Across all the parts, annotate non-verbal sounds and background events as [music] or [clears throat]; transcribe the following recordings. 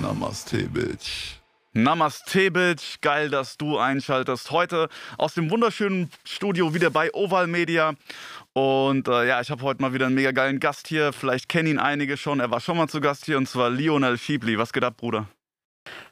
Namaste, Bitch. Namaste, Bitch. Geil, dass du einschaltest. Heute aus dem wunderschönen Studio wieder bei Oval Media. Und äh, ja, ich habe heute mal wieder einen mega geilen Gast hier. Vielleicht kennen ihn einige schon. Er war schon mal zu Gast hier und zwar Lionel Schiebli. Was geht ab, Bruder?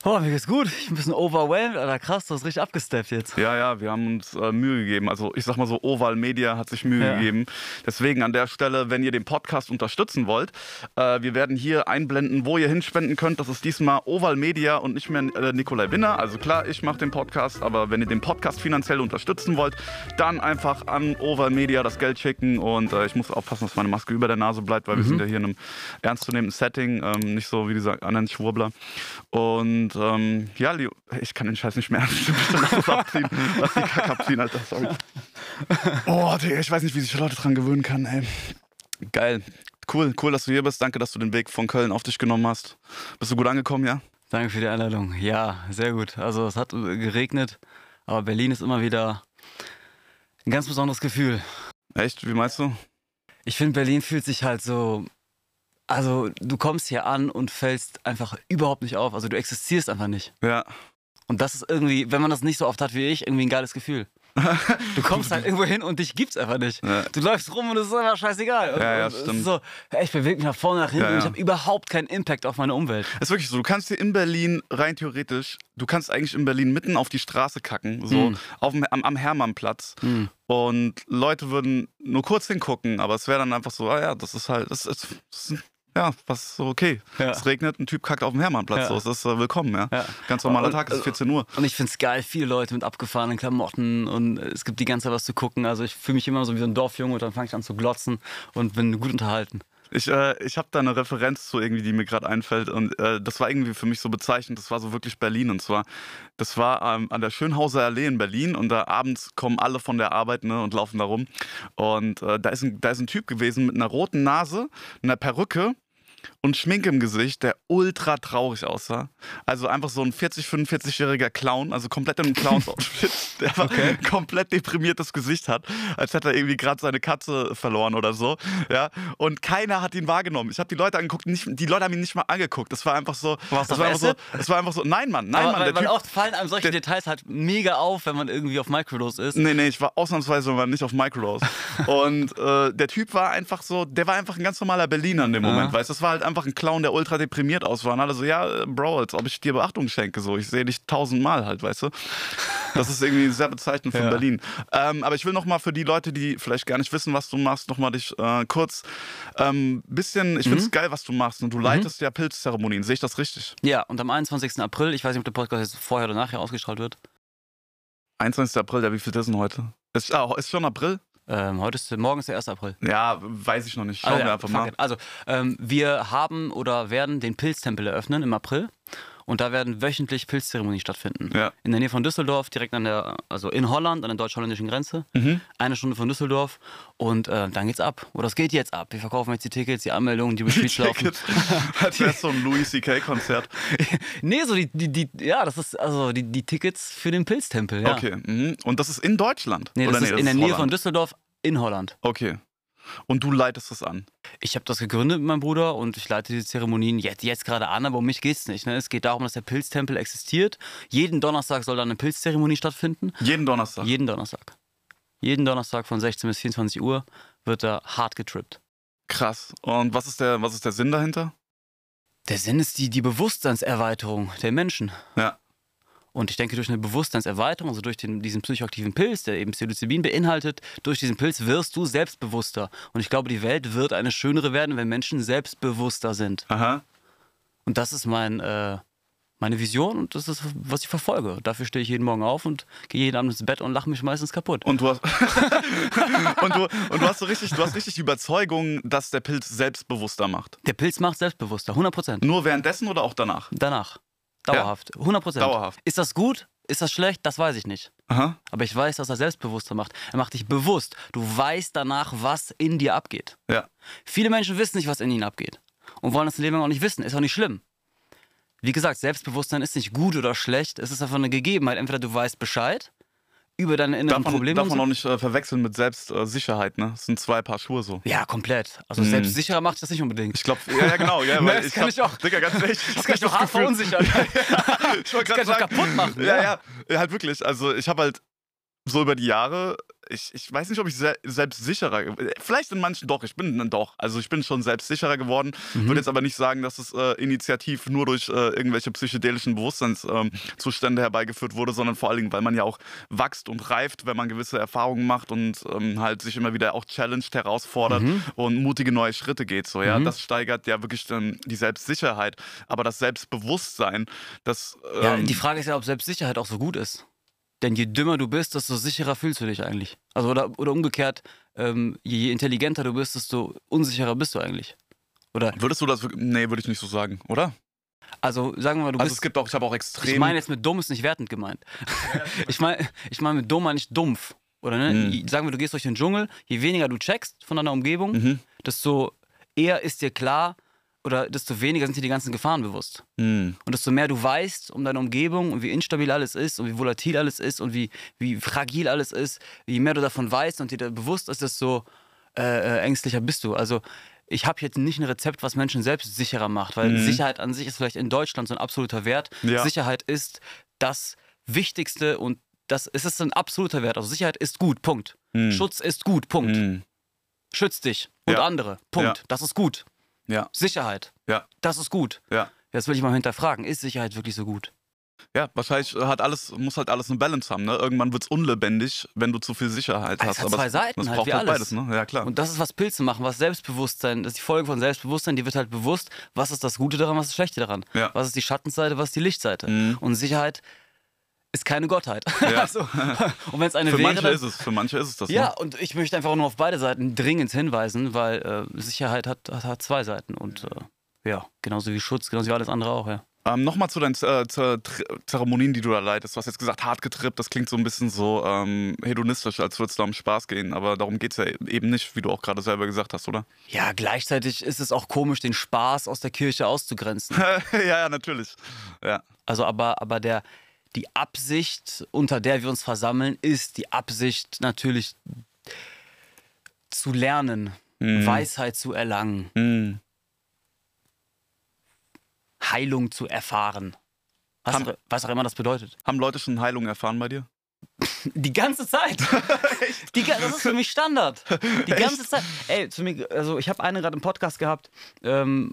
Oh, mir geht's gut. Ich bin ein bisschen overwhelmed, Alter. Krass, du hast richtig abgesteppt jetzt. Ja, ja, wir haben uns äh, Mühe gegeben. Also ich sag mal so, Oval Media hat sich Mühe Ja. gegeben. Deswegen an der Stelle, wenn ihr den Podcast unterstützen wollt, äh, wir werden hier einblenden, wo ihr hinspenden könnt. Das ist diesmal Oval Media und nicht mehr äh, Nikolai Winner. Also klar, ich mache den Podcast, aber wenn ihr den Podcast finanziell unterstützen wollt, dann einfach an Oval Media das Geld schicken. Und äh, ich muss aufpassen, dass meine Maske über der Nase bleibt, weil wir sind ja hier in einem ernstzunehmenden Setting, ähm, nicht so wie diese anderen Schwurbler. Und ähm, ja, Leo, ich kann den Scheiß nicht mehr ernst. Lass es abziehen. [laughs] Lass die Kacke abziehen, Alter. Sorry. Oh, Digga, ich weiß nicht, wie sich Leute dran gewöhnen kann, ey. Geil. Cool, cool, dass du hier bist. Danke, dass du den Weg von Köln auf dich genommen hast. Bist du gut angekommen, ja? Danke für die Einladung. Ja, sehr gut. Also es hat geregnet, aber Berlin ist immer wieder ein ganz besonderes Gefühl. Echt? Wie meinst du? Ich finde, Berlin fühlt sich halt so. Also, du kommst hier an und fällst einfach überhaupt nicht auf. Also, du existierst einfach nicht. Ja. Und das ist irgendwie, wenn man das nicht so oft hat wie ich, irgendwie ein geiles Gefühl. [laughs] Du kommst halt irgendwo hin und dich gibt's einfach nicht. Ja. Du läufst rum und es ist einfach scheißegal. Und, Ja, ja, stimmt. so, ich bewege mich nach vorne, nach hinten Ja, und ich ja. habe überhaupt keinen Impact auf meine Umwelt. Ist wirklich so. Du kannst hier in Berlin rein theoretisch, du kannst eigentlich in Berlin mitten auf die Straße kacken, so Mhm. auf am, am Hermannplatz. Und Leute würden nur kurz hingucken, aber es wäre dann einfach so, ah ja, das ist halt, das ist, das ist ja, was ist so okay. Ja. Es regnet, ein Typ kackt auf dem Hermannplatz, Ja. so, es ist äh, willkommen, ja. Ja. Ganz normaler Und- Tag, es ist 14 Uhr. Und ich find's geil, viele Leute mit abgefahrenen Klamotten und es gibt die ganze Zeit was zu gucken. Also ich fühle mich immer so wie so ein Dorfjunge und dann fange ich an zu glotzen und bin gut unterhalten. Ich, äh, ich habe da eine Referenz zu irgendwie, die mir gerade einfällt und äh, das war irgendwie für mich so bezeichnend. Das war so wirklich Berlin und zwar, das war ähm, an der Schönhauser Allee in Berlin und da abends kommen alle von der Arbeit ne, und laufen da rum und äh, da, ist ein, da ist ein Typ gewesen mit einer roten Nase, einer Perücke und Schminke im Gesicht, der ultra traurig aussah. Also einfach so ein 40, 45-jähriger Clown, also komplett in einem Clowns-Outfit, [laughs] der einfach komplett deprimiertes Gesicht hat, als hätte er irgendwie gerade seine Katze verloren oder so. Ja? Und keiner hat ihn wahrgenommen. Ich habe die Leute angeguckt, nicht, die Leute haben ihn nicht mal angeguckt. Das war einfach so. Warst das war einfach so, das war einfach so. Nein, Mann, nein, Aber Mann. weil, weil typ, oft fallen einem solche der- Details halt mega auf, wenn man irgendwie auf Microdose ist. Nee, nee, ich war ausnahmsweise mal nicht auf Microdose. [laughs] Und äh, der Typ war einfach so, der war einfach ein ganz normaler Berliner in dem Moment, weißt du? Das war halt einfach ein Clown, der ultra deprimiert aus war. Und alle so, ja, äh, Bro, als ob ich dir Beachtung schenke. So, ich sehe dich tausendmal halt, weißt du? Das ist irgendwie sehr bezeichnend von Ja. Berlin. Ähm, aber ich will nochmal für die Leute, die vielleicht gar nicht wissen, was du machst, nochmal dich äh, kurz ähm, bisschen, ich finde es geil, was du machst. Und du leitest ja Pilzzeremonien. Sehe ich das richtig? Ja, und am 21. April, ich weiß nicht, ob der Podcast jetzt vorher oder nachher ausgestrahlt wird. 21. April, ja, wie viel ist denn heute? Ist, ah, ist schon April? Ähm, heute ist, morgen ist der 1. April. Ja, weiß ich noch nicht. Schauen Also, wir einfach mal. it. Also, ähm, wir haben oder werden den Pilztempel eröffnen im April. Und da werden wöchentlich Pilzzeremonien stattfinden. Ja. In der Nähe von Düsseldorf, direkt an der, also in Holland, an der deutsch-holländischen Grenze. Mhm. Eine Stunde von Düsseldorf. Und äh, dann geht's ab. Oder es geht jetzt ab. Wir verkaufen jetzt die Tickets, die Anmeldungen, die Retreats [laughs] laufen. [laughs] Als wäre so ein Louis C.K.-Konzert. [laughs] Nee, so die, die, die, ja, das ist also die, die Tickets für den Pilztempel. Ja. Okay. Mhm. Und das ist in Deutschland? Nee, das Oder ist in der Nähe von Holland? Düsseldorf in Holland. Okay. Und du leitest das an. Ich habe das gegründet mit meinem Bruder und ich leite diese Zeremonien jetzt, jetzt gerade an, aber um mich geht's nicht. Ne? Es geht darum, dass der Pilztempel existiert. Jeden Donnerstag soll dann eine Pilzzeremonie stattfinden. Jeden Donnerstag. Jeden Donnerstag. Jeden Donnerstag von 16 bis 24 Uhr wird da hart getrippt. Krass. Und was ist der, was ist der Sinn dahinter? Der Sinn ist die, die Bewusstseinserweiterung der Menschen. Ja. Und ich denke, durch eine Bewusstseinserweiterung, also durch den, diesen psychoaktiven Pilz, der eben Psilocybin beinhaltet, durch diesen Pilz wirst du selbstbewusster. Und ich glaube, die Welt wird eine schönere werden, wenn Menschen selbstbewusster sind. Aha. Und das ist mein, äh, meine Vision und das ist, was ich verfolge. Dafür stehe ich jeden Morgen auf und gehe jeden Abend ins Bett und lache mich meistens kaputt. Und du hast [laughs] und du, und du hast so richtig, du hast richtig die Überzeugung, dass der Pilz selbstbewusster macht. Der Pilz macht selbstbewusster, 100 Prozent. Nur währenddessen oder auch danach? Danach. Dauerhaft. 100 Prozent. Dauerhaft. Ist das gut? Ist das schlecht? Das weiß ich nicht. Aha. Aber ich weiß, dass er selbstbewusster macht. Er macht dich bewusst. Du weißt danach, was in dir abgeht. Ja. Viele Menschen wissen nicht, was in ihnen abgeht. Und wollen das Leben lang auch nicht wissen. Ist auch nicht schlimm. Wie gesagt, Selbstbewusstsein ist nicht gut oder schlecht. Es ist einfach eine Gegebenheit. Entweder du weißt Bescheid über deine inneren man, Probleme. darf man auch nicht äh, verwechseln mit Selbstsicherheit, ne? Das sind zwei Paar Schuhe so. Ja, komplett. Also Mhm. selbstsicherer macht das nicht unbedingt. Ich glaube, ja, ja, genau. Ja, [laughs] Ne, das ich kann ich auch- Digga, ganz ehrlich. ich Das kann ich doch hart verunsichern. [laughs] ich wollte gerade kann ich doch sagen, kaputt machen. Ja, ja, ja, halt wirklich. Also ich habe halt so über die Jahre, ich, ich weiß nicht, ob ich se selbstsicherer, vielleicht in manchen doch, ich bin dann doch, also ich bin schon selbstsicherer geworden, Mhm. würde jetzt aber nicht sagen, dass es äh, initiativ nur durch äh, irgendwelche psychedelischen Bewusstseinszustände herbeigeführt wurde, sondern vor allen Dingen, weil man ja auch wächst und reift, wenn man gewisse Erfahrungen macht und ähm, halt sich immer wieder auch challenged, herausfordert Mhm. und mutige neue Schritte geht. So, ja, das steigert ja wirklich dann die Selbstsicherheit, aber das Selbstbewusstsein, das Ja, ähm, die Frage ist ja, ob Selbstsicherheit auch so gut ist. Denn je dümmer du bist, desto sicherer fühlst du dich eigentlich. Also oder, oder umgekehrt, ähm, je intelligenter du bist, desto unsicherer bist du eigentlich. Oder Würdest du das? Nee, würde ich nicht so sagen, oder? also sagen wir mal, du Also es bist. gibt auch, ich habe auch extrem. Ich meine jetzt mit dumm ist nicht wertend gemeint. [laughs] ich meine ich mein mit dumm meine ich dumpf. Oder ne? Mhm. Sagen wir, du gehst durch den Dschungel, je weniger du checkst von deiner Umgebung, Mhm. desto eher ist dir klar oder desto weniger sind dir die ganzen Gefahren bewusst. Mhm. Und desto mehr du weißt um deine Umgebung und wie instabil alles ist und wie volatil alles ist und wie, wie fragil alles ist, je mehr du davon weißt und dir da bewusst ist, desto äh, äh, ängstlicher bist du. Also ich habe jetzt nicht ein Rezept, was Menschen selbst sicherer macht, weil Mhm. Sicherheit an sich ist vielleicht in Deutschland so ein absoluter Wert. Ja. Sicherheit ist das Wichtigste und das es ist ein absoluter Wert. Also Sicherheit ist gut, Punkt. Mhm. Schutz ist gut, Punkt. Mhm. Schütz dich und Ja. andere, Punkt. Ja. Das ist gut. Ja, Sicherheit, ja, das ist gut. ja. Jetzt will ich mal hinterfragen, ist Sicherheit wirklich so gut? Ja, wahrscheinlich hat alles, muss halt alles eine Balance haben. Ne? Irgendwann wird es unlebendig, wenn du zu viel Sicherheit Es hast. hat Aber zwei es, Seiten es halt, braucht halt alles. beides, ne? Ja, klar. Und das ist, was Pilze machen, was Selbstbewusstsein, das ist die Folge von Selbstbewusstsein, die wird halt bewusst, was ist das Gute daran, was ist das Schlechte daran. Ja. Was ist die Schattenseite, was ist die Lichtseite. Mhm. Und Sicherheit ist keine Gottheit. Ja. [laughs] also, und wenn es eine für wäre, manche dann, ist es, für manche ist es das. ja, Ne? und ich möchte einfach nur auf beide Seiten dringend hinweisen, weil äh, Sicherheit hat, hat, hat zwei Seiten und äh, ja, genauso wie Schutz, genauso wie alles andere auch, ja. Ähm, Nochmal zu deinen äh, Zeremonien, die du da leitest. Du hast jetzt gesagt, hart getrippt, das klingt so ein bisschen so ähm, hedonistisch, als würde es da um Spaß gehen. Aber darum geht es ja eben nicht, wie du auch gerade selber gesagt hast, oder? Ja, gleichzeitig ist es auch komisch, den Spaß aus der Kirche auszugrenzen. [laughs] ja, ja, natürlich. Ja. Also aber, aber der, die Absicht, unter der wir uns versammeln, ist die Absicht natürlich zu lernen, Mhm. Weisheit zu erlangen, Mhm. Heilung zu erfahren. Was, Haben- auch, was auch immer das bedeutet. Haben Leute schon Heilung erfahren bei dir? [laughs] Die ganze Zeit. [laughs] Die, das ist für mich Standard. Die ganze Zeit. Ey, mir, also ich habe eine gerade im Podcast gehabt, ähm,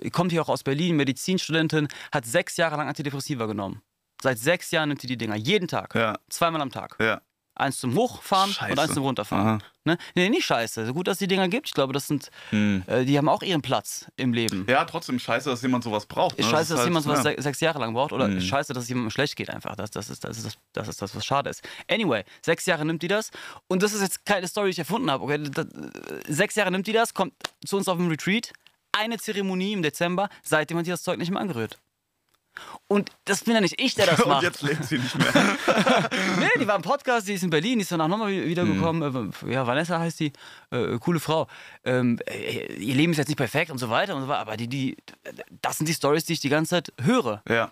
äh, kommt hier auch aus Berlin, Medizinstudentin, hat sechs Jahre lang Antidepressiva genommen. Seit sechs Jahren nimmt sie die Dinger. Jeden Tag. Ja, Zweimal am Tag. ja. Eins zum Hochfahren und Scheiße. eins zum Runterfahren. Aha. Ne? Nee, nicht scheiße. So gut, dass es die Dinger gibt. Ich glaube, das sind, Hm. äh, die haben auch ihren Platz im Leben. Ja, trotzdem scheiße, dass jemand sowas braucht. Ist ne? scheiße, Das dass halt- jemand sowas ja. se sechs Jahre lang braucht oder ist scheiße, dass es jemandem schlecht geht einfach. Das, das, ist, das, ist das, das ist das, was schade ist. Anyway, sechs Jahre nimmt die das und das ist jetzt keine Story, die ich erfunden habe. Okay? Das, äh, sechs Jahre nimmt die das, kommt zu uns auf dem Retreat, eine Zeremonie im Dezember, seitdem hat die das Zeug nicht mehr angerührt. Und das bin ja nicht ich, der das [laughs] Und macht. jetzt lebt sie nicht mehr. [laughs] Nee, die war im Podcast, die ist in Berlin, die ist danach nochmal wiedergekommen. Äh, Ja, Vanessa heißt die, äh, coole Frau. Ähm, äh, ihr Leben ist jetzt nicht perfekt und so weiter und so weiter, aber die, die, das sind die Stories, die ich die ganze Zeit höre. ja.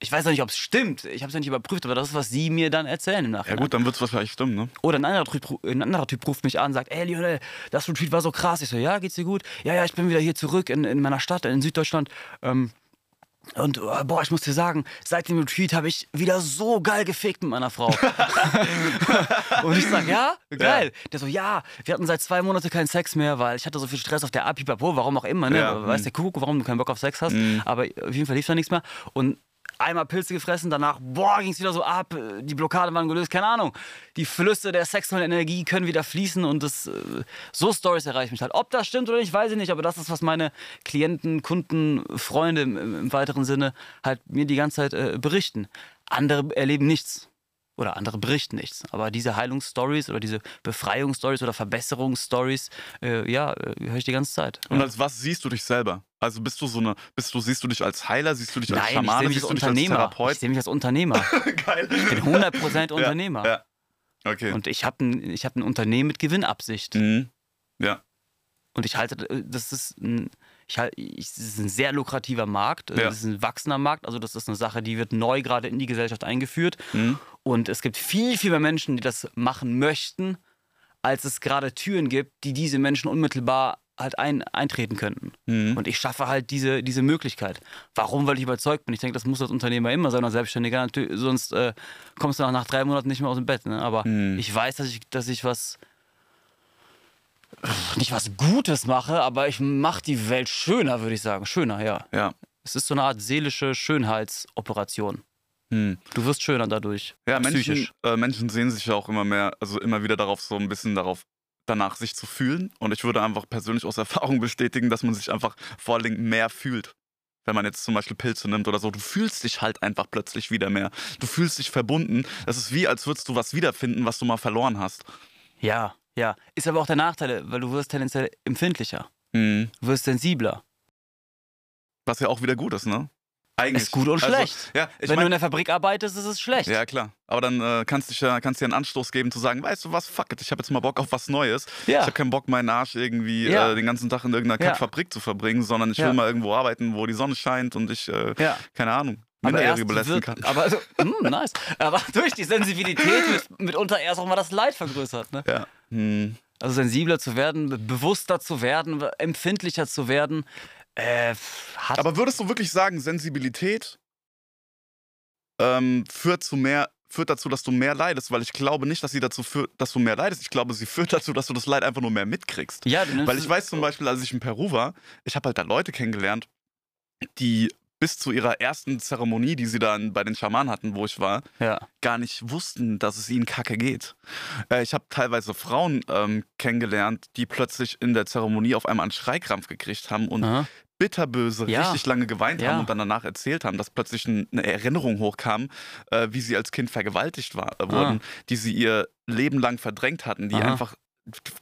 Ich weiß noch nicht, ob es stimmt. Ich habe es ja nicht überprüft, aber das ist, was sie mir dann erzählen im ja, Nachhinein. gut, dann wird es wahrscheinlich stimmen, ne? Oder ein anderer, typ, ein anderer Typ ruft mich an, sagt, ey Lionel, das Retreat war so krass. Ich so, ja, geht's dir gut? Ja, ja, ich bin wieder hier zurück in, in meiner Stadt, in Süddeutschland. Ähm, und äh, boah, ich muss dir sagen, seit dem Retreat habe ich wieder so geil gefickt mit meiner Frau. [laughs] und ich sag, ja, geil. Der so, ja, wir hatten seit zwei Monaten keinen Sex mehr, weil ich hatte so viel Stress auf der Abi, Papo, warum auch immer, ne? Ja, Weiß der Kuckuck, warum du keinen Bock auf Sex hast. Mhm. Aber auf jeden Fall lief da nichts mehr. Und einmal Pilze gefressen, danach, boah, ging es wieder so ab, äh, die Blockaden waren gelöst, keine Ahnung. Die Flüsse der sexuellen Energie können wieder fließen und das, äh, so Stories erreichen mich halt. Ob das stimmt oder nicht, weiß ich nicht, aber das ist, was meine Klienten, Kunden, Freunde im, im, im weiteren Sinne halt mir die ganze Zeit äh, berichten. Andere erleben nichts. Oder andere berichten nichts. Aber diese Heilungsstories oder diese Befreiungsstories oder Verbesserungsstories, äh, ja, äh, höre ich die ganze Zeit. Und als was siehst du dich selber? Also bist du so eine, bist du, siehst du dich als Heiler, siehst du dich als Nein, ich Schamane, sehe mich als Unternehmer. Therapeut? Ich sehe mich als Unternehmer. [laughs] Geil. Ich bin 100% Unternehmer. Ja, ja. Okay. Und ich habe ein, ich hab ein Unternehmen mit Gewinnabsicht. mhm. Ja. Und ich halte, äh, das ist ein, Ich, halt- ich, es ist ein sehr lukrativer Markt, Ja. es ist ein wachsender Markt, also das ist eine Sache, die wird neu gerade in die Gesellschaft eingeführt. Mhm. Und es gibt viel, viel mehr Menschen, die das machen möchten, als es gerade Türen gibt, die diese Menschen unmittelbar halt ein, eintreten könnten. Mhm. Und ich schaffe halt diese, diese Möglichkeit. Warum? Weil ich überzeugt bin. Ich denke, das muss als Unternehmer immer sein, als Selbstständiger. Natürlich, sonst äh, kommst du nach, nach drei Monaten nicht mehr aus dem Bett. Ne? Aber Mhm. ich weiß, dass ich, dass ich was nicht was Gutes mache, aber ich mache die Welt schöner, würde ich sagen. Schöner, ja. Ja. Es ist so eine Art seelische Schönheitsoperation. Hm. Du wirst schöner dadurch. Ja, Menschen, psychisch. äh, Menschen sehen sich ja auch immer mehr, also immer wieder darauf, so ein bisschen darauf, danach sich zu fühlen. Und ich würde einfach persönlich aus [laughs] Erfahrung bestätigen, dass man sich einfach vor allen Dingen mehr fühlt. Wenn man jetzt zum Beispiel Pilze nimmt oder so, du fühlst dich halt einfach plötzlich wieder mehr. Du fühlst dich verbunden. Das ist wie, als würdest du was wiederfinden, was du mal verloren hast. Ja, ja. Ist aber auch der Nachteil, weil du wirst tendenziell empfindlicher. Mhm. Du wirst sensibler. Was ja auch wieder gut ist, ne? Eigentlich. Ist gut und Also, schlecht. Ja, Wenn du mein, in der Fabrik arbeitest, ist es schlecht. ja, klar. Aber dann äh, kannst du ja, kannst dir einen Anstoß geben, zu sagen, weißt du was, fuck it, ich habe jetzt mal Bock auf was Neues. Ja. Ich habe keinen Bock, meinen Arsch irgendwie Ja. äh, den ganzen Tag in irgendeiner Ja. Kackfabrik zu verbringen, sondern ich will mal irgendwo arbeiten, wo die Sonne scheint und ich, äh, keine Ahnung, Minderjährige belästigen kann. aber also, mm, [laughs] nice. Aber durch die Sensibilität wird mitunter erst auch mal das Leid vergrößert. Ne? Ja. Hm. Also sensibler zu werden, be- bewusster zu werden, empfindlicher zu werden, äh, hat Aber würdest du wirklich sagen, Sensibilität ähm, führt zu mehr führt dazu, dass du mehr leidest, weil ich glaube nicht, dass sie dazu führt, dass du mehr leidest. Ich glaube, sie führt dazu, dass du das Leid einfach nur mehr mitkriegst. ja, Weil ich weiß zum Beispiel, als ich in Peru war, ich habe halt da Leute kennengelernt, die bis zu ihrer ersten Zeremonie, die sie dann bei den Schamanen hatten, wo ich war, ja. gar nicht wussten, dass es ihnen kacke geht. Äh, ich habe teilweise Frauen ähm, kennengelernt, die plötzlich in der Zeremonie auf einmal einen Schreikrampf gekriegt haben und Aha. bitterböse Ja. richtig lange geweint Ja. haben und dann danach erzählt haben, dass plötzlich ein- eine Erinnerung hochkam, äh, wie sie als Kind vergewaltigt war, äh, wurden, die sie ihr Leben lang verdrängt hatten, die Ah. Aha. einfach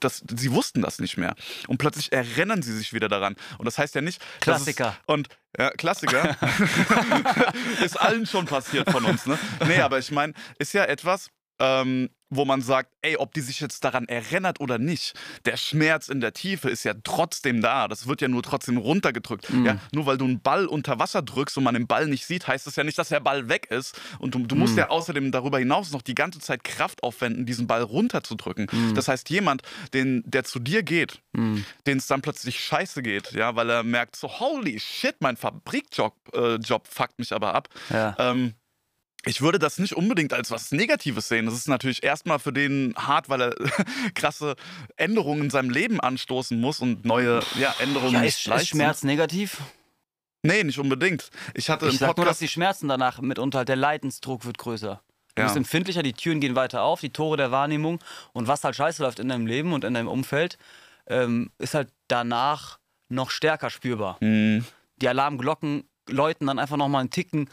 das, sie wussten das nicht mehr. Und plötzlich erinnern sie sich wieder daran. Und das heißt ja nicht. dass es- Klassiker. Und ja, Klassiker. [laughs] [laughs] ist allen schon passiert von uns, ne? Nee, aber ich meine, ist ja etwas, ähm, wo man sagt, ey, ob die sich jetzt daran erinnert oder nicht, der Schmerz in der Tiefe ist ja trotzdem da. Das wird ja nur trotzdem runtergedrückt. Mhm. Ja, nur weil du einen Ball unter Wasser drückst und man den Ball nicht sieht, heißt das ja nicht, dass der Ball weg ist. Und du, du musst Mhm. ja außerdem darüber hinaus noch die ganze Zeit Kraft aufwenden, diesen Ball runterzudrücken. Mhm. Das heißt, jemand, den, der zu dir geht, Mhm. denen es dann plötzlich scheiße geht, ja, weil er merkt so, holy shit, mein Fabrikjob äh, Job fuckt mich aber ab. Ja. Ähm, ich würde das nicht unbedingt als was Negatives sehen. Das ist natürlich erstmal für den hart, weil er [laughs] krasse Änderungen in seinem Leben anstoßen muss und neue ja, Änderungen Ja, ist, ist Schmerz negativ? Nee, nicht unbedingt. Ich hatte Ich im sag nur, dass Podcast. die Schmerzen danach mitunter, halt der Leidensdruck wird größer. Du Ja. bist empfindlicher, die Türen gehen weiter auf, die Tore der Wahrnehmung. Und was halt scheiße läuft in deinem Leben und in deinem Umfeld, ähm, ist halt danach noch stärker spürbar. Hm. Die Alarmglocken läuten dann einfach nochmal einen Ticken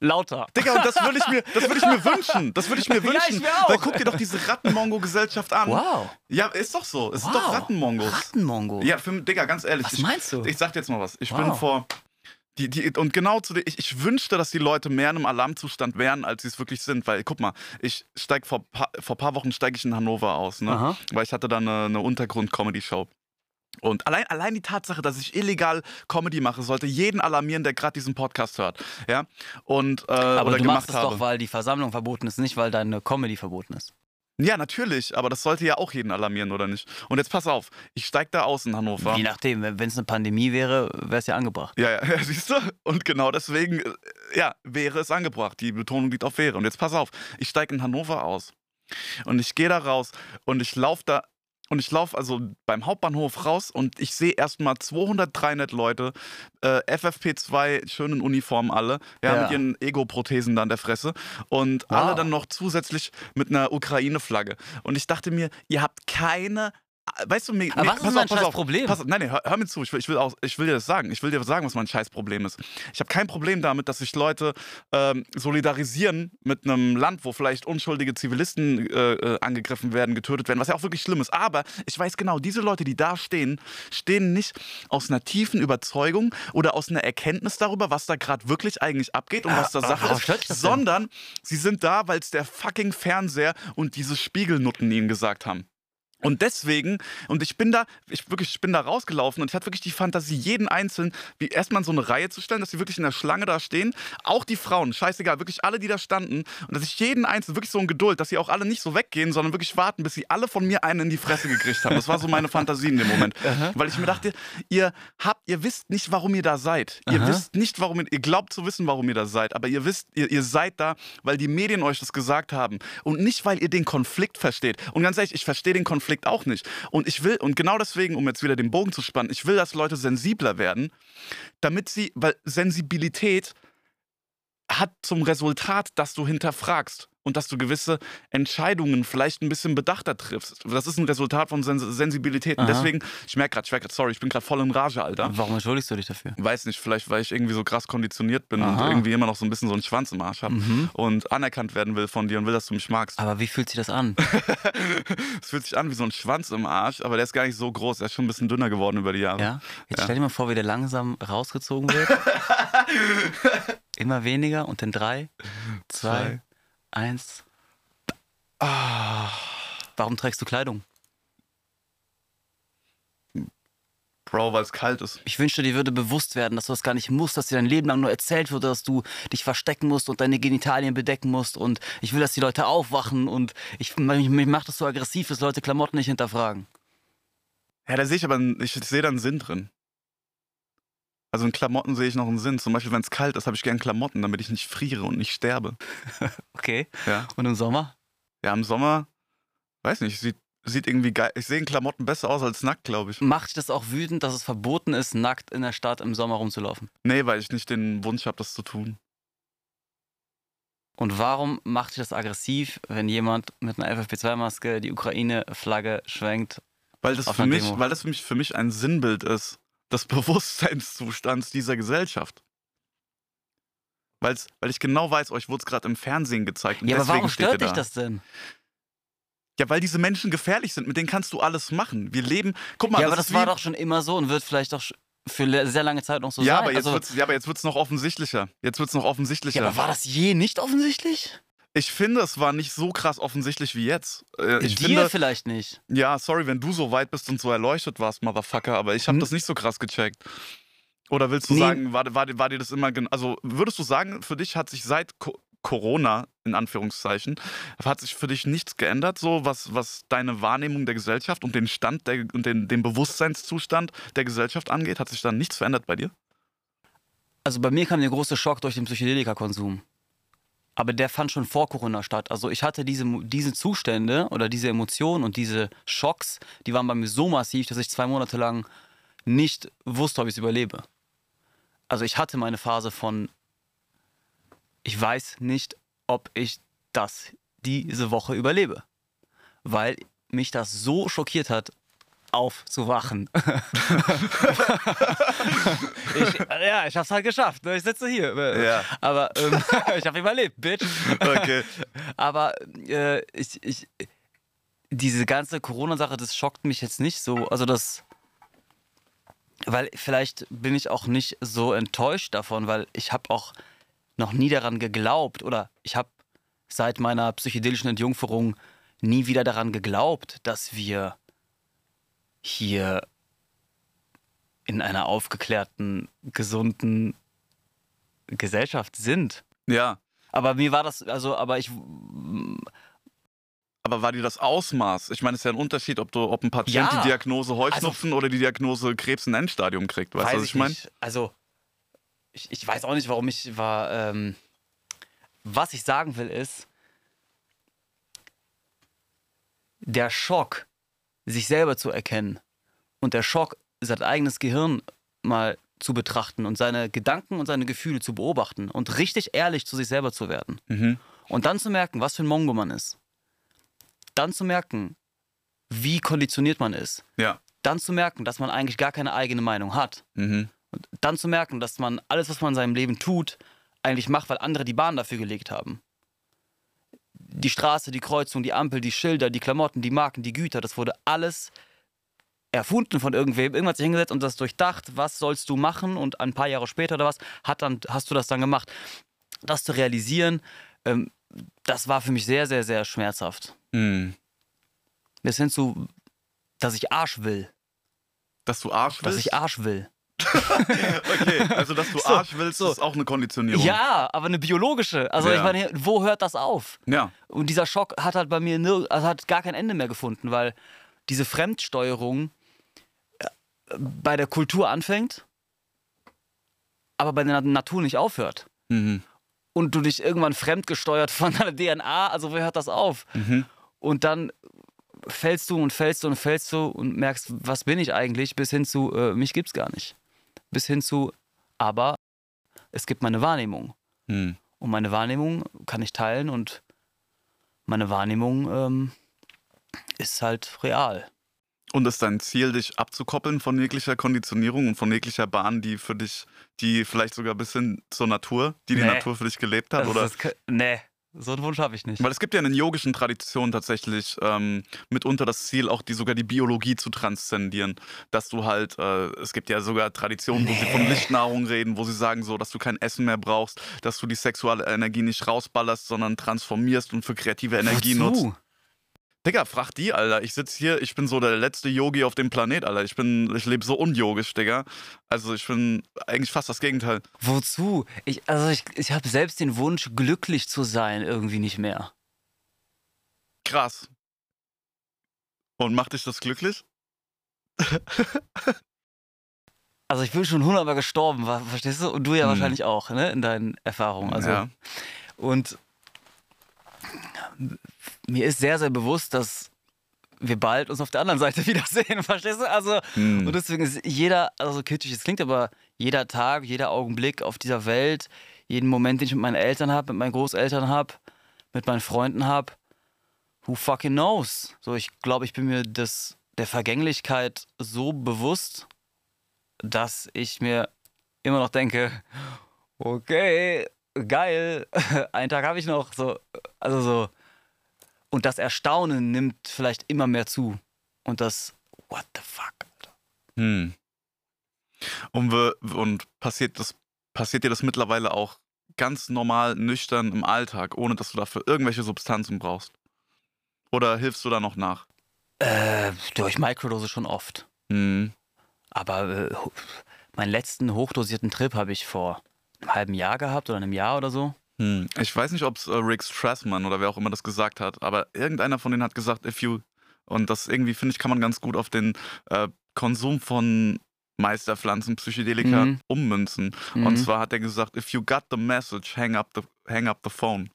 lauter. Digga, und das würde ich mir, das würde ich mir [laughs] wünschen. Das würde ich mir Ja, wünschen. ich mir auch. Weil guck dir doch diese Rattenmongo-Gesellschaft an. Wow. Ja, ist doch so. Es sind Wow. doch Rattenmongos. Rattenmongo. Ja, für, Digga, ganz ehrlich. Was ich, meinst du? Ich sag dir jetzt mal was. Ich Wow. bin vor. Die, die, und genau zu den, ich, ich wünschte, dass die Leute mehr in einem Alarmzustand wären, als sie es wirklich sind. Weil, guck mal, ich steig vor, pa- vor paar Wochen steige ich in Hannover aus, ne? Aha. Weil ich hatte da eine, eine Untergrund-Comedy-Show. Und allein, allein die Tatsache, dass ich illegal Comedy mache, sollte jeden alarmieren, der gerade diesen Podcast hört. Ja? Und, äh, Aber du gemacht machst es habe. doch, weil die Versammlung verboten ist, nicht weil deine Comedy verboten ist. Ja, natürlich, aber das sollte ja auch jeden alarmieren, oder nicht? Und jetzt pass auf, ich steig da aus in Hannover. Je nachdem, wenn es eine Pandemie wäre, wäre es ja angebracht. Ja, [laughs] ja, siehst du? Und genau deswegen, äh, ja, wäre es angebracht. Die Betonung liegt auf wäre. Und jetzt pass auf, ich steige in Hannover aus. Und ich gehe da raus und ich laufe da. Und ich laufe also beim Hauptbahnhof raus und ich sehe erstmal 200, 300 Leute, äh, FFP2, schönen Uniformen alle, ja, Ja. mit ihren Ego-Prothesen da an der Fresse und Wow. alle dann noch zusätzlich mit einer Ukraine-Flagge. Und ich dachte mir, ihr habt keine Weißt du, mir, Aber was ist mein auf, scheiß auf, Problem? Auf, nein, nein, hör, hör mir zu. Ich will, ich, will auch, ich will dir das sagen. Ich will dir sagen, was mein scheiß Problem ist. Ich habe kein Problem damit, dass sich Leute ähm, solidarisieren mit einem Land, wo vielleicht unschuldige Zivilisten äh, äh, angegriffen werden, getötet werden, was ja auch wirklich schlimm ist. Aber ich weiß genau, diese Leute, die da stehen, stehen nicht aus einer tiefen Überzeugung oder aus einer Erkenntnis darüber, was da gerade wirklich eigentlich abgeht und Ah, was da ah, Sache warum ist, sondern sie sind da, weil es der fucking Fernseher und diese Spiegelnutten ihnen gesagt haben. Und deswegen, und ich bin da, ich wirklich, ich bin da rausgelaufen und ich hatte wirklich die Fantasie, jeden Einzelnen, wie erstmal in so eine Reihe zu stellen, dass sie wirklich in der Schlange da stehen. Auch die Frauen, scheißegal, wirklich alle, die da standen. Und dass ich jeden Einzelnen, wirklich so ein Geduld, dass sie auch alle nicht so weggehen, sondern wirklich warten, bis sie alle von mir einen in die Fresse gekriegt haben. Das war so meine Fantasie in dem Moment. [laughs] Weil ich mir dachte, ihr habt, ihr wisst nicht, warum ihr da seid. Ihr Aha. wisst nicht, warum ihr, ihr glaubt zu wissen, warum ihr da seid. Aber ihr wisst, ihr, ihr seid da, weil die Medien euch das gesagt haben. Und nicht, weil ihr den Konflikt versteht. Und ganz ehrlich, ich verstehe den Konflikt auch nicht. Und ich will, und genau deswegen, um jetzt wieder den Bogen zu spannen, ich will, dass Leute sensibler werden, damit sie, weil Sensibilität hat zum Resultat, dass du hinterfragst und dass du gewisse Entscheidungen vielleicht ein bisschen bedachter triffst. Das ist ein Resultat von Sens Sensibilität. Und Aha. deswegen, ich merke gerade, ich merk grad, sorry, ich bin gerade voll in Rage, Alter. Warum entschuldigst du dich dafür? Weiß nicht, vielleicht weil ich irgendwie so krass konditioniert bin und Aha. irgendwie immer noch so ein bisschen so einen Schwanz im Arsch habe Mhm. und anerkannt werden will von dir und will, dass du mich magst. Aber wie fühlt sich das an? [laughs] Es fühlt sich an wie so ein Schwanz im Arsch, aber der ist gar nicht so groß. Er ist schon ein bisschen dünner geworden über die Jahre. Ja? Jetzt Ja. stell dir mal vor, wie der langsam rausgezogen wird. [laughs] Immer weniger und in drei, [laughs] zwei, Zwei. eins. Ah, Warum trägst du Kleidung? Bro, weil es kalt ist. Ich wünschte, dir würde bewusst werden, dass du das gar nicht musst, dass dir dein Leben lang nur erzählt wird, dass du dich verstecken musst und deine Genitalien bedecken musst. Und ich will, dass die Leute aufwachen und ich, mich, mich macht das so aggressiv, dass Leute Klamotten nicht hinterfragen. Ja, da sehe ich aber, ich sehe da einen Sinn drin. Also in Klamotten sehe ich noch einen Sinn. Zum Beispiel, wenn es kalt ist, habe ich gern Klamotten, damit ich nicht friere und nicht sterbe. [laughs] Okay. Ja, Und im Sommer? ja im Sommer, weiß nicht, sieht, sieht irgendwie geil. Ich sehe in Klamotten besser aus als nackt, glaube ich. Macht dich das auch wütend, dass es verboten ist, nackt in der Stadt im Sommer rumzulaufen? Nee, weil ich nicht den Wunsch habe, das zu tun. Und warum macht dich das aggressiv, wenn jemand mit einer FFP2-Maske die Ukraine-Flagge schwenkt? Weil das, für mich, Demo. weil das für mich, für mich ein Sinnbild ist des Bewusstseinszustands dieser Gesellschaft. Weil's, weil ich genau weiß, euch wurde es gerade im Fernsehen gezeigt. Und Ja, aber warum stört dich da. das denn? Ja, weil diese Menschen gefährlich sind, mit denen kannst du alles machen. Wir leben. Guck mal, ja, aber das ist war doch schon immer so und wird vielleicht auch für sehr lange Zeit noch so ja, sein. aber jetzt also, wird's, ja, aber jetzt wird es noch offensichtlicher. Jetzt wird es noch offensichtlicher. ja, aber war das je nicht offensichtlich? Ich finde, es war nicht so krass offensichtlich wie jetzt. Äh, ich Dir finde, vielleicht nicht. ja, sorry, wenn du so weit bist und so erleuchtet warst, Motherfucker, aber ich habe Hm. das nicht so krass gecheckt. Oder willst du Nee. sagen, war, war, war dir das immer, gen- also würdest du sagen, für dich hat sich seit Co Corona, in Anführungszeichen, hat sich für dich nichts geändert, so was, was deine Wahrnehmung der Gesellschaft und den Stand der, und den, den Bewusstseinszustand der Gesellschaft angeht? Hat sich da nichts verändert bei dir? Also bei mir kam der große Schock durch den Psychedelika-Konsum. Aber der fand schon vor Corona statt. Also ich hatte diese, diese Zustände oder diese Emotionen und diese Schocks, die waren bei mir so massiv, dass ich zwei Monate lang nicht wusste, ob ich es überlebe. Also ich hatte meine Phase von, ich weiß nicht, ob ich das diese Woche überlebe. Weil mich das so schockiert hat, aufzuwachen. [laughs] ich, ja, ich hab's halt geschafft. ne? Ich sitze hier. Ja. Aber ähm, [laughs] ich habe überlebt, Bitch. Okay. [laughs] Aber äh, ich, ich, diese ganze Corona-Sache, das schockt mich jetzt nicht so. Also das, weil vielleicht bin ich auch nicht so enttäuscht davon, weil ich habe auch noch nie daran geglaubt oder ich habe seit meiner psychedelischen Entjungferung nie wieder daran geglaubt, dass wir hier in einer aufgeklärten, gesunden Gesellschaft sind. Ja. Aber mir war das, also, aber ich, Aber war dir das Ausmaß? Ich meine, es ist ja ein Unterschied, ob, du, ob ein Patient Ja. Also die Diagnose Heuschnupfen oder die Diagnose Krebs im Endstadium kriegt. Weißt du, was ich meine? Also, ich, ich weiß auch nicht, warum ich war. Ähm, was ich sagen will ist, der Schock, sich selber zu erkennen und der Schock, sein eigenes Gehirn mal zu betrachten und seine Gedanken und seine Gefühle zu beobachten und richtig ehrlich zu sich selber zu werden. Mhm. Und dann zu merken, was für ein Mongo man ist. Dann zu merken, wie konditioniert man ist. Ja. Dann zu merken, dass man eigentlich gar keine eigene Meinung hat. Mhm. Und dann zu merken, dass man alles, was man in seinem Leben tut, eigentlich macht, weil andere die Bahn dafür gelegt haben. Die Straße, die Kreuzung, die Ampel, die Schilder, die Klamotten, die Marken, die Güter, das wurde alles erfunden von irgendwem. Irgendwann hat sich hingesetzt und das durchdacht, was sollst du machen und ein paar Jahre später oder was, hat dann, hast du das dann gemacht. Das zu realisieren, ähm, das war für mich sehr, sehr, sehr schmerzhaft. Mhm. Bis hin zu, Dass ich Arsch will. Dass du Arsch Dass willst? ich Arsch will. Okay, also dass du So, Arsch willst, so. ist auch eine Konditionierung. Ja, aber eine biologische. Also Ja. ich meine, wo hört das auf? Ja. Und dieser Schock hat halt bei mir nirg also hat gar kein Ende mehr gefunden, weil diese Fremdsteuerung äh, bei der Kultur anfängt, aber bei der Natur nicht aufhört. Mhm. Und du dich irgendwann fremdgesteuert von deiner DNA, also wo hört das auf? Mhm. Und dann fällst du und fällst du und fällst du und merkst, was bin ich eigentlich, bis hin zu, äh, mich gibt's gar nicht. Bis hin zu, aber es gibt meine Wahrnehmung. Mhm. Und meine Wahrnehmung kann ich teilen und meine Wahrnehmung ähm, ist halt real. Und ist dein Ziel, dich abzukoppeln von jeglicher Konditionierung und von jeglicher Bahn, die für dich, die vielleicht sogar bis hin zur Natur, die die Nee. Natur für dich gelebt hat? Das, oder? kö- nee, so einen Wunsch habe ich nicht. Weil es gibt ja in den yogischen Traditionen tatsächlich ähm, mitunter das Ziel, auch die sogar die Biologie zu transzendieren. Dass du halt, äh, es gibt ja sogar Traditionen, wo sie von Lichtnahrung reden, wo sie sagen so, dass du kein Essen mehr brauchst, dass du die sexuelle Energie nicht rausballerst, sondern transformierst und für kreative Energie nutzt. Digga, frag die, Alter. Ich sitz hier, ich bin so der letzte Yogi auf dem Planet, Alter. Ich bin, ich lebe so unyogisch, Digga. Also ich bin eigentlich fast das Gegenteil. Wozu? Ich, also ich, ich habe selbst den Wunsch, glücklich zu sein, irgendwie nicht mehr. Krass. Und macht dich das glücklich? [laughs] Also ich bin schon hundertmal gestorben, verstehst du? Und du ja Hm. wahrscheinlich auch, ne? In deinen Erfahrungen. Also, ja. Und mir ist sehr, sehr bewusst, dass wir bald uns auf der anderen Seite [laughs] wiedersehen, verstehst du? Also, Hm. und deswegen ist jeder, also kitschig, es klingt aber jeder Tag, jeder Augenblick auf dieser Welt, jeden Moment, den ich mit meinen Eltern habe, mit meinen Großeltern habe, mit meinen Freunden habe, who fucking knows? So, ich glaube, ich bin mir des, der Vergänglichkeit so bewusst, dass ich mir immer noch denke, okay, geil, [laughs] einen Tag habe ich noch. So, also so. Und das Erstaunen nimmt vielleicht immer mehr zu. Und das, what the fuck? Alter. Hm. Und, wir, und passiert, das, passiert dir das mittlerweile auch ganz normal, nüchtern im Alltag, ohne dass du dafür irgendwelche Substanzen brauchst? Oder hilfst du da noch nach? Äh, durch Microdose schon oft. Hm. Aber äh, meinen letzten hochdosierten Trip habe ich vor einem halben Jahr gehabt oder einem Jahr oder so. Hm. Ich weiß nicht, ob es äh, Rick Strassman oder wer auch immer das gesagt hat, aber irgendeiner von denen hat gesagt, if you. Und das irgendwie, finde ich, kann man ganz gut auf den äh, Konsum von Meisterpflanzen, Psychedelika Mhm. ummünzen. Mhm. Und zwar hat er gesagt, if you got the message, hang up the, hang up the phone.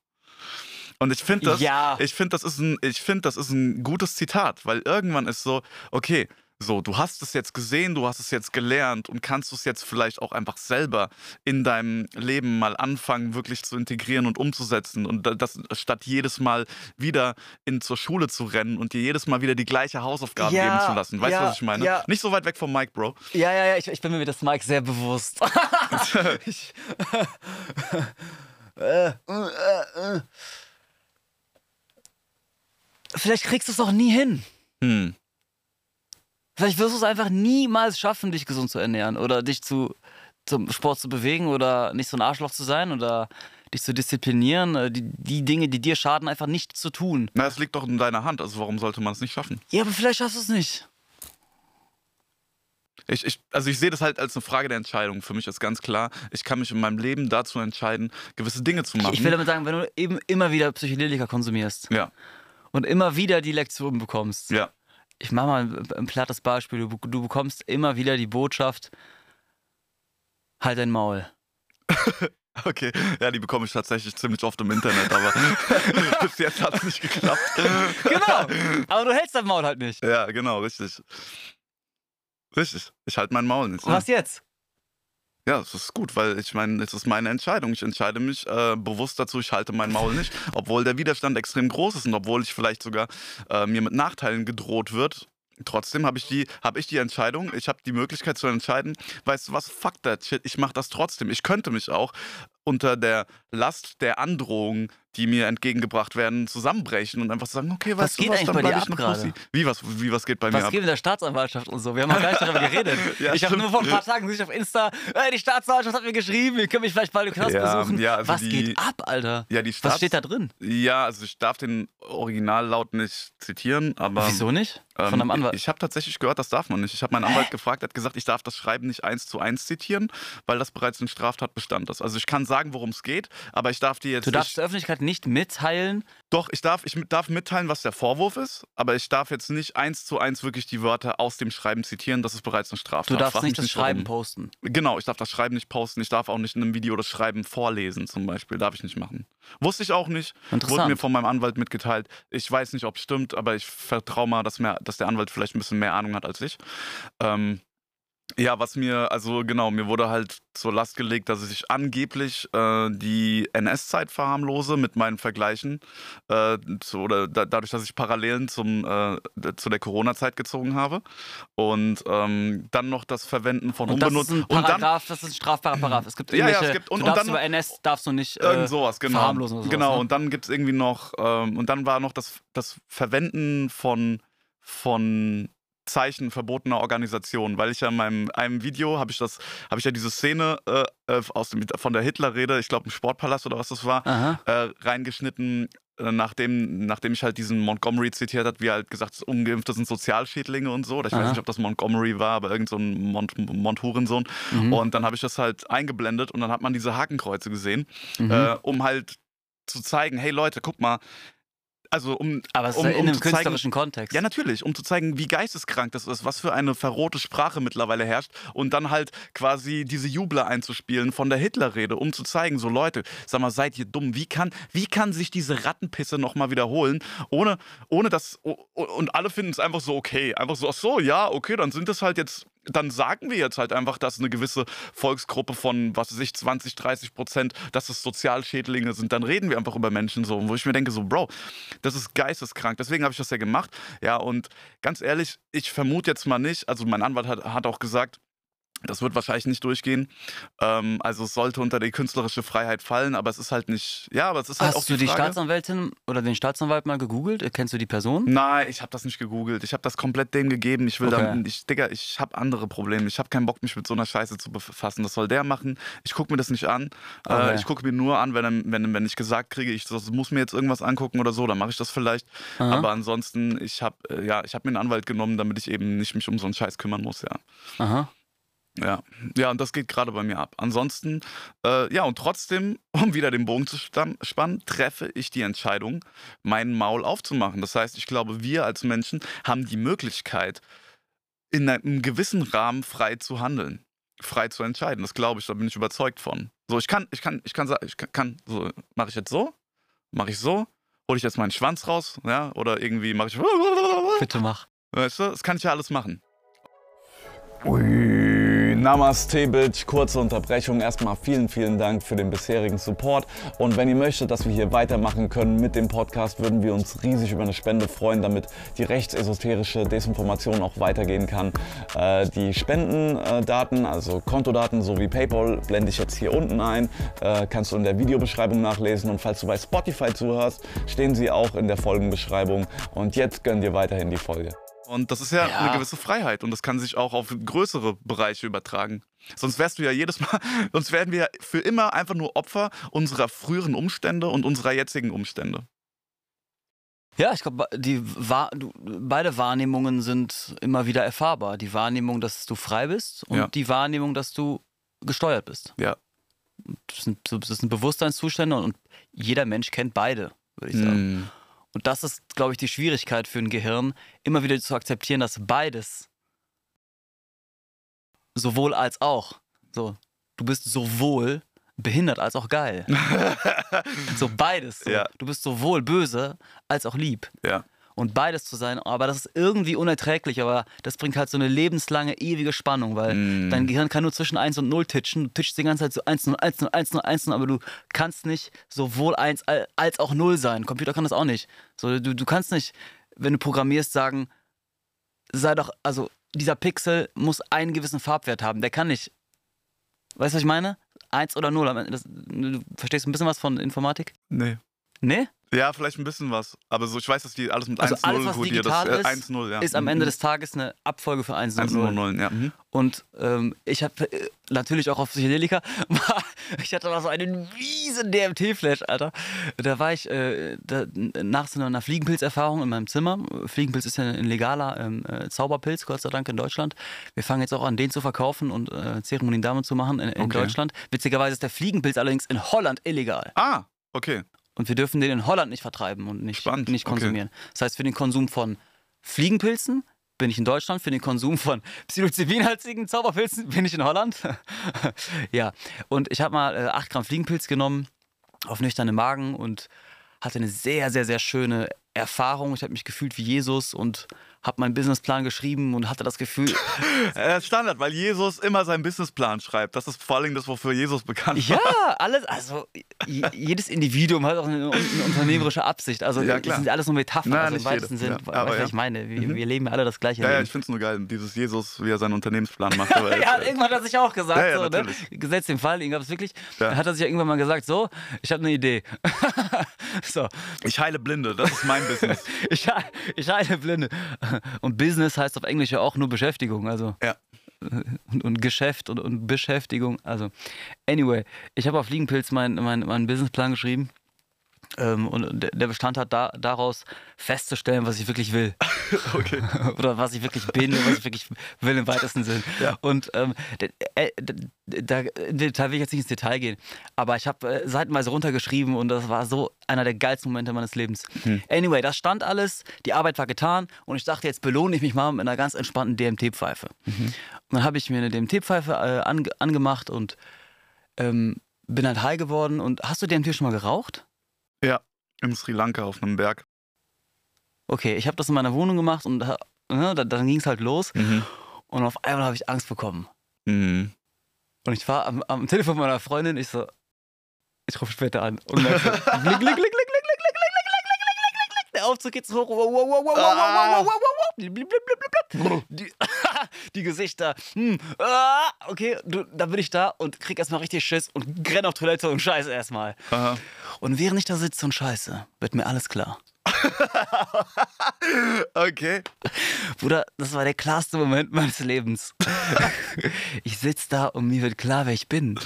Und ich finde das, Ja. ich finde, das ist ein, ich finde, das ist ein gutes Zitat, weil irgendwann ist so, okay, so, du hast es jetzt gesehen, du hast es jetzt gelernt und kannst du es jetzt vielleicht auch einfach selber in deinem Leben mal anfangen, wirklich zu integrieren und umzusetzen und da- das statt jedes Mal wieder in zur Schule zu rennen und dir jedes Mal wieder die gleiche Hausaufgabe Ja, geben zu lassen. Weißt du, ja, was ich meine? ja. Nicht so weit weg vom Mike, Bro. Ja, ja, ja, ich, ich bin mir das Mike sehr bewusst. [laughs] [laughs] ich, äh, äh, äh. Vielleicht kriegst du es auch nie hin. Hm. Vielleicht wirst du es einfach niemals schaffen, dich gesund zu ernähren oder dich zu, zum Sport zu bewegen oder nicht so ein Arschloch zu sein oder dich zu disziplinieren, äh, die, die Dinge, die dir schaden, einfach nicht zu tun. Na, es liegt doch in deiner Hand, also warum sollte man es nicht schaffen? Ja, aber vielleicht schaffst du es nicht. Ich, ich, also ich sehe das halt als eine Frage der Entscheidung. Für mich ist ganz klar, ich kann mich in meinem Leben dazu entscheiden, gewisse Dinge zu machen. Ich will damit sagen, wenn du eben immer wieder Psychedelika konsumierst ja, und immer wieder die Lektion bekommst, ja. Ich mache mal ein, plattes Beispiel, du, du bekommst immer wieder die Botschaft, halt dein Maul. [laughs] Okay, ja, die bekomme ich tatsächlich ziemlich oft im Internet, aber [laughs] bis jetzt hat es nicht geklappt. Genau, [laughs] aber du hältst dein Maul halt nicht. Ja, genau, richtig. Richtig. Ich halte mein Maul nicht. ne? Was jetzt? Ja, das ist gut, weil ich meine, es ist meine Entscheidung. Ich entscheide mich äh, bewusst dazu, ich halte mein Maul nicht, obwohl der Widerstand extrem groß ist und obwohl ich vielleicht sogar äh, mir mit Nachteilen gedroht wird. Trotzdem habe ich die, habe ich die Entscheidung, ich habe die Möglichkeit zu entscheiden, weißt du was, fuck that shit, ich mache das trotzdem. Ich könnte mich auch unter der Last der Androhung, die mir entgegengebracht werden, zusammenbrechen und einfach sagen, okay, Was du geht was, eigentlich dann bei dir ab gerade? Wie was, wie was geht bei mir Was ab? geht in der Staatsanwaltschaft und so? Wir haben noch gar nicht darüber geredet. [laughs] Ja, ich habe nur vor ein paar Tagen sich auf Insta, äh, die Staatsanwaltschaft hat mir geschrieben, ihr könnt mich vielleicht bald im Knast Ja, besuchen. ja, also Was die- geht ab, Alter? Ja, die Was Staats- steht da drin? Ja, also ich darf den Originallaut nicht zitieren, aber. Wieso nicht? Von Ähm, einem Anwalt. Ich habe tatsächlich gehört, das darf man nicht. Ich habe meinen Anwalt gefragt, er hat gesagt, ich darf das Schreiben nicht eins zu eins zitieren, weil das bereits ein Straftatbestand ist. Also ich kann sagen, worum es geht, aber ich darf dir jetzt Du darfst nicht. Öffentlichkeit nicht mitteilen, Doch, ich darf, ich darf mitteilen, was der Vorwurf ist, aber ich darf jetzt nicht eins zu eins wirklich die Wörter aus dem Schreiben zitieren. Das ist bereits eine Straftat. du darfst Frag nicht das Schreiben warum. posten. Genau, ich darf das Schreiben nicht posten. Ich darf auch nicht in einem Video das Schreiben vorlesen, zum Beispiel. Darf ich nicht machen. Wusste ich auch nicht. Wurde Interessant. mir von meinem Anwalt mitgeteilt. Ich weiß nicht, ob es stimmt, aber ich vertraue mal, dass, mir, dass der Anwalt vielleicht ein bisschen mehr Ahnung hat als ich. Ähm, ja, was mir, also genau, mir wurde halt zur Last gelegt, dass ich angeblich äh, die NS-Zeit verharmlose mit meinen Vergleichen. Äh, zu, oder da, dadurch, dass ich Parallelen zum, äh, zu der Corona-Zeit gezogen habe. Und ähm, dann noch das Verwenden von Und das ist unbenutzten. ein Und dann das ist ein strafbarer Paragraph. Es gibt Ja, ja, es gibt- und- du und darfst dann- über NS darfst du nicht äh, Irgend sowas, genau. verharmlosen oder sowas, genau, ne? und dann gibt es irgendwie noch, ähm, und dann war noch das, das Verwenden von, von Zeichen verbotener Organisationen, weil ich ja in meinem einem Video habe ich das, habe ich ja diese Szene äh, äh, aus dem, von der Hitlerrede, ich glaube im Sportpalast oder was das war, äh, reingeschnitten, äh, nachdem, nachdem ich halt diesen Montgomery zitiert hat, wie er halt gesagt, hat, Ungeimpfte sind Sozialschädlinge und so. Ich weiß Aha. nicht, ob das Montgomery war, aber irgend so ein Mont, Monthurensohn. Mhm. Und dann habe ich das halt eingeblendet und dann hat man diese Hakenkreuze gesehen, Mhm. äh, um halt zu zeigen, hey Leute, guck mal, also um, Aber es ist um, ja in um einem zeigen, künstlerischen Kontext. ja, natürlich, um zu zeigen, wie geisteskrank das ist, was für eine verrohte Sprache mittlerweile herrscht und dann halt quasi diese Jubler einzuspielen von der Hitlerrede, um zu zeigen, so Leute, sag mal, seid ihr dumm? Wie kann, wie kann sich diese Rattenpisse nochmal wiederholen, ohne, ohne o- und alle finden es einfach so okay, einfach so, ach so, ja, okay, dann sind es halt jetzt, dann sagen wir jetzt halt einfach, dass eine gewisse Volksgruppe von, was weiß ich, 20, 30 Prozent, dass es Sozialschädlinge sind, dann reden wir einfach über Menschen so, wo ich mir denke, so, Bro, das ist geisteskrank. Deswegen habe ich das ja gemacht. Ja, und ganz ehrlich, ich vermute jetzt mal nicht, also mein Anwalt hat, hat auch gesagt, das wird wahrscheinlich nicht durchgehen. Ähm, also es sollte unter die künstlerische Freiheit fallen, aber es ist halt nicht. Ja, aber es ist halt auch Hast du die Frage. Staatsanwältin oder den Staatsanwalt mal gegoogelt? Kennst du die Person? Nein, ich habe das nicht gegoogelt. Ich habe das komplett dem gegeben. Ich will Okay. dann, ich, Digga, ich habe andere Probleme. Ich habe keinen Bock, mich mit so einer Scheiße zu befassen. Das soll der machen. Ich gucke mir das nicht an. Okay. Äh, ich gucke mir nur an, wenn, wenn, wenn ich gesagt kriege, ich das muss mir jetzt irgendwas angucken oder so, dann mache ich das vielleicht. Aha. Aber ansonsten, ich habe ja, ich habe mir einen Anwalt genommen, damit ich eben nicht mich um so einen Scheiß kümmern muss, ja. Aha. Ja, ja, und das geht gerade bei mir ab. Ansonsten, äh, ja, und trotzdem, [laughs] um wieder den Bogen zu spannen, treffe ich die Entscheidung, meinen Maul aufzumachen. Das heißt, ich glaube, wir als Menschen haben die Möglichkeit, in einem gewissen Rahmen frei zu handeln, frei zu entscheiden. Das glaube ich, da bin ich überzeugt von. So, ich kann, ich kann, ich kann sagen, ich kann, kann so, mache ich jetzt so, mache ich so, hole ich jetzt meinen Schwanz raus, ja, oder irgendwie mache ich, Bitte mach. Weißt du, das kann ich ja alles machen. Ui, Namaste, Bitch. Kurze Unterbrechung. Erstmal vielen, vielen Dank für den bisherigen Support. Und wenn ihr möchtet, dass wir hier weitermachen können mit dem Podcast, würden wir uns riesig über eine Spende freuen, damit die rechtsesoterische Desinformation auch weitergehen kann. Äh, die Spendendaten, also Kontodaten sowie PayPal, blende ich jetzt hier unten ein. Äh, kannst du in der Videobeschreibung nachlesen. Und falls du bei Spotify zuhörst, stehen sie auch in der Folgenbeschreibung. Und jetzt gönn dir weiterhin die Folge. Und das ist ja, Ja. eine gewisse Freiheit und das kann sich auch auf größere Bereiche übertragen. Sonst wärst du ja jedes Mal, [laughs] sonst werden wir für immer einfach nur Opfer unserer früheren Umstände und unserer jetzigen Umstände. Ja, ich glaube, die beide Wahrnehmungen sind immer wieder erfahrbar. Die Wahrnehmung, dass du frei bist und Ja. die Wahrnehmung, dass du gesteuert bist. Ja. Das sind, das sind Bewusstseinszustände und jeder Mensch kennt beide, würde ich sagen. Mm. Und das ist, glaube ich, die Schwierigkeit für ein Gehirn, immer wieder zu akzeptieren, dass beides sowohl als auch. So, du bist sowohl behindert als auch geil. [laughs] so beides. So. Ja. Du bist sowohl böse als auch lieb. Ja. Und beides zu sein, aber das ist irgendwie unerträglich, aber das bringt halt so eine lebenslange, ewige Spannung, weil Mm. dein Gehirn kann nur zwischen 1 und 0 titschen. Du titschst die ganze Zeit so 1, 0, 1, 0, 1, 0, 1, 0, aber du kannst nicht sowohl 1 als auch 0 sein. Ein Computer kann das auch nicht. So, du, du kannst nicht, wenn du programmierst, sagen, sei doch, also dieser Pixel muss einen gewissen Farbwert haben. Der kann nicht. Weißt du, was ich meine? 1 oder 0. am Ende. Das, du verstehst ein bisschen was von Informatik? Nee. Nee? Ja, vielleicht ein bisschen was. Aber so, ich weiß, dass die alles mit Also 1-0 alles, was kodiert. digital Das, äh, ist, 1-0, ja. ist am Mhm. Ende des Tages eine Abfolge für 1 und 1-0, 0. ja. Mhm. Und ähm, ich habe äh, natürlich auch auf Psychedelika, [laughs] ich hatte mal so einen miesen DMT-Flash, Alter. Da war ich äh, da, nach so einer Fliegenpilzerfahrung in meinem Zimmer. Fliegenpilz ist ja ein legaler ähm, äh, Zauberpilz, Gott sei Dank in Deutschland. Wir fangen jetzt auch an, den zu verkaufen und äh, Zeremonien damit zu machen in, in Okay. Deutschland. Witzigerweise ist der Fliegenpilz allerdings in Holland illegal. Ah, okay. Und wir dürfen den in Holland nicht vertreiben und nicht, Spannend, nicht okay. konsumieren. Das heißt, für den Konsum von Fliegenpilzen bin ich in Deutschland, für den Konsum von psilocybinhaltigen Zauberpilzen bin ich in Holland. [laughs] ja, und ich habe mal äh, 8 Gramm Fliegenpilz genommen auf nüchternen Magen und hatte eine sehr, sehr, sehr schöne Erfahrung. Ich habe mich gefühlt wie Jesus und habe meinen Businessplan geschrieben und hatte das Gefühl, [laughs] Äh, Standard, weil Jesus immer seinen Businessplan schreibt. Das ist vor allem das, wofür Jesus bekannt Ja, war. alles, also jedes Individuum hat auch eine, eine unternehmerische Absicht. Also Ja, das sind alles nur Metaphern, Na, also im weitesten. Sinn. Ja, weißt du, was ja. ich meine? Wir, wir leben ja alle das gleiche Ja, ja, ich finde es nur geil, dieses Jesus, wie er seinen Unternehmensplan macht. [laughs] Ja, äh, irgendwann hat er sich auch gesagt, Ja, ja, so, ne? natürlich. Gesetz den Fall, ihn gab es wirklich. Ja. Dann hat er sich ja irgendwann mal gesagt, so, ich habe eine Idee. [laughs] so, ich heile Blinde, das ist mein Business. ich, he- ich heile Blinde. [laughs] Und Business heißt auf Englisch ja auch nur Beschäftigung, also Ja. und, und Geschäft und, und Beschäftigung. Also, anyway, ich habe auf Fliegenpilz meinen mein, meinen Businessplan geschrieben. Ähm, und der der bestand hat da, daraus festzustellen, was ich wirklich will. [laughs] Okay. [laughs] Oder was ich wirklich bin und was ich wirklich will im weitesten Sinn. [laughs] Ja. Und ähm, äh, da, im Detail will ich jetzt nicht ins Detail gehen, aber ich habe äh, seitenweise runtergeschrieben und das war so einer der geilsten Momente meines Lebens. Hm. Anyway, das stand alles, die Arbeit war getan und ich dachte, jetzt belohne ich mich mal mit einer ganz entspannten DMT-Pfeife. Mhm. Und dann habe ich mir eine DMT-Pfeife äh, ange angemacht und ähm, bin halt high geworden. Und hast du DMT schon mal geraucht? Ja, in Sri Lanka auf einem Berg. Okay, ich habe das in meiner Wohnung gemacht und äh, dann, dann ging es halt los. Mhm. Und auf einmal habe ich Angst bekommen. Mhm. Und ich war am, am Telefon meiner Freundin, ich so, ich rufe später an. Und merke so, klick, klick, klick, klick, klick, klick, klick, klick, klick, klick, klick, klick. Der Aufzug geht so hoch. Wow, wow, wow, wow, wow, wow, wow, wow, wow. Die, die Gesichter. Hm, ah, okay, du, da bin ich da und krieg erstmal richtig Schiss und renn auf Toilette und scheiße erstmal. Aha. Und während ich da sitze und scheiße, wird mir alles klar. [laughs] Okay. Bruder, das war der klarste Moment meines Lebens. [laughs] ich sitze da und mir wird klar, wer ich bin.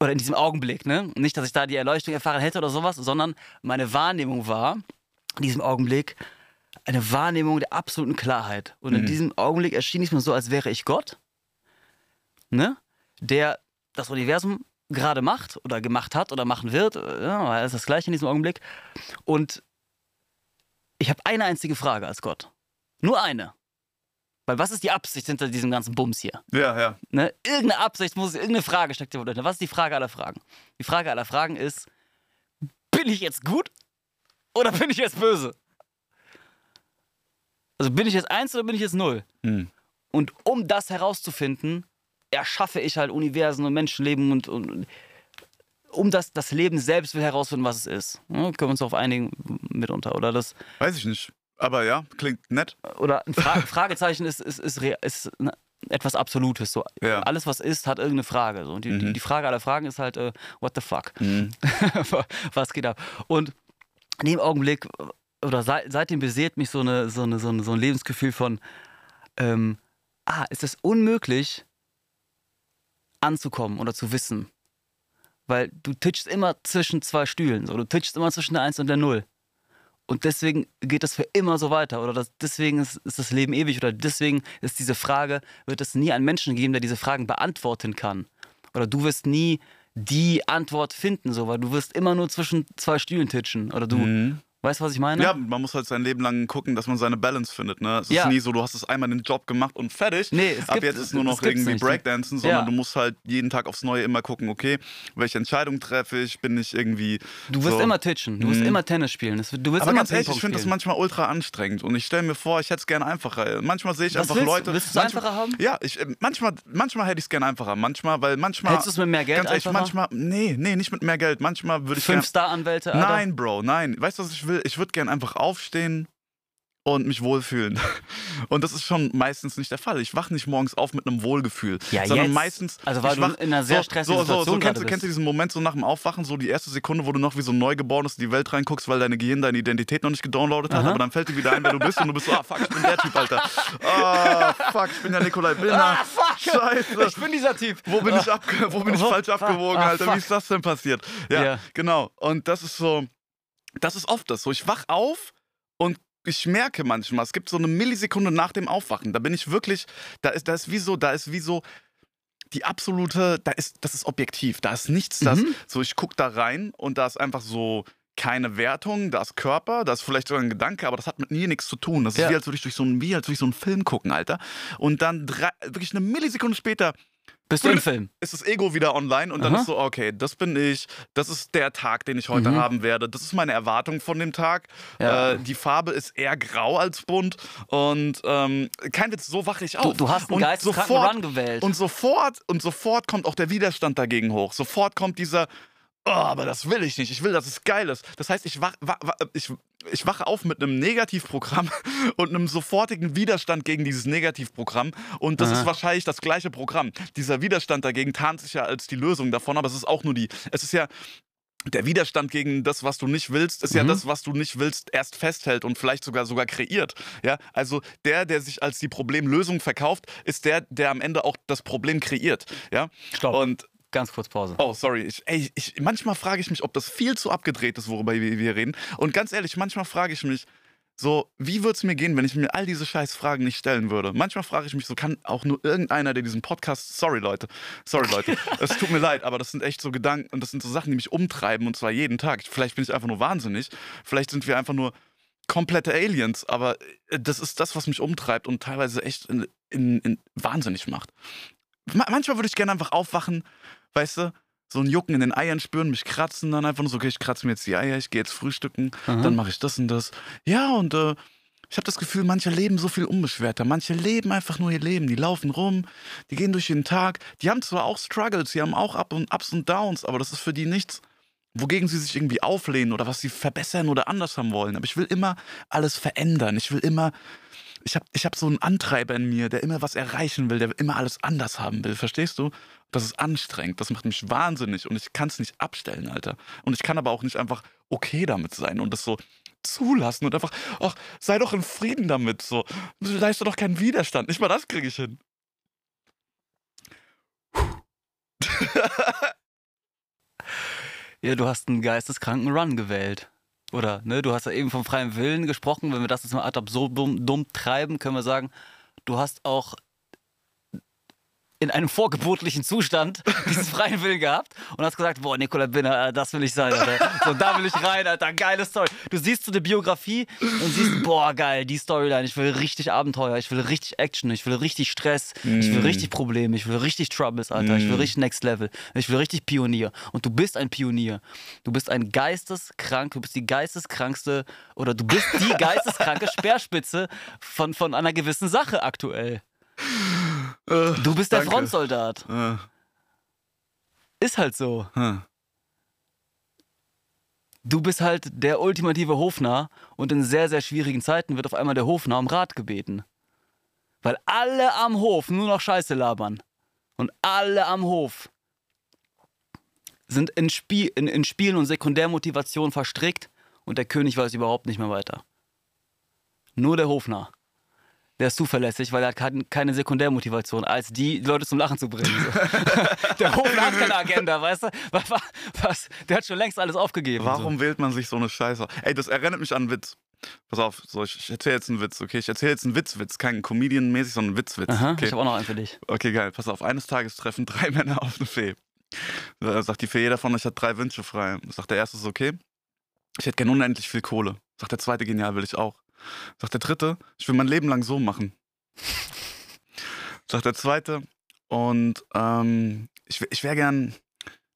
Oder in diesem Augenblick, ne? Nicht, dass ich da die Erleuchtung erfahren hätte oder sowas, sondern meine Wahrnehmung war, in diesem Augenblick, eine Wahrnehmung der absoluten Klarheit. Und in Mhm. diesem Augenblick erschien es mir so, als wäre ich Gott, ne? Der das Universum gerade macht oder gemacht hat oder machen wird. Ja, alles das gleiche in diesem Augenblick. Und ich habe eine einzige Frage als Gott. Nur eine. Weil was ist die Absicht hinter diesem ganzen Bums hier? Ja, ja. Ne? Irgendeine Absicht muss, irgendeine Frage steckt hier dahinter. Was ist die Frage aller Fragen? Die Frage aller Fragen ist, bin ich jetzt gut oder bin ich jetzt böse? Also bin ich jetzt eins oder bin ich jetzt null? Mhm. Und um das herauszufinden, erschaffe ich halt Universen und Menschenleben und, und um das, das Leben selbst will herausfinden, was es ist. Ja, können wir uns darauf einigen mitunter. Oder das, Weiß ich nicht. Aber ja, klingt nett. oder ein Fra Fragezeichen ist, ist, ist, ist ne, etwas Absolutes. So. Ja. Alles, was ist, hat irgendeine Frage. So. Und die, Mhm. die Frage aller Fragen ist halt, äh, what the fuck? Mhm. [laughs] was geht ab? Und in dem Augenblick, oder seit, seitdem beseelt mich so, eine, so, eine, so, eine, so ein Lebensgefühl von, ähm, ah, ist es unmöglich, anzukommen oder zu wissen. Weil du titschst immer zwischen zwei Stühlen. So. Du titschst immer zwischen der Eins und der Null. Und deswegen geht das für immer so weiter. Oder das, deswegen ist, ist das Leben ewig. Oder deswegen ist diese Frage, wird es nie einen Menschen geben, der diese Fragen beantworten kann. Oder du wirst nie die Antwort finden, so, weil du wirst immer nur zwischen zwei Stühlen titschen. Oder du, Mhm. Weißt du, was ich meine? Ja, man muss halt sein Leben lang gucken, dass man seine Balance findet. Ne? Es Ja. ist nie so, du hast es einmal den Job gemacht und fertig. Nee, es Ab gibt- jetzt ist nur noch irgendwie nicht. Breakdancen, sondern Ja. du musst halt jeden Tag aufs Neue immer gucken, okay, welche Entscheidung treffe ich, bin ich irgendwie. Du wirst so. immer titchen, du wirst Mhm. immer Tennis spielen, du wirst Aber immer ganz ehrlich, ich finde das manchmal ultra anstrengend und ich stelle mir vor, ich hätte es gerne einfacher. Manchmal sehe ich Was einfach willst? Leute. Willst du es einfacher haben? Ja, ich, äh, manchmal, manchmal hätte ich es gerne einfacher. Manchmal, weil manchmal. Hättest du es mit mehr Geld Ganz ehrlich, einfacher? manchmal. Nee, nee, nicht mit mehr Geld. Manchmal würde ich. Fünf Star-Anwälte. Nein, Bro, nein. Weißt du, was ich will? Ich würde gern einfach aufstehen und mich wohlfühlen. [laughs] Und das ist schon meistens nicht der Fall. Ich wache nicht morgens auf mit einem Wohlgefühl, Ja, sondern jetzt. meistens. Also, weil ich du in einer sehr stressigen so, so, so, Situation so, kennst, du- kennst du diesen Moment so nach dem Aufwachen, so die erste Sekunde, wo du noch wie so ein Neugeborenes in die Welt reinguckst, weil deine Gehirn deine Identität noch nicht gedownloadet hat, Aha. aber dann fällt dir wieder ein, wer du bist und du bist so, ah fuck, ich bin der Typ, Alter. Ah, fuck, ich bin ja Nikolai Billner. Ah, fuck. Scheiße. Ich bin dieser Typ. Wo bin ich, abge wo bin ich falsch abgewogen, Ah, Alter? fuck. Wie ist das denn passiert? Ja, Ja. genau. Und das ist so, das ist oft das so. Ich wach auf und ich merke manchmal, es gibt so eine Millisekunde nach dem Aufwachen. Da bin ich wirklich, da ist, da ist wie so, da ist wie so die absolute, da ist, das ist objektiv. Da ist nichts, das, Mhm. so ich guck da rein und da ist einfach so keine Wertung, da ist Körper, da ist vielleicht sogar ein Gedanke, aber das hat mit mir nichts zu tun. Das ist Ja. wie als würde ich durch so einen, wie als würde ich so einen Film gucken, Alter. Und dann drei, wirklich eine Millisekunde später Bist du im Film? ist das Ego wieder online und dann Aha. ist so, okay, das bin ich, das ist der Tag, den ich heute Mhm. haben werde, das ist meine Erwartung von dem Tag. Ja. Äh, die Farbe ist eher grau als bunt und ähm, kein Witz, so wache ich Du, auf. du hast einen geisteskranken sofort, Run gewählt. und sofort, und sofort kommt auch der Widerstand dagegen hoch. Sofort kommt dieser, oh, aber das will ich nicht. Ich will, dass es geil ist. Das heißt, ich, wach, wa, wa, ich, ich wache auf mit einem Negativprogramm [laughs] und einem sofortigen Widerstand gegen dieses Negativprogramm. Und das Aha. ist wahrscheinlich das gleiche Programm. Dieser Widerstand dagegen tarnt sich ja als die Lösung davon, aber es ist auch nur die. Es ist ja. Der Widerstand gegen das, was du nicht willst, ist ja Mhm. das, was du nicht willst, erst festhält und vielleicht sogar sogar kreiert. Ja, also der, der sich als die Problemlösung verkauft, ist der, der am Ende auch das Problem kreiert. Ja, Stopp. und Ganz kurz Pause. Oh, sorry. Ich, ey, ich, manchmal frage ich mich, ob das viel zu abgedreht ist, worüber wir, wir reden. Und ganz ehrlich, manchmal frage ich mich, so, wie würde es mir gehen, wenn ich mir all diese scheiß Fragen nicht stellen würde? Manchmal frage ich mich, so kann auch nur irgendeiner, der diesen Podcast, sorry Leute, sorry Leute, [laughs] es tut mir leid, aber das sind echt so Gedanken und das sind so Sachen, die mich umtreiben und zwar jeden Tag. Vielleicht bin ich einfach nur wahnsinnig, vielleicht sind wir einfach nur komplette Aliens, aber äh, das ist das, was mich umtreibt und teilweise echt in, in, in wahnsinnig macht. Ma manchmal würde ich gerne einfach aufwachen, weißt du, so ein Jucken in den Eiern spüren, mich kratzen, dann einfach nur so, okay, ich kratze mir jetzt die Eier, ich gehe jetzt frühstücken, Aha. dann mache ich das und das. Ja, und äh, ich habe das Gefühl, manche leben so viel unbeschwerter. Manche leben einfach nur ihr Leben. Die laufen rum, die gehen durch den Tag. Die haben zwar auch Struggles, die haben auch Up und Ups und Downs, aber das ist für die nichts, wogegen sie sich irgendwie auflehnen oder was sie verbessern oder anders haben wollen. Aber ich will immer alles verändern. Ich will immer, ich habe ich hab so einen Antreiber in mir, der immer was erreichen will, der immer alles anders haben will. Verstehst du? Das ist anstrengend, das macht mich wahnsinnig und ich kann es nicht abstellen, Alter. Und ich kann aber auch nicht einfach okay damit sein und das so zulassen und einfach, ach, sei doch in Frieden damit, so. Leiste doch keinen Widerstand. Nicht mal das kriege ich hin. [laughs] Ja, du hast einen geisteskranken Run gewählt. Oder, ne? Du hast ja eben vom freien Willen gesprochen. Wenn wir das jetzt mal ad absurdum dumm treiben, können wir sagen, du hast auch in einem vorgeburtlichen Zustand [laughs] diesen freien Willen gehabt und hast gesagt, boah, Nicola Binner, äh, das will ich sein, Alter. So, da will ich rein, Alter, geile Story. Du siehst so eine Biografie und siehst, boah, geil, die Storyline, ich will richtig Abenteuer, ich will richtig Action, ich will richtig Stress, ich will Mm. richtig Probleme, ich will richtig Troubles, Alter, ich will Mm. richtig Next Level, ich will richtig Pionier. Und du bist ein Pionier. Du bist ein geisteskrank, du bist die geisteskrankste oder du bist die [laughs] geisteskranke Speerspitze von, von einer gewissen Sache aktuell. Äh, Du bist der danke. Frontsoldat. Äh, Ist halt so. hm. Du bist halt der ultimative Hofnarr und in sehr, sehr schwierigen Zeiten wird auf einmal der Hofnarr um Rat gebeten. Weil alle am Hof nur noch Scheiße labern. Und alle am Hof sind in, Spiel, in, in Spielen und Sekundärmotivation verstrickt und der König weiß überhaupt nicht mehr weiter. Nur der Hofnarr. Der ist zuverlässig, weil er hat kein- keine Sekundärmotivation, als die Leute zum Lachen zu bringen. So. [laughs] der Hofnarr hat keine Agenda, weißt du? Was, was, der hat schon längst alles aufgegeben. So. Warum wählt man sich so eine Scheiße? Ey, das erinnert mich an einen Witz. Pass auf, so, ich, ich erzähle jetzt einen Witz, okay? Ich erzähle jetzt einen Witzwitz, kein Comedian-mäßig, sondern einen Witzwitz. Aha, okay? ich habe auch noch einen für dich. okay, geil. Pass auf, eines Tages treffen drei [laughs] Männer auf eine Fee. Da sagt die Fee, jeder von euch hat drei Wünsche frei. Sagt der erste so, okay, ich hätte gern unendlich viel Kohle. Sagt der zweite, genial, will ich auch. Sagt der dritte, ich will mein Leben lang so machen. Sagt der zweite, und ähm, ich, ich wäre gern,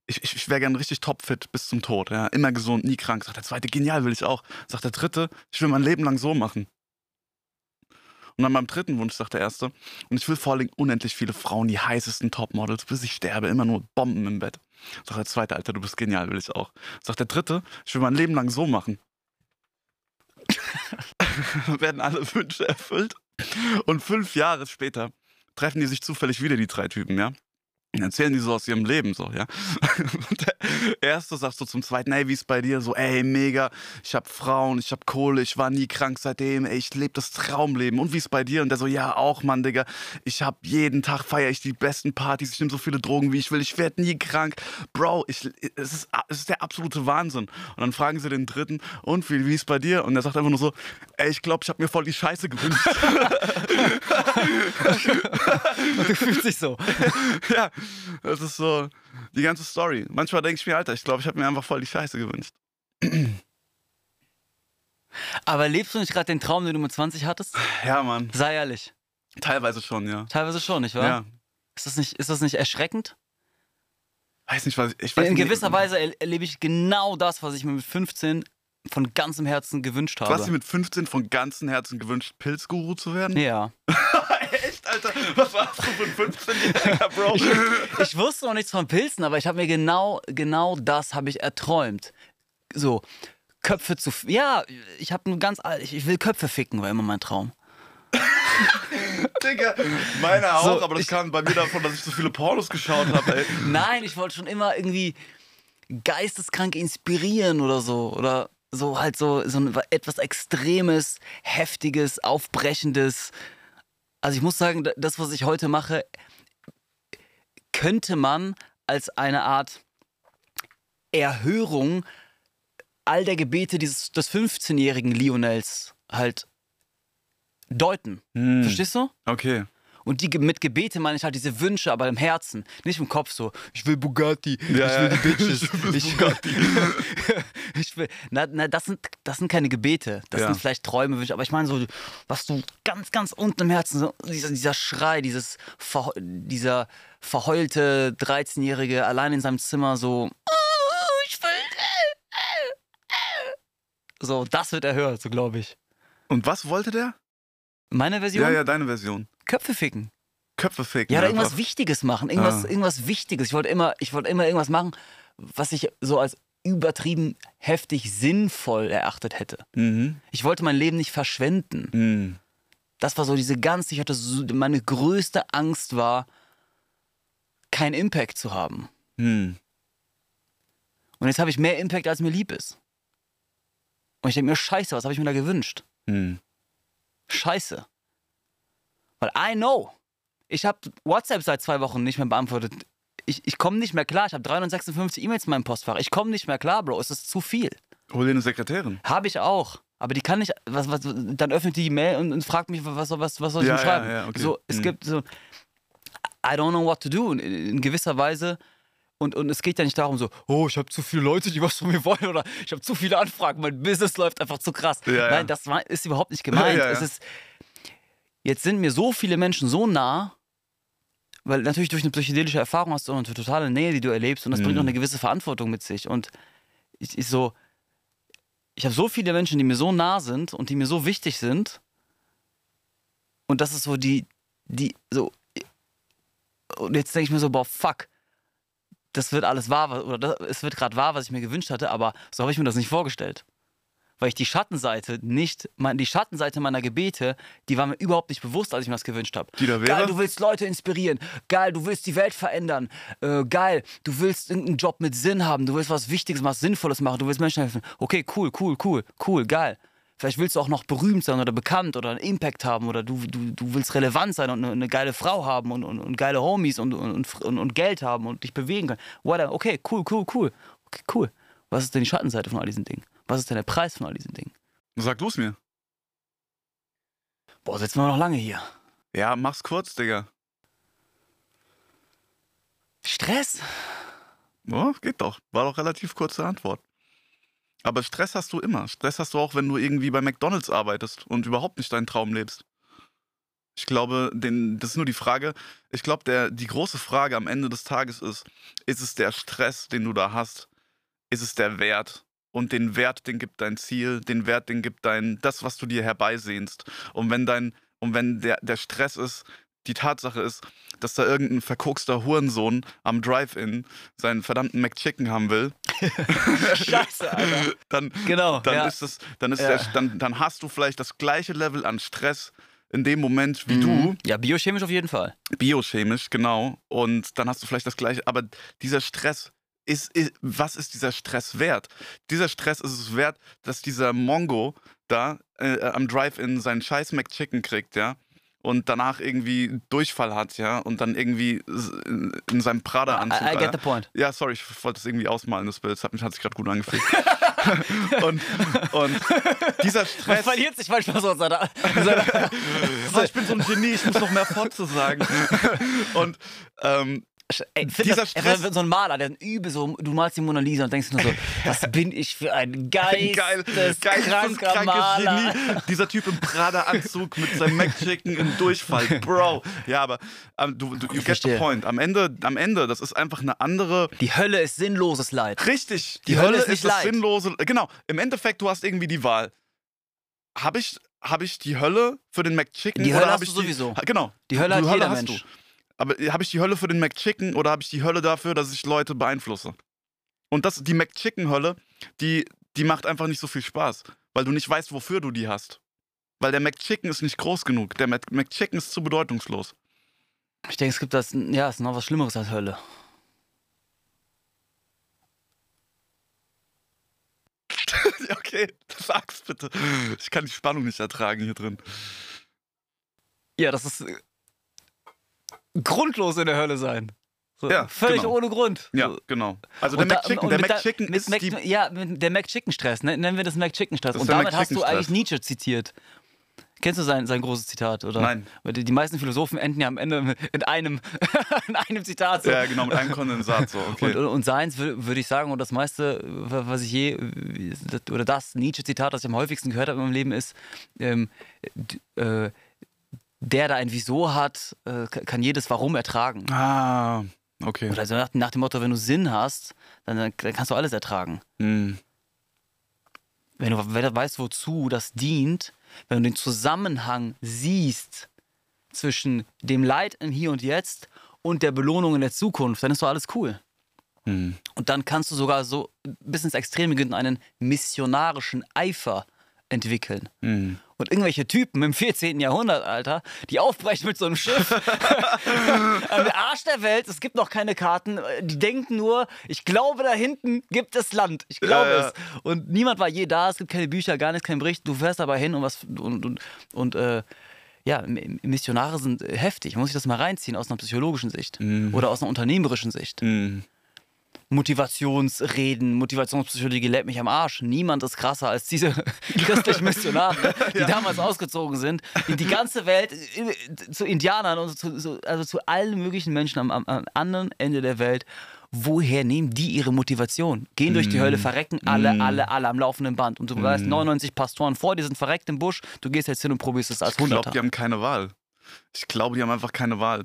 ich, ich, ich wäre gern richtig topfit bis zum Tod. Ja? Immer gesund, nie krank. Sagt der zweite, genial, will ich auch. Sagt der dritte, ich will mein Leben lang so machen. Und dann beim dritten Wunsch sagt der erste, und ich will vor allem unendlich viele Frauen, die heißesten Topmodels, bis ich sterbe, immer nur Bomben im Bett. Sagt der zweite, Alter, du bist genial, will ich auch. Sagt der dritte, ich will mein Leben lang so machen. [laughs] werden alle Wünsche erfüllt. Und fünf Jahre später treffen die sich zufällig wieder, die drei Typen, ja. Erzählen die so aus ihrem Leben so, ja. [laughs] Und der erste sagt so zum zweiten, ey, wie ist bei dir? So, ey, mega, ich hab Frauen, ich hab Kohle, ich war nie krank seitdem, ey, ich lebe das Traumleben. Und wie ist bei dir? Und der so, ja, auch, Mann, Digga. Ich hab jeden Tag feiere ich die besten Partys, ich nehme so viele Drogen, wie ich will, ich werde nie krank. Bro, ich, es, ist, es ist der absolute Wahnsinn. Und dann fragen sie den dritten, und wie, wie ist bei dir? Und der sagt einfach nur so, ey, ich glaube, ich habe mir voll die Scheiße gewünscht. Und [laughs] [laughs] du fühlst dich so. ja, das ist so die ganze Story. Manchmal denke ich mir, Alter, ich glaube, ich habe mir einfach voll die Scheiße gewünscht. Aber lebst du nicht gerade den Traum, den du mit 20 hattest? Ja, Mann. Sei ehrlich. Teilweise schon, ja. Teilweise schon, nicht wahr? Ja. Ist, das nicht, ist das nicht erschreckend? Weiß nicht, was ich, ich weiß In nicht- gewisser Weise er- erlebe ich genau das, was ich mir mit 15 von ganzem Herzen gewünscht Du hast dir habe. mit 15 von ganzem Herzen gewünscht, Pilzguru zu werden? Ja. [laughs] Alter? Was warst du für ein 15-Jähriger, Bro? Ich wusste noch nichts von Pilzen, aber ich habe mir genau, genau das habe ich erträumt. So, Köpfe zu. Ja, ich habe nur ganz. Ich ich will Köpfe ficken, war immer mein Traum. Digga, meiner auch, So, aber das ich- kam bei mir davon, dass ich so viele Pornos geschaut habe. Nein, ich wollte schon immer irgendwie geisteskrank inspirieren oder so. Oder so halt so, so etwas Extremes, Heftiges, Aufbrechendes. Also ich muss sagen, da- das, was ich heute mache, könnte man als eine Art Erhörung all der Gebete dieses, des 15-jährigen Lionels halt deuten. Hm. Verstehst du? Okay. Und die, mit Gebete meine ich halt diese Wünsche, aber im Herzen, nicht im Kopf so. Ich will Bugatti, Ja, ich will die Bitches. [laughs] Ich will Bugatti. [laughs] ich will, na, na, das sind, das sind keine Gebete. Das Ja. sind vielleicht Träume, Wünsche. Aber ich meine so, was du ganz, ganz unten im Herzen, so, dieser, dieser Schrei, dieses, dieser verheulte 13-Jährige allein in seinem Zimmer so, "Oh, ich will, äh, äh, äh." so, das wird erhört, so glaube ich. Und was wollte der? Meine Version? Ja, ja, deine Version. Köpfe ficken. Köpfe ficken. Ja, oder irgendwas Wichtiges machen. Irgendwas, Ah. irgendwas Wichtiges. Ich wollte immer, ich wollte immer irgendwas machen, was ich so als übertrieben heftig sinnvoll erachtet hätte. Mhm. Ich wollte mein Leben nicht verschwenden. Mhm. Das war so diese ganze, ich hatte so, meine größte Angst war, keinen Impact zu haben. Mhm. Und jetzt habe ich mehr Impact, als mir lieb ist. Und ich denke mir, scheiße, was habe ich mir da gewünscht? Scheiße. Weil I know. Ich habe WhatsApp seit zwei Wochen nicht mehr beantwortet. Ich, ich komme nicht mehr klar. Ich habe 356 E-Mails in meinem Postfach. Ich komme nicht mehr klar, Bro. Es ist zu viel. Hol dir eine Sekretärin. Habe ich auch. Aber die kann nicht. Was, was, dann öffnet die die Mail und, und fragt mich, was, was, was soll ich Ja, denn ja, schreiben? ja, okay. So, es Mhm. gibt so. I don't know what to do. In, in gewisser Weise. Und, und es geht ja nicht darum, so, oh, ich habe zu viele Leute, die was von mir wollen, oder ich habe zu viele Anfragen, mein Business läuft einfach zu krass. Ja. Nein, das ist überhaupt nicht gemeint. Es ist, jetzt sind mir so viele Menschen so nah, weil natürlich durch eine psychedelische Erfahrung hast du eine totale Nähe, die du erlebst, und das bringt Mhm. auch eine gewisse Verantwortung mit sich. Und ich, ich so, ich habe so viele Menschen, die mir so nah sind und die mir so wichtig sind. Und das ist so die, die, so. Und jetzt denke ich mir so, boah, fuck. Das wird alles wahr, was- oder das, es wird gerade wahr, was ich mir gewünscht hatte, aber so habe ich mir das nicht vorgestellt. Weil ich die Schattenseite nicht, mein, die Schattenseite meiner Gebete, die war mir überhaupt nicht bewusst, als ich mir das gewünscht habe. Die da wäre? Geil, du willst Leute inspirieren. Geil, du willst die Welt verändern. Äh, geil, du willst irgendeinen Job mit Sinn haben. Du willst was Wichtiges, was Sinnvolles machen. Du willst Menschen helfen. Okay, cool, cool, cool, cool, geil. Vielleicht willst du auch noch berühmt sein oder bekannt oder einen Impact haben oder du, du, du willst relevant sein und eine, eine geile Frau haben und, und, und geile Homies und, und, und, und Geld haben und dich bewegen können. Whatever. Okay, cool, cool, cool. Okay, cool. Was ist denn die Schattenseite von all diesen Dingen? Was ist denn der Preis von all diesen Dingen? Sag du es mir. Boah, sitzen wir noch lange hier. Ja, mach's kurz, Digga. Stress? Oh, geht doch. War doch relativ kurze Antwort. Aber Stress hast du immer. Stress hast du auch, wenn du irgendwie bei McDonalds arbeitest und überhaupt nicht deinen Traum lebst. Ich glaube, den, das ist nur die Frage. Ich glaube, die große Frage am Ende des Tages ist, ist es der Stress, den du da hast? Ist es der Wert? Und den Wert, den gibt dein Ziel, den Wert, den gibt dein, das, was du dir herbeisehnst. Und wenn dein, und wenn der, der Stress ist, die Tatsache ist, dass da irgendein verkokster Hurensohn am Drive-In seinen verdammten McChicken haben will, [laughs] Scheiße, Alter. [laughs] dann, Genau. dann ja. ist das, dann ist Ja. der, dann, dann hast du vielleicht das gleiche Level an Stress in dem Moment wie Mhm. Ja, biochemisch auf jeden Fall. du, biochemisch, genau. Und dann hast du vielleicht das gleiche, aber dieser Stress ist, ist was ist dieser Stress wert? Dieser Stress ist es wert, dass dieser Mongo da äh, am Drive-In seinen scheiß McChicken kriegt, ja. Und danach irgendwie Durchfall hat, ja, und dann irgendwie in in seinem Prada-Anzug. I, I get the point. Ja, sorry, ich wollte es irgendwie ausmalen, das Bild. Das hat, mich, hat sich gerade gut angefühlt. [laughs] und, und dieser Man Stress. verliert sich manchmal so in seiner, in seiner [laughs] ich bin so ein Genie, ich muss noch mehr Fotze sagen. [laughs] und ähm, Ey, Dieser das, Stress- so ein Maler, der übel so, du malst die Mona Lisa und denkst nur so, [laughs] was bin ich für ein geil, geisteskranker krankes Maler. Genie. Dieser Typ im Prada-Anzug mit seinem McChicken im Durchfall. [laughs] Bro. Ja, aber ähm, du, du, you get the point. Am Ende, am Ende, das ist einfach eine andere. Die Hölle ist sinnloses Leid. Richtig, die, Die Hölle, Hölle ist ist, das Leid. Sinnlose. Genau, im Endeffekt, du hast irgendwie die Wahl. Habe ich, hab ich die Hölle für den McChicken Die Hölle oder hast habe ich du sowieso. Die, genau. Die Hölle du, hat jeder hast Mensch. Du. Aber habe ich die Hölle für den McChicken oder habe ich die Hölle dafür, dass ich Leute beeinflusse? Und das, die McChicken-Hölle, die, die macht einfach nicht so viel Spaß, weil du nicht weißt, wofür du die hast. Weil der McChicken ist nicht groß genug. Der McChicken ist zu bedeutungslos. Ich denke, es gibt das, ja, es ist noch was Schlimmeres als Hölle. [laughs] Okay, [laughs] sag's bitte. Ich kann die Spannung nicht ertragen hier drin. Ja, das ist äh, grundlos in der Hölle sein. So, Ja, völlig genau. ohne Grund. Ja, So. genau. Also der Und McChicken, und der McChicken ist Mac, die... Ja, der McChicken-Stress, ne? nennen wir das McChicken-Stress. Und damit hast du eigentlich Nietzsche zitiert. Kennst du sein, sein großes Zitat, oder? Nein. Weil Die, meisten Philosophen enden ja am Ende in einem, [laughs] in einem Zitat. So. Ja, genau, mit einem Kondensat so, okay. Und, und seins wür- würde ich sagen, und das meiste, was ich je, oder das Nietzsche-Zitat, das ich am häufigsten gehört habe in meinem Leben, ist, ähm, äh, der da ein Wieso hat, äh, kann jedes Warum ertragen. ah, okay. Oder also nach, nach dem Motto, wenn du Sinn hast, dann, dann kannst du alles ertragen. Hm. Wenn du, wenn du weißt, wozu das dient, wenn du den Zusammenhang siehst zwischen dem Leid im Hier und Jetzt und der Belohnung in der Zukunft, dann ist doch alles cool. Hm. Und dann kannst du sogar so bis ins Extreme gehen und einen missionarischen Eifer entwickeln. Hm. Und irgendwelche Typen im 14. Jahrhundert, Alter, die aufbrechen mit so einem Schiff [laughs] am Arsch der Welt, es gibt noch keine Karten, die denken nur, ich glaube, da hinten gibt es Land. Ich glaube Ja, ja. es. Und niemand war je da, es gibt keine Bücher, gar nichts, kein Bericht. Du fährst aber hin und was und, und, und äh, ja, Missionare sind heftig. Man muss sich das mal reinziehen aus einer psychologischen Sicht oder aus einer unternehmerischen Sicht. Hm. Motivationsreden, Motivationspsychologie lädt mich am Arsch. Niemand ist krasser als diese [laughs] christlichen Missionare, die [laughs] damals ausgezogen sind, in die ganze Welt, äh, zu Indianern und zu, also zu allen möglichen Menschen am, am, anderen Ende der Welt. Woher nehmen die ihre Motivation? Gehen durch die Hölle, verrecken alle, alle, alle am laufenden Band. Und du weißt, 99 Pastoren vor dir sind verreckt im Busch. Du gehst jetzt hin und probierst es als Ich glaube, die haben keine Wahl. Ich glaube, die haben einfach keine Wahl.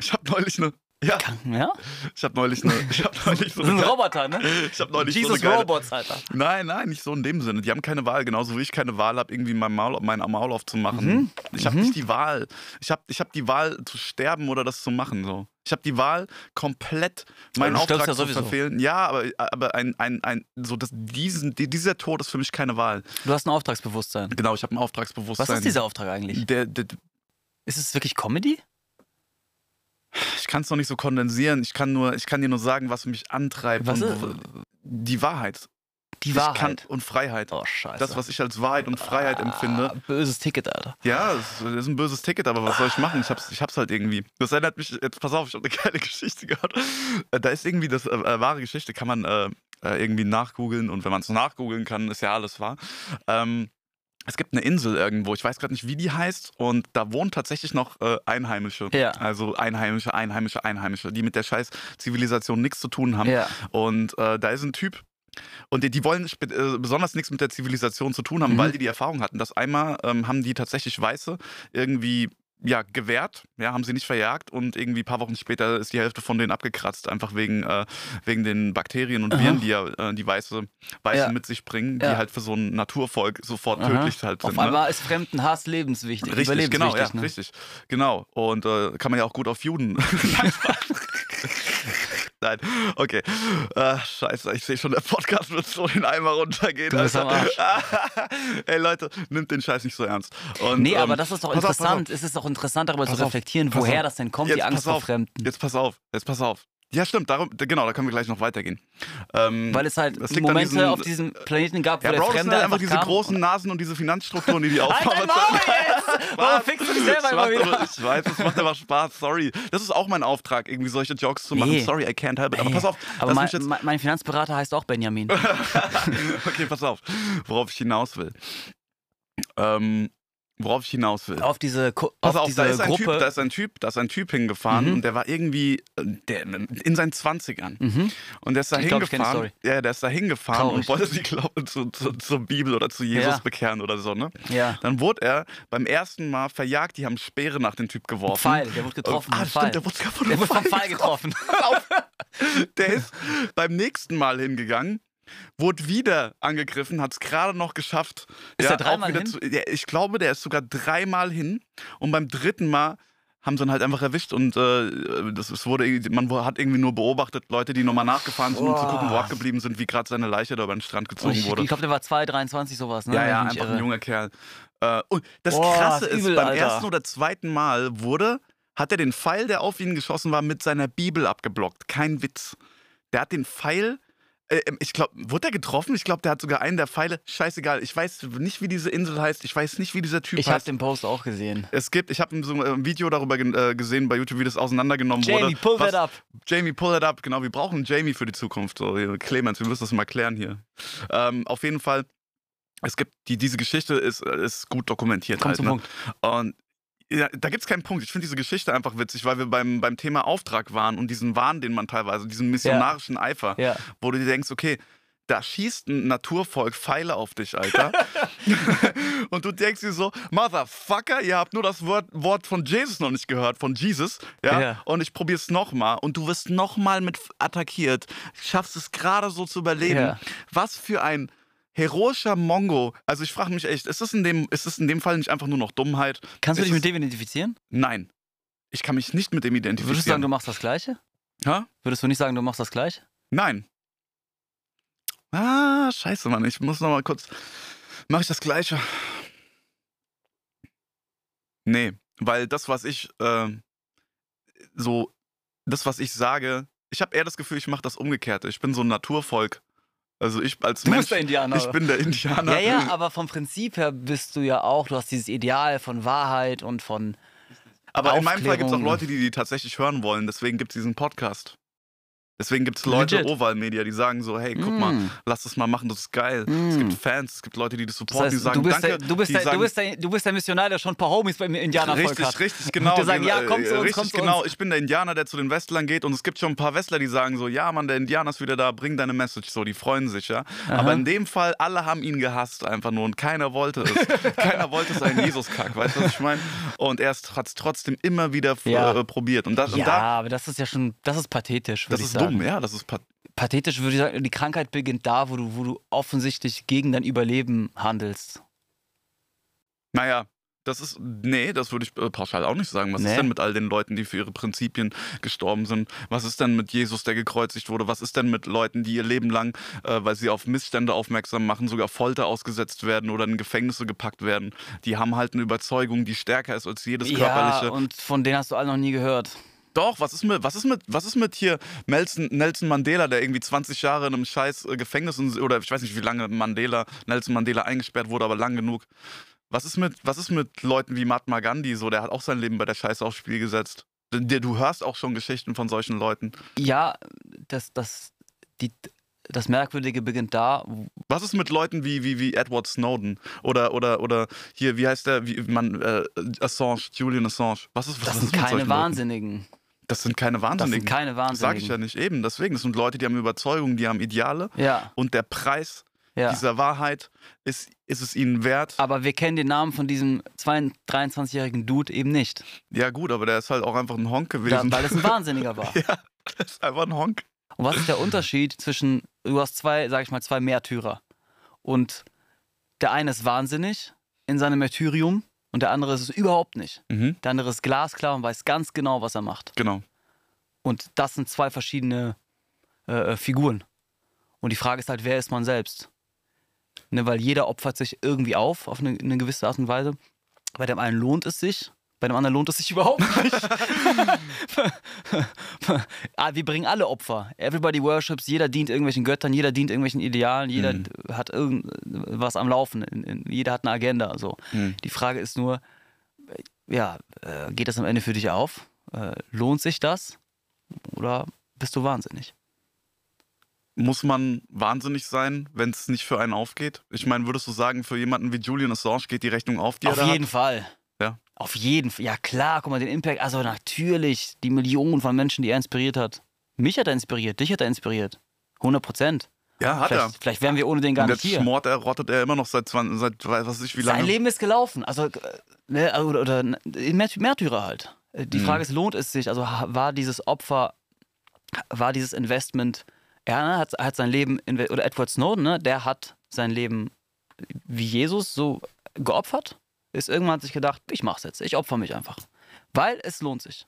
Ich habe neulich eine. Ja, Ja? ich habe neulich. Ich habe neulich so Das sind. Roboter, ne? Ich habe neulich so Jesus eine geile, Robots, Alter. Nein, nein, nicht so in dem Sinne. Die haben keine Wahl, genauso wie ich keine Wahl habe, irgendwie mein Maul, mein Maul aufzumachen. Mhm. Ich habe nicht die Wahl. Ich habe ich hab die Wahl zu sterben oder das zu machen. So. Ich habe die Wahl, komplett meinen Auftrag ja zu verfehlen. Ja, aber, aber ein, ein, ein, so das, diesen, die- dieser Tod ist für mich keine Wahl. Du hast ein Auftragsbewusstsein. Genau, ich habe ein Auftragsbewusstsein. Was ist dieser Auftrag eigentlich? Der, der, Ist es wirklich Comedy? Ich kann es noch nicht so kondensieren. Ich kann, nur, ich kann dir nur sagen, was mich antreibt. Was ist- die Wahrheit. Die Wahrheit. kann, und Freiheit. oh, scheiße. Das, was ich als Wahrheit und Freiheit empfinde. Ah, böses Ticket, Alter. Ja, es ist ein böses Ticket, aber was soll ich machen? Ich hab's, ich hab's halt irgendwie. Das erinnert mich, jetzt pass auf, ich habe eine [laughs] geile Geschichte gehört. Äh, Da ist irgendwie das, äh, äh, wahre Geschichte, kann man äh, äh, irgendwie nachgoogeln und wenn man es nachgoogeln kann, ist ja alles wahr. Ähm, es gibt eine Insel irgendwo, ich weiß gerade nicht, wie die heißt, und da wohnen tatsächlich noch äh, Einheimische. Ja. Also Einheimische, Einheimische, Einheimische, die mit der scheiß Zivilisation nichts zu tun haben. Ja. Und äh, da ist ein Typ, und die, die wollen äh, besonders nichts mit der Zivilisation zu tun haben, Mhm. weil die die Erfahrung hatten, dass einmal ähm, haben die tatsächlich Weiße irgendwie ja, gewährt, ja, haben sie nicht verjagt und irgendwie ein paar Wochen später ist die Hälfte von denen abgekratzt, einfach wegen, äh, wegen den Bakterien und Aha. Viren, die ja äh, die Weiße, Weißen Ja. mit sich bringen, die Ja. halt für so ein Naturvolk sofort Aha. tödlich halt sind. Auf ne? einmal ist Fremdenhass lebenswichtig. Richtig, genau, ja, ne? richtig. Genau. Und äh, kann man ja auch gut auf Juden. [laughs] [laughs] Nein, okay. Äh, scheiße, ich sehe schon, der Podcast wird so den Eimer runtergehen. Du bist am [laughs] Ey Leute, nimmt den Scheiß nicht so ernst. Und, Nee, ähm, aber das ist doch pass auf, auf. interessant. Es ist doch interessant, darüber Pass zu auf, reflektieren, pass woher auf. das denn kommt, Jetzt die Angst vor auf. Fremden. Jetzt pass auf, jetzt pass auf. Ja, stimmt, darum, genau, da können wir gleich noch weitergehen. Ähm, Weil es halt Momente diesen- auf diesem Planeten gab, wo ja, der Bro, Fremde halt einfach diese kam. großen Nasen und diese Finanzstrukturen, die die [laughs] Halt aufbauen. jetzt! [laughs] Warum fickst du dich selber immer wieder? aber- Ich weiß, das macht aber Spaß, sorry. Das ist auch mein Auftrag, irgendwie solche Jokes zu machen. Nee. Sorry, I can't help it. Aber Ey, pass auf, Aber mein, jetzt, mein Finanzberater heißt auch Benjamin. [laughs] okay, pass auf, worauf ich hinaus will. Ähm, worauf ich hinaus will. auf diese, Ko- Pass auf auf, diese da ist, ein Gruppe. typ, da ist ein Typ, da ist ein Typ hingefahren Mhm. und der war irgendwie äh, der, in seinen 20ern. mhm. Und der ist da Ich glaub, hingefahren. Ja, der ist da hingefahren Traurig. und wollte sich, glaube ich, zu, zu, zur Bibel oder zu Jesus Ja. bekehren oder so, ne? Ja. Dann wurde er beim ersten Mal verjagt, die haben Speere nach dem Typ geworfen. Pfeil, der wurde getroffen. Ah, mit stimmt, Pfeil. der wurde Der wurde vom Pfeil getroffen. [laughs] Der ist beim nächsten Mal hingegangen, wurde wieder angegriffen, hat es gerade noch geschafft. Ist ja, der dreimal hin? Zu, ja, ich glaube, der ist sogar dreimal hin. Und beim dritten Mal haben sie ihn halt einfach erwischt und äh, das, es wurde, man hat irgendwie nur beobachtet, Leute, die nochmal nachgefahren sind, um zu gucken, wo abgeblieben sind, wie gerade seine Leiche da über den Strand Und gezogen ich wurde. ich glaube, der war 2, 23 sowas. Ne? Ja, ja, einfach ein irre. junger Kerl. Äh, und das Boah, Krasse ist ist, übel, beim Alter. ersten oder zweiten Mal wurde, hat er den Pfeil, der auf ihn geschossen war, mit seiner Bibel abgeblockt. Kein Witz. Der hat den Pfeil, ich glaube, wurde er getroffen? Ich glaube, der hat sogar einen der Pfeile, scheißegal, ich weiß nicht, wie diese Insel heißt, ich weiß nicht, wie dieser Typ Ich habe heißt. den Post auch gesehen. Es gibt, ich habe so ein Video darüber äh, gesehen bei YouTube, wie das auseinandergenommen wurde. Jamie, pull Was- that up. Jamie, pull that up. Genau, wir brauchen Jamie für die Zukunft. So, Clemens, wir müssen das mal klären hier. Ähm, auf jeden Fall, es gibt, die, diese Geschichte ist, ist gut dokumentiert. Komm halt, zum ne? Punkt. Und ja, da gibt es keinen Punkt. Ich finde diese Geschichte einfach witzig, weil wir beim, beim Thema Auftrag waren und diesen Wahn, den man teilweise, diesen missionarischen Eifer, Ja. wo du dir denkst, okay, da schießt ein Naturvolk Pfeile auf dich, Alter. [laughs] [laughs] und du denkst dir so, Motherfucker, ihr habt nur das Wort, Wort von Jesus noch nicht gehört, von Jesus, ja? Ja. Und ich probier's nochmal und du wirst nochmal mit attackiert, schaffst es gerade so zu überleben. Ja. Was für ein heroischer Mongo. Also ich frage mich echt, ist es, in dem, ist es in dem Fall nicht einfach nur noch Dummheit? Kannst du Ist dich mit dem identifizieren? Nein. Ich kann mich nicht mit dem identifizieren. Würdest du sagen, du machst das Gleiche? Ha? Würdest du nicht sagen, du machst das Gleiche? Nein. Ah, scheiße, Mann. Ich muss noch mal kurz. Mache ich das Gleiche? Nee, weil das, was ich äh, so, das, was ich sage, ich habe eher das Gefühl, ich mache das Umgekehrte. Ich bin so ein Naturvolk. Also ich als Du Mensch, bist der Indianer. ich bin der Indianer. ja, ja, aber vom Prinzip her bist du ja auch, du hast dieses Ideal von Wahrheit und von. Aber in meinem Fall gibt es auch Aufklärung. Leute, die die tatsächlich hören wollen. Deswegen gibt es diesen Podcast. Deswegen gibt es Leute, Legit. Oval Media, die sagen so, hey, guck Mm. mal, lass das mal machen, das ist geil. Es Mm. gibt Fans, es gibt Leute, die das Das supporten, die heißt, sagen, du, bist danke. der, du, bist die der, sagen, du, bist der, du bist der Missionar, der schon ein paar Homies beim Indianervolk Richtig, hat. richtig, genau. Die sagen, ja, Genau, komm zu äh, uns, richtig, komm zu genau. uns. Ich bin der Indianer, der zu den Westlern geht und es gibt schon ein paar Westler, die sagen so, ja, Mann, der Indianer ist wieder da, bring deine Message. So, die freuen sich, ja. Aber in dem Fall, alle haben ihn gehasst einfach nur und keiner wollte es. [laughs] keiner wollte seinen Jesus-Kack, weißt du, was ich meine? Und er hat es trotzdem immer wieder Ja. äh, probiert. Und das, Ja, und da, aber das ist ja schon, das ist pathetisch, das würde ich ist sagen. dumm, ja, das ist pat Pathetisch würde ich sagen, die Krankheit beginnt da, wo du, wo du offensichtlich gegen dein Überleben handelst. Naja, das ist, nee, das würde ich äh, pauschal auch nicht sagen. Was Nee. ist denn mit all den Leuten, die für ihre Prinzipien gestorben sind? Was ist denn mit Jesus, der gekreuzigt wurde? Was ist denn mit Leuten, die ihr Leben lang, äh, weil sie auf Missstände aufmerksam machen, sogar Folter ausgesetzt werden oder in Gefängnisse gepackt werden? Die haben halt eine Überzeugung, die stärker ist als jedes Ja, körperliche. und von denen hast du alle noch nie gehört. Doch, was ist mit, was ist mit, was ist mit hier Nelson, Nelson Mandela, der irgendwie 20 Jahre in einem scheiß äh, Gefängnis oder ich weiß nicht, wie lange Mandela, Nelson Mandela eingesperrt wurde, aber lang genug. Was ist mit, was ist mit Leuten wie Mahatma Gandhi so? Der hat auch sein Leben bei der Scheiße aufs Spiel gesetzt. Du hörst auch schon Geschichten von solchen Leuten. Ja, das, das, die, das Merkwürdige beginnt da. Was ist mit Leuten wie, wie, wie Edward Snowden? Oder, oder, oder hier, wie heißt der, wie, man, äh, Assange, Julian Assange. Was ist, was Das ist sind mit keine solchen Leuten? Wahnsinnigen. Das sind keine Das Wahnsinnigen. sind keine Sag ich Wahnsinnigen. ja nicht eben. Deswegen, das sind Leute, die haben Überzeugungen, die haben Ideale. Ja, Und der Preis ja. dieser Wahrheit ist ist es ihnen wert? Aber wir kennen den Namen von diesem 23-jährigen Dude eben nicht. Ja, gut, aber der ist halt auch einfach ein Honk Da, gewesen. weil es ein Wahnsinniger [laughs] war. ja, das ist einfach ein Honk. Und was ist der Unterschied zwischen, du hast zwei, sag ich mal, zwei Märtyrer. Und der eine ist wahnsinnig in seinem Märtyrium und der andere ist es überhaupt nicht. Mhm. Der andere ist glasklar und weiß ganz genau, was er macht. Genau. Und das sind zwei verschiedene äh, äh, Figuren. Und die Frage ist halt, wer ist man selbst? Ne, weil jeder opfert sich irgendwie auf, auf eine, eine gewisse Art und Weise. Bei dem einen lohnt es sich, bei dem anderen lohnt es sich überhaupt nicht. [laughs] ah, wir bringen alle Opfer. Everybody worships, jeder dient irgendwelchen Göttern, jeder dient irgendwelchen Idealen, jeder Mhm. hat irgendwas am Laufen, jeder hat eine Agenda. So. Mhm. Die Frage ist nur, äh, ja, äh, geht das am Ende für dich auf? Äh, lohnt sich das? Oder bist du wahnsinnig? Muss man wahnsinnig sein, wenn es nicht für einen aufgeht? Ich meine, würdest du sagen, für jemanden wie Julian Assange geht die Rechnung auf, die Auf er jeden hat? Fall. Auf jeden Fall. Ja, klar, guck mal, den Impact. Also, natürlich, die Millionen von Menschen, die er inspiriert hat. Mich hat er inspiriert, dich hat er inspiriert. 100 Prozent. Ja, hat er. Vielleicht, vielleicht wären wir ohne den gar Und nicht jetzt hier. schmort er, rottet er immer noch seit 20, seit weiß was ich wie lange. Sein Leben ist gelaufen. Also, äh, ne, oder, oder Märt- Märtyrer halt. Äh, Die Mhm. Frage ist, lohnt es sich? Also, war dieses Opfer, war dieses Investment, er ne, hat, hat sein Leben, oder Edward Snowden, ne, der hat sein Leben wie Jesus so geopfert, ist irgendwann hat sich gedacht, ich mach's jetzt, ich opfer mich einfach. Weil es lohnt sich.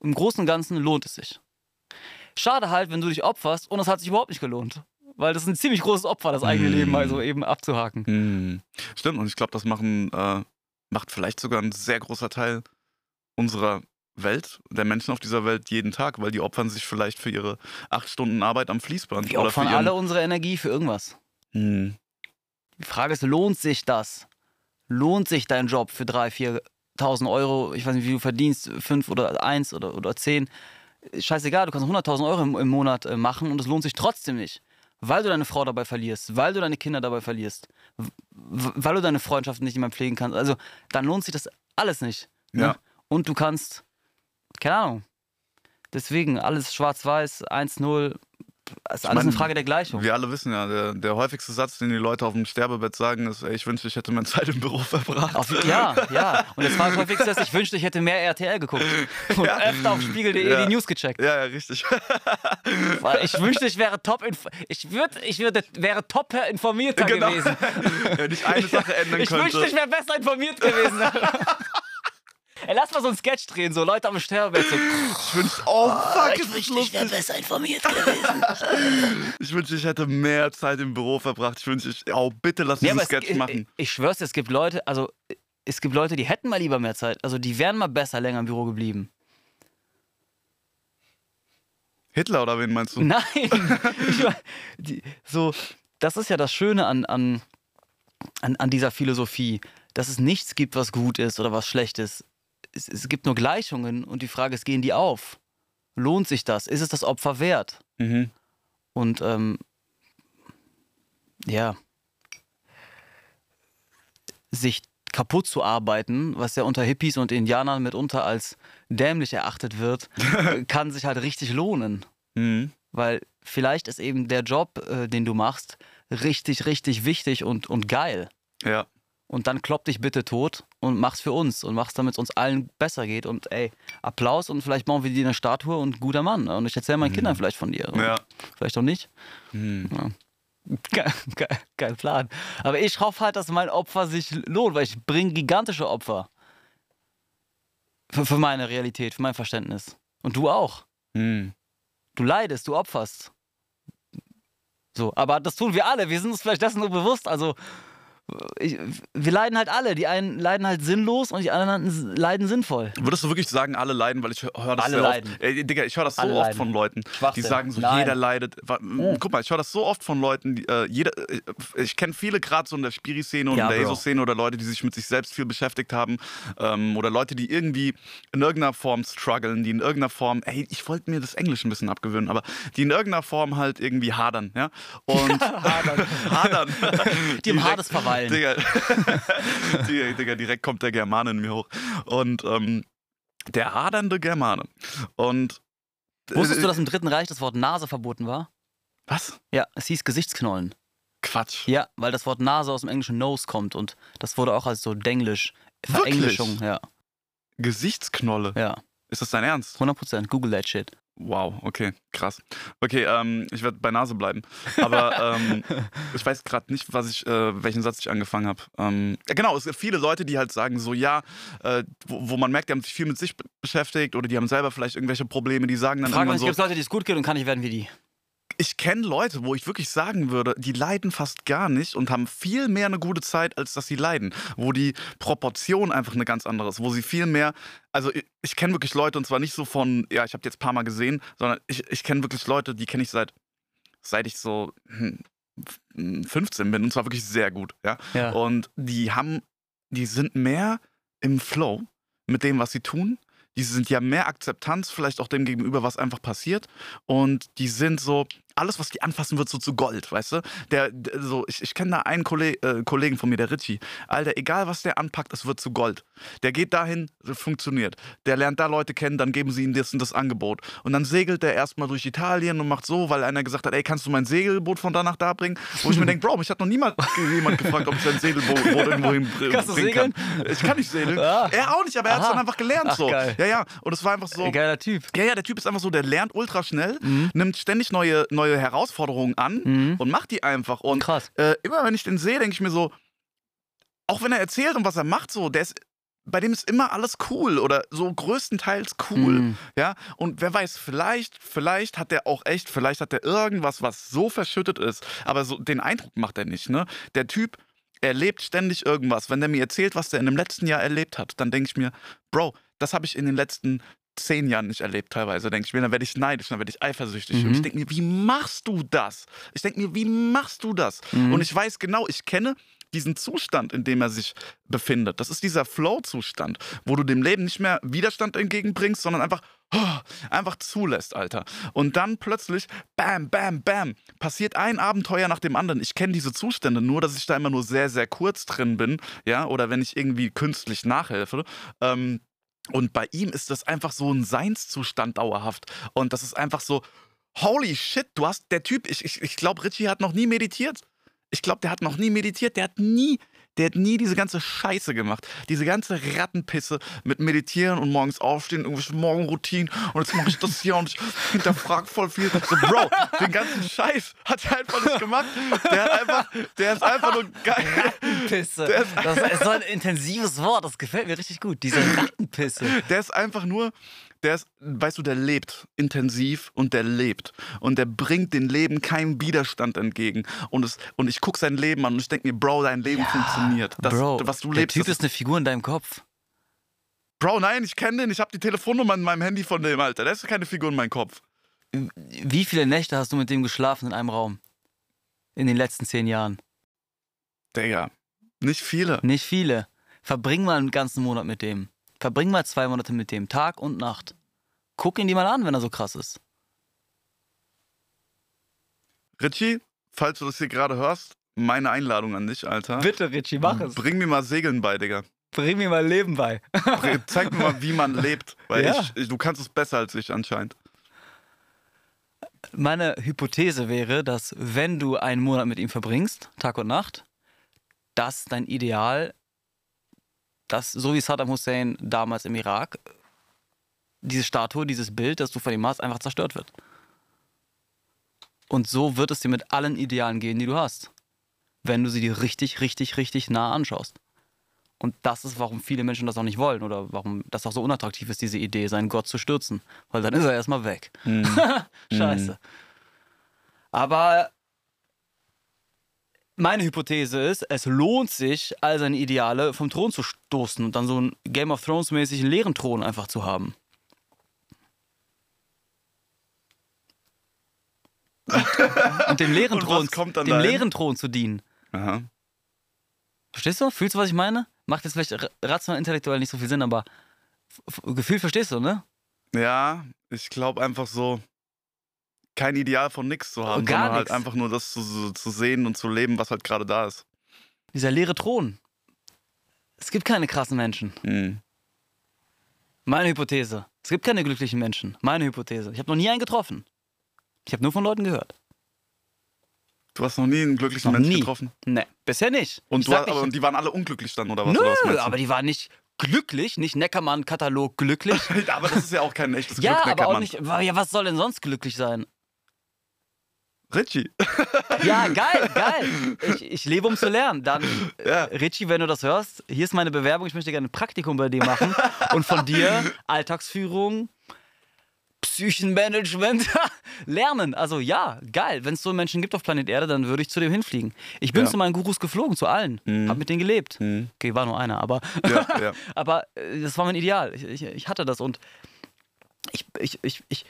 Im Großen und Ganzen lohnt es sich. Schade halt, wenn du dich opferst und es hat sich überhaupt nicht gelohnt. Weil das ist ein ziemlich großes Opfer, das eigene Mm. Leben mal so eben abzuhaken. Hm. Stimmt, und ich glaube, das machen, äh, macht vielleicht sogar ein sehr großer Teil unserer Welt, der Menschen auf dieser Welt jeden Tag, weil die opfern sich vielleicht für ihre acht Stunden Arbeit am Fließband. Oder opfern alle unsere Energie für irgendwas. Hm. Die Frage ist, lohnt sich das? Lohnt sich dein Job für 3.000, 4.000 Euro? Ich weiß nicht, wie du verdienst, 5 oder 1 oder, oder 10. Scheißegal, du kannst 100.000 Euro im, im Monat äh, machen und es lohnt sich trotzdem nicht. Weil du deine Frau dabei verlierst, weil du deine Kinder dabei verlierst, weil du deine Freundschaften nicht mehr pflegen kannst. Also, dann lohnt sich das alles nicht. Ne? Ja. Und du kannst, keine Ahnung. Deswegen, alles schwarz-weiß, 1-0, ist alles meine, eine Frage der Gleichung. Wir alle wissen ja, der, der häufigste Satz, den die Leute auf dem Sterbebett sagen, ist, ey, ich wünschte, ich hätte mehr Zeit im Büro verbracht. Auf, ja, ja. Und das war das häufigste, dass ich [laughs] wünschte, ich hätte mehr RTL geguckt. [laughs] Und öfter auf spiegel.de Ja. die News gecheckt. ja, ja, richtig. [laughs] Ich wünschte, ich wäre top ich würd, ich würde, wäre top informierter Genau. gewesen. Wenn ich eine Sache ändern Ich könnte. wünschte, ich wäre besser informiert gewesen. Ey, lass mal so einen Sketch drehen, so Leute am Sterbebett. So, ich wünschte, oh fuck, ist das lustig. besser informiert gewesen. [laughs] Ich wünschte, ich hätte mehr Zeit im Büro verbracht. Ich wünschte, ich, oh, bitte lass diesen es, Sketch ich, machen. ich schwör's dir, es gibt Leute, also es gibt Leute, die hätten mal lieber mehr Zeit. Also die wären mal besser länger im Büro geblieben. Hitler oder wen meinst du? [laughs] Nein! ich mein, die, so, das ist ja das Schöne an, an, an, an dieser Philosophie, dass es nichts gibt, was gut ist oder was schlecht ist. Es, es gibt nur Gleichungen und die Frage ist, gehen die auf? Lohnt sich das? Ist es das Opfer wert? Mhm. Und ähm, ja, sich kaputt zu arbeiten, was ja unter Hippies und Indianern mitunter als dämlich erachtet wird, [laughs] kann sich halt richtig lohnen. Mhm. Weil vielleicht ist eben der Job, äh, den du machst, richtig, richtig wichtig und, und geil. Ja. Und dann klopp dich bitte tot und mach's für uns und mach's, damit es uns allen besser geht. Und ey, Applaus und vielleicht bauen wir dir eine Statue und guter Mann. Und ich erzähle meinen Kindern vielleicht von dir. Ja. Vielleicht auch nicht. Mhm. Ja. Ge [laughs] geil Plan. Aber ich hoffe halt, dass mein Opfer sich lohnt, weil ich bringe gigantische Opfer. Für, für meine Realität, für mein Verständnis. Und du auch. Mhm. Du leidest, du opferst. So, aber das tun wir alle. Wir sind uns vielleicht dessen nur bewusst. Also, ich, wir leiden halt alle. Die einen leiden halt sinnlos und die anderen leiden sinnvoll. Würdest du wirklich sagen, alle leiden, weil ich höre das Alle sehr leiden. oft. Ey, Digga, ich höre das so Alle oft leiden. von Leuten, die sagen so, Nein. jeder leidet. Guck mal, ich höre das so oft von Leuten, die, äh, jeder, äh, ich kenne viele gerade so in der Spiri-Szene und Ja, in der. ESO-Szene oder Leute, die sich mit sich selbst viel beschäftigt haben ähm, oder Leute, die irgendwie in irgendeiner Form strugglen, die in irgendeiner Form, ey, ich wollte mir das Englisch ein bisschen abgewöhnen, aber die in irgendeiner Form halt irgendwie hadern, ja? Und [laughs] Hadern. [laughs] hadern. Die im Hades verweilen. Digga, [laughs] Digga, Digga, direkt kommt der Germane in mir hoch. Und ähm, der hadernde Germane. Und Wusstest du, dass im Dritten Reich das Wort Nase verboten war? was? Ja, es hieß Gesichtsknollen. Quatsch. Ja, weil das Wort Nase aus dem englischen Nose kommt und das wurde auch als so Denglisch, Wirklich? Verenglischung, ja. Gesichtsknolle. Ja, Ist das dein Ernst? 100%. Google that shit. Wow, okay, krass. Okay, ähm, ich werde bei Nase bleiben. Aber ähm, [laughs] ich weiß gerade nicht, was ich, äh, welchen Satz ich angefangen habe. Ähm, genau, es gibt viele Leute, die halt sagen so, ja, äh, wo, wo man merkt, die haben sich viel mit sich be- beschäftigt oder die haben selber vielleicht irgendwelche Probleme, die sagen dann Frag mal, so, gibt es Leute, die es gut geht und kann ich werden wie die? Ich kenne Leute, wo ich wirklich sagen würde, die leiden fast gar nicht und haben viel mehr eine gute Zeit, als dass sie leiden. Wo die Proportion einfach eine ganz andere ist. Wo sie viel mehr, also ich, ich kenne wirklich Leute und zwar nicht so von, ja, ich habe jetzt ein paar Mal gesehen, sondern ich, ich kenne wirklich Leute, die kenne ich seit, seit ich so hm, 15 bin und zwar wirklich sehr gut, ja. Ja. Und die haben, die sind mehr im Flow mit dem, was sie tun. Die sind ja mehr Akzeptanz, vielleicht auch dem gegenüber, was einfach passiert. Und die sind so, alles, was die anfassen, wird so zu Gold, weißt du? Der, der so, ich, ich kenne da einen Kolleg, äh, Kollegen von mir, der Richie. Alter, egal was der anpackt, es wird zu Gold. Der geht dahin, funktioniert. Der lernt da Leute kennen, dann geben sie ihm das und das Angebot. Und dann segelt der erstmal durch Italien und macht so, weil einer gesagt hat, ey, kannst du mein Segelboot von da nach da bringen? Wo ich mir denke, Bro, mich hat noch niemand jemand gefragt, ob ich sein Segelboot irgendwo hinbringen Kannst du kann. Ich kann nicht segeln. Ah. Er auch nicht, aber er hat es dann einfach gelernt Ach, so. geil. Ja, ja. Und es war einfach so. Geiler Typ. Ja, ja, der Typ ist einfach so, der lernt ultra schnell, Mhm. nimmt ständig neue, neue Herausforderungen an und macht die einfach. Und Krass. äh, immer wenn ich den sehe, denke ich mir so, auch wenn er erzählt und was er macht, so, der ist, bei dem ist immer alles cool oder so größtenteils cool. Mhm. Ja, und wer weiß, vielleicht, vielleicht hat er auch echt, vielleicht hat er irgendwas, was so verschüttet ist, aber so den Eindruck macht er nicht, ne? Der Typ erlebt ständig irgendwas. Wenn der mir erzählt, was der in dem letzten Jahr erlebt hat, dann denke ich mir, Bro, das habe ich in den letzten zehn Jahren nicht erlebt teilweise, denke ich mir, dann werde ich neidisch, dann werde ich eifersüchtig. Und Mhm. ich denke mir, wie machst du das? Ich denke mir, wie machst du das? Mhm. Und ich weiß genau, ich kenne diesen Zustand, in dem er sich befindet. Das ist dieser Flow-Zustand, wo du dem Leben nicht mehr Widerstand entgegenbringst, sondern einfach, oh, einfach zulässt, Alter. Und dann plötzlich, bam, bam, bam, passiert ein Abenteuer nach dem anderen. Ich kenne diese Zustände, nur dass ich da immer nur sehr, sehr kurz drin bin, ja, oder wenn ich irgendwie künstlich nachhelfe. Ähm, und bei ihm ist das einfach so ein Seinszustand dauerhaft. Und das ist einfach so, holy shit, du hast, der Typ, ich, ich, ich glaube, Richie hat noch nie meditiert. Ich glaube, der hat noch nie meditiert. Der hat nie, der hat nie diese ganze Scheiße gemacht. Diese ganze Rattenpisse mit Meditieren und morgens aufstehen, irgendwelche Morgenroutinen und jetzt mache ich das hier und ich hinterfrag voll viel. So, Bro, den ganzen Scheiß hat er einfach nicht gemacht. Der hat einfach, der ist einfach nur geil. Rattenpisse. Der ist- Das ist so ein intensives Wort, das gefällt mir richtig gut. Diese Rattenpisse. Der ist einfach nur, der ist, weißt du, der lebt intensiv und der lebt. Und der bringt dem Leben keinen Widerstand entgegen. Und, es, und ich gucke sein Leben an und ich denke mir, Bro, dein Leben funktioniert. Das, Bro, was du der lebst. Typ das ist eine Figur in deinem Kopf. Bro, nein, ich kenne den. Ich habe die Telefonnummer in meinem Handy von dem, Alter. Der ist keine Figur in meinem Kopf. Wie viele Nächte hast du mit dem geschlafen in einem Raum? In den letzten zehn Jahren? Digga, nicht viele. Nicht viele. Verbring mal einen ganzen Monat mit dem. Verbring mal zwei Monate mit dem, Tag und Nacht. Guck ihn dir mal an, wenn er so krass ist. Richie, falls du das hier gerade hörst, meine Einladung an dich, Alter. Bitte, Richie, mach es. Bring mir mal Segeln bei, Digga. Bring mir mal Leben bei. Zeig mir mal, wie man lebt. Weil Ja. ich, ich, du kannst es besser als ich anscheinend. Meine Hypothese wäre, dass wenn du einen Monat mit ihm verbringst, Tag und Nacht, dass dein Ideal, dass so wie Saddam Hussein damals im Irak, diese Statue, dieses Bild, das du von ihm hast, einfach zerstört wird. Und so wird es dir mit allen Idealen gehen, die du hast, wenn du sie dir richtig, richtig, richtig nah anschaust. Und das ist, warum viele Menschen das auch nicht wollen oder warum das auch so unattraktiv ist, diese Idee, seinen Gott zu stürzen. Weil dann ist er erstmal weg. [laughs] Scheiße. Aber meine Hypothese ist, es lohnt sich, all seine Ideale vom Thron zu stoßen und dann so einen Game of Thrones mäßigen leeren Thron einfach zu haben. [laughs] Und dem leeren Und Thron, dem dahin? leeren Thron zu dienen. Aha. Verstehst du? Fühlst du, was ich meine? Macht jetzt vielleicht ra- rational intellektuell nicht so viel Sinn, aber Gefühl verstehst du, ne? Ja, ich glaube einfach so, kein Ideal von nichts zu haben, Oh, sondern halt nix. einfach nur das zu, zu- sehen und zu leben, was halt gerade da ist. Dieser leere Thron. Es gibt keine krassen Menschen. Hm. Meine Hypothese. Es gibt keine glücklichen Menschen. Meine Hypothese. Ich habe noch nie einen getroffen. Ich habe nur von Leuten gehört. Du hast noch nie einen glücklichen Noch Mensch nie. getroffen. Nee, bisher nicht. Und, hast- aber, und die waren alle unglücklich dann, oder was? Nö, oder aber die waren nicht glücklich, nicht Neckermann-Katalog glücklich. [laughs] aber das ist ja auch kein echtes ja, Glück, aber auch Neckermann. nicht. Ja, was soll denn sonst glücklich sein? Richie. Ja, geil, [laughs] geil. Ich, ich lebe, um zu lernen. Dann, Ja. äh, Richie, wenn du das hörst, hier ist meine Bewerbung. Ich möchte gerne ein Praktikum bei dir machen. Und von dir Alltagsführung, Psychenmanagement [laughs] lernen. Also ja, geil. Wenn es so Menschen gibt auf Planet Erde, dann würde ich zu dem hinfliegen. Ich bin Ja. zu meinen Gurus geflogen, zu allen. Hab mit denen gelebt. Mhm. Okay, war nur einer, aber, Ja, ja. [laughs] aber äh, das war mein Ideal. Ich, ich, ich hatte das und ich, ich, ich, ich,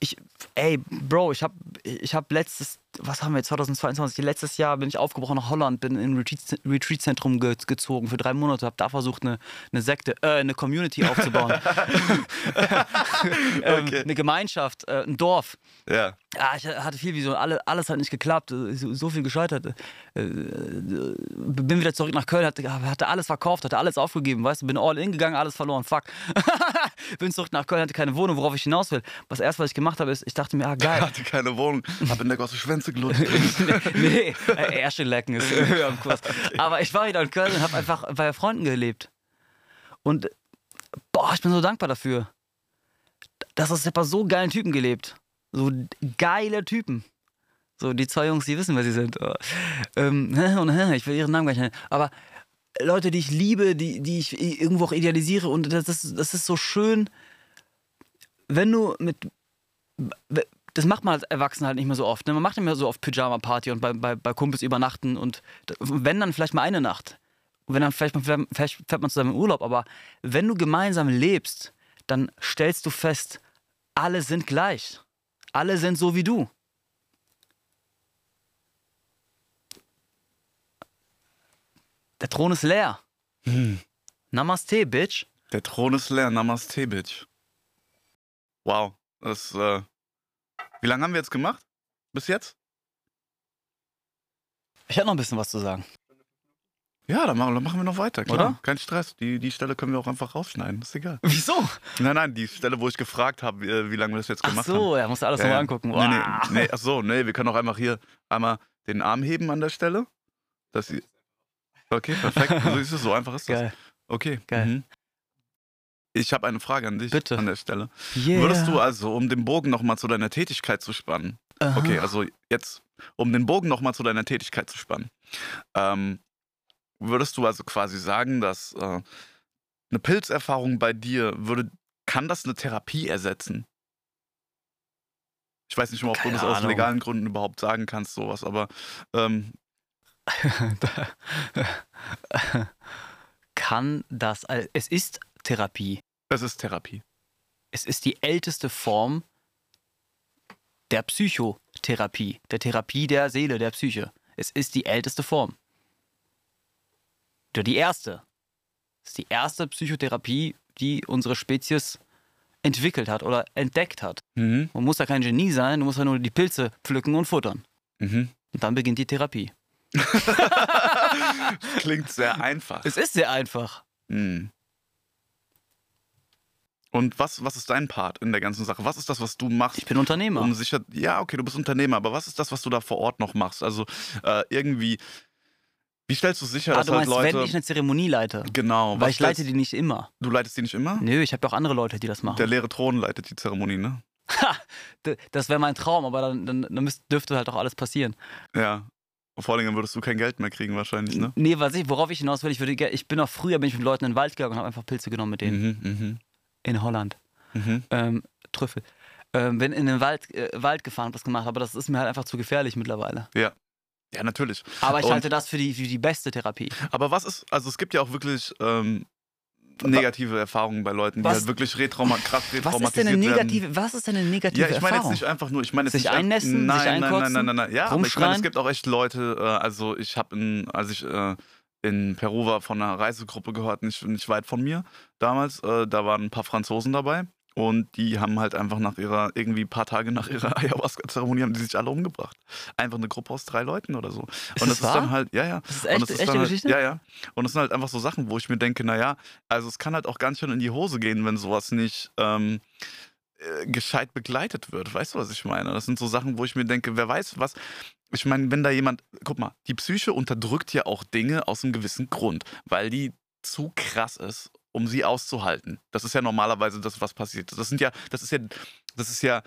ich, ey, Bro, ich hab, ich hab letztes, was haben wir jetzt, 2022, letztes Jahr bin ich aufgebrochen nach Holland, bin in ein Retreat- Retreat-Zentrum ge gezogen für drei Monate, hab da versucht, eine, eine Sekte, äh, eine Community aufzubauen. [laughs] [laughs] ähm, Okay. Eine Gemeinschaft, äh, ein Dorf. ja. Ja, ich hatte viel Vision, alle, alles hat nicht geklappt, äh, so, so viel gescheitert. Äh, äh, bin wieder zurück nach Köln, hatte, hatte alles verkauft, hatte alles aufgegeben, weißt du, bin all in gegangen, alles verloren, fuck. [laughs] bin zurück nach Köln, hatte keine Wohnung, worauf ich hinaus will. Was erst, was ich gemacht habe, ist, ich dachte mir, ah, Ich geil. hatte keine Wohnung, hab in der Gosse Schwänze gelutscht. [laughs] nee, äh, Ärsche lecken ist [laughs] höher im Kurs. [laughs] Aber ich war wieder in Köln und habe einfach bei Freunden gelebt. Und boah, ich bin so dankbar dafür. Das ist bei so geilen Typen gelebt. So geile Typen. So, die zwei Jungs, die wissen, wer sie sind. Ähm, und, ich will ihren Namen gar nicht nennen. Aber Leute, die ich liebe, die, die ich irgendwo auch idealisiere. Und das ist, das ist so schön, wenn du mit das macht man als Erwachsener halt nicht mehr so oft. Ne? Man macht nicht mehr so oft Pyjama-Party und bei, bei, bei Kumpels übernachten und wenn dann vielleicht mal eine Nacht. Und wenn dann vielleicht, mal- vielleicht fährt man zusammen in Urlaub, aber wenn du gemeinsam lebst, dann stellst du fest, alle sind gleich. Alle sind so wie du. Der Thron ist leer. Namaste, Bitch. Der Thron ist leer, Namaste, Bitch. Wow. Das, äh, wie lange haben wir jetzt gemacht? Bis jetzt? Ich hätte noch ein bisschen was zu sagen. Ja, dann machen, dann machen wir noch weiter, klar. Oder? Kein Stress. Die, die Stelle können wir auch einfach rausschneiden. Ist egal. Wieso? Nein, nein, die Stelle, wo ich gefragt habe, wie, wie lange wir das jetzt Ach gemacht haben. so, er musste alles Ja, nochmal ja. angucken. Nee, nee, nee, ach so, nee, wir können auch einfach hier einmal den Arm heben an der Stelle. Dass okay, perfekt. [laughs] So ist es, so einfach ist das. Geil. Okay. Geil. Mhm. Ich habe eine Frage an dich Bitte. an der Stelle. Yeah. Würdest du also, um den Bogen nochmal zu deiner Tätigkeit zu spannen, Aha. okay, also jetzt, um den Bogen nochmal zu deiner Tätigkeit zu spannen, ähm, würdest du also quasi sagen, dass äh, eine Pilzerfahrung bei dir würde, kann das eine Therapie ersetzen? Ich weiß nicht mal, ob du Keine das aus Ahnung. legalen Gründen überhaupt sagen kannst, sowas, aber ähm, [laughs] [laughs] kann das. Es ist Therapie. Es ist Therapie. Es ist die älteste Form der Psychotherapie, der Therapie der Seele, der Psyche. Es ist die älteste Form. Oder die erste. Es ist die erste Psychotherapie, die unsere Spezies entwickelt hat oder entdeckt hat. Mhm. Man muss da kein Genie sein, du musst ja nur die Pilze pflücken und futtern. Mhm. Und dann beginnt die Therapie. [laughs] [laughs] Klingt sehr einfach. Es ist sehr einfach. Mhm. Und was, was ist dein Part in der ganzen Sache? Was ist das, was du machst? Ich bin Unternehmer. um sicher, ja, okay, du bist Unternehmer, aber was ist das, was du da vor Ort noch machst? Also äh, irgendwie, wie stellst du sicher, ah, dass du halt meinst, Leute. wenn ich eine Zeremonie leite? genau, Weil ich leite die nicht immer. Du leitest die nicht immer? Nö, ich habe ja auch andere Leute, die das machen. Der leere Thron leitet die Zeremonie, ne? Ha, das wäre mein Traum, aber dann, dann, dann müsst, dürfte halt auch alles passieren. Ja. Vor allem dann würdest du kein Geld mehr kriegen wahrscheinlich, ne? Nee, was ich, worauf ich hinaus will, ich würde, ich bin auch früher bin ich mit Leuten in den Wald gegangen und habe einfach Pilze genommen mit denen Mhm, mhm, in Holland. mhm. Ähm, Trüffel. Ähm, bin in den Wald, äh, Wald gefahren, hab das gemacht, aber das ist mir halt einfach zu gefährlich mittlerweile. Ja, natürlich. Aber ich Und- halte das für die, für die beste Therapie. Aber was ist, also es gibt ja auch wirklich ähm, negative Erfahrungen bei Leuten, die Was- halt wirklich retrauma krass [laughs] Was ist retraumatisiert denn eine werden. negative, was ist denn eine negative Ja, ich meine jetzt Erfahrung? nicht einfach nur, ich meine jetzt Sich einnässen, nein, sich nein, nein, nein, nein, nein, ja, aber ich meine, es gibt auch echt Leute, äh, also ich habe in, als ich äh, in Peru war, von einer Reisegruppe gehört, nicht, nicht weit von mir damals, äh, da waren ein paar Franzosen dabei und die haben halt einfach nach ihrer, irgendwie ein paar Tage nach ihrer [laughs] Ayahuasca-Zeremonie haben die sich alle umgebracht. Einfach eine Gruppe aus drei Leuten oder so. Ist und das das ist dann wahr? halt, ja, ja. Das ist Und echt, das ist echte dann halt, Geschichte? Ja, ja. Und es sind halt einfach so Sachen, wo ich mir denke, naja, also es kann halt auch ganz schön in die Hose gehen, wenn sowas nicht ähm, äh, gescheit begleitet wird. Weißt du, was ich meine? Das sind so Sachen, wo ich mir denke, wer weiß was. Ich meine, wenn da jemand, guck mal, die Psyche unterdrückt ja auch Dinge aus einem gewissen Grund, weil die zu krass ist, um sie auszuhalten. Das ist ja normalerweise das, was passiert. Das sind ja, das ist ja, das ist ja,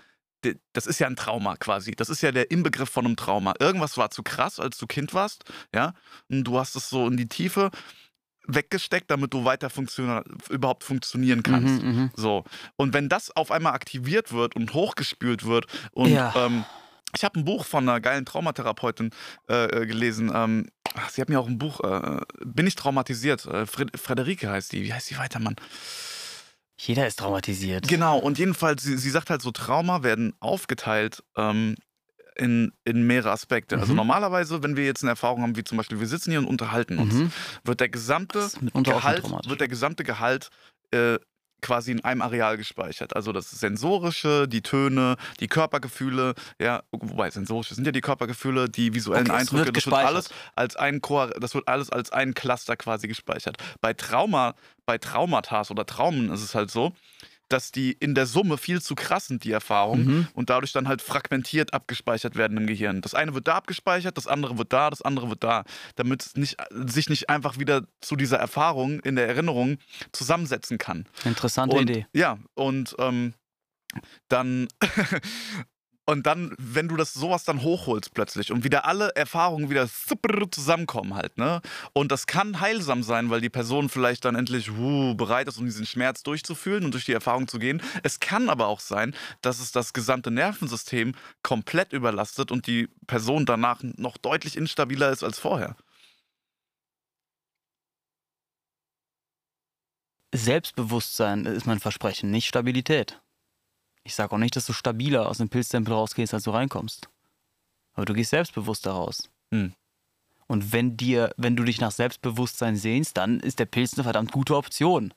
das ist ja ein Trauma quasi. Das ist ja der Inbegriff von einem Trauma. Irgendwas war zu krass, als du Kind warst, ja, und du hast es so in die Tiefe weggesteckt, damit du weiter funktio überhaupt funktionieren kannst. Mhm, mhm. So. Und wenn das auf einmal aktiviert wird und hochgespült wird und Ja. ähm, ich habe ein Buch von einer geilen Traumatherapeutin äh, äh, gelesen. Ähm, sie hat mir auch ein Buch, äh, Bin ich traumatisiert? Äh, Fred Frederike heißt die. Wie heißt die weiter, Mann? Jeder ist traumatisiert. Genau, und jedenfalls, sie, sie sagt halt so, Trauma werden aufgeteilt ähm, in, in mehrere Aspekte. Also Mhm. normalerweise, wenn wir jetzt eine Erfahrung haben, wie zum Beispiel, wir sitzen hier und unterhalten uns, Mhm. wird der gesamte Gehalt, wird der gesamte Gehalt äh, quasi in einem Areal gespeichert. Also das Sensorische, die Töne, die Körpergefühle, ja, wobei sensorische sind ja die Körpergefühle, die visuellen Okay, Eindrücke, wird das wird alles als ein Chor, das wird alles als ein Cluster quasi gespeichert. Bei Trauma, bei Traumata oder Traumen ist es halt so, dass die in der Summe viel zu krass sind, die Erfahrungen, Mhm. und dadurch dann halt fragmentiert abgespeichert werden im Gehirn. Das eine wird da abgespeichert, das andere wird da, das andere wird da, damit es nicht, sich nicht einfach wieder zu dieser Erfahrung in der Erinnerung zusammensetzen kann. Interessante und, Idee. Ja, und ähm, dann. [laughs] Und dann, wenn du das sowas dann hochholst plötzlich und wieder alle Erfahrungen wieder zusammenkommen halt, ne? Und das kann heilsam sein, weil die Person vielleicht dann endlich uh, bereit ist, um diesen Schmerz durchzufühlen und durch die Erfahrung zu gehen. Es kann aber auch sein, dass es das gesamte Nervensystem komplett überlastet und die Person danach noch deutlich instabiler ist als vorher. Selbstbewusstsein ist mein Versprechen, nicht Stabilität. Ich sage auch nicht, dass du stabiler aus dem Pilztempel rausgehst, als du reinkommst. Aber du gehst selbstbewusst daraus. Hm. Und wenn dir, wenn du dich nach Selbstbewusstsein sehnst, dann ist der Pilz eine verdammt gute Option.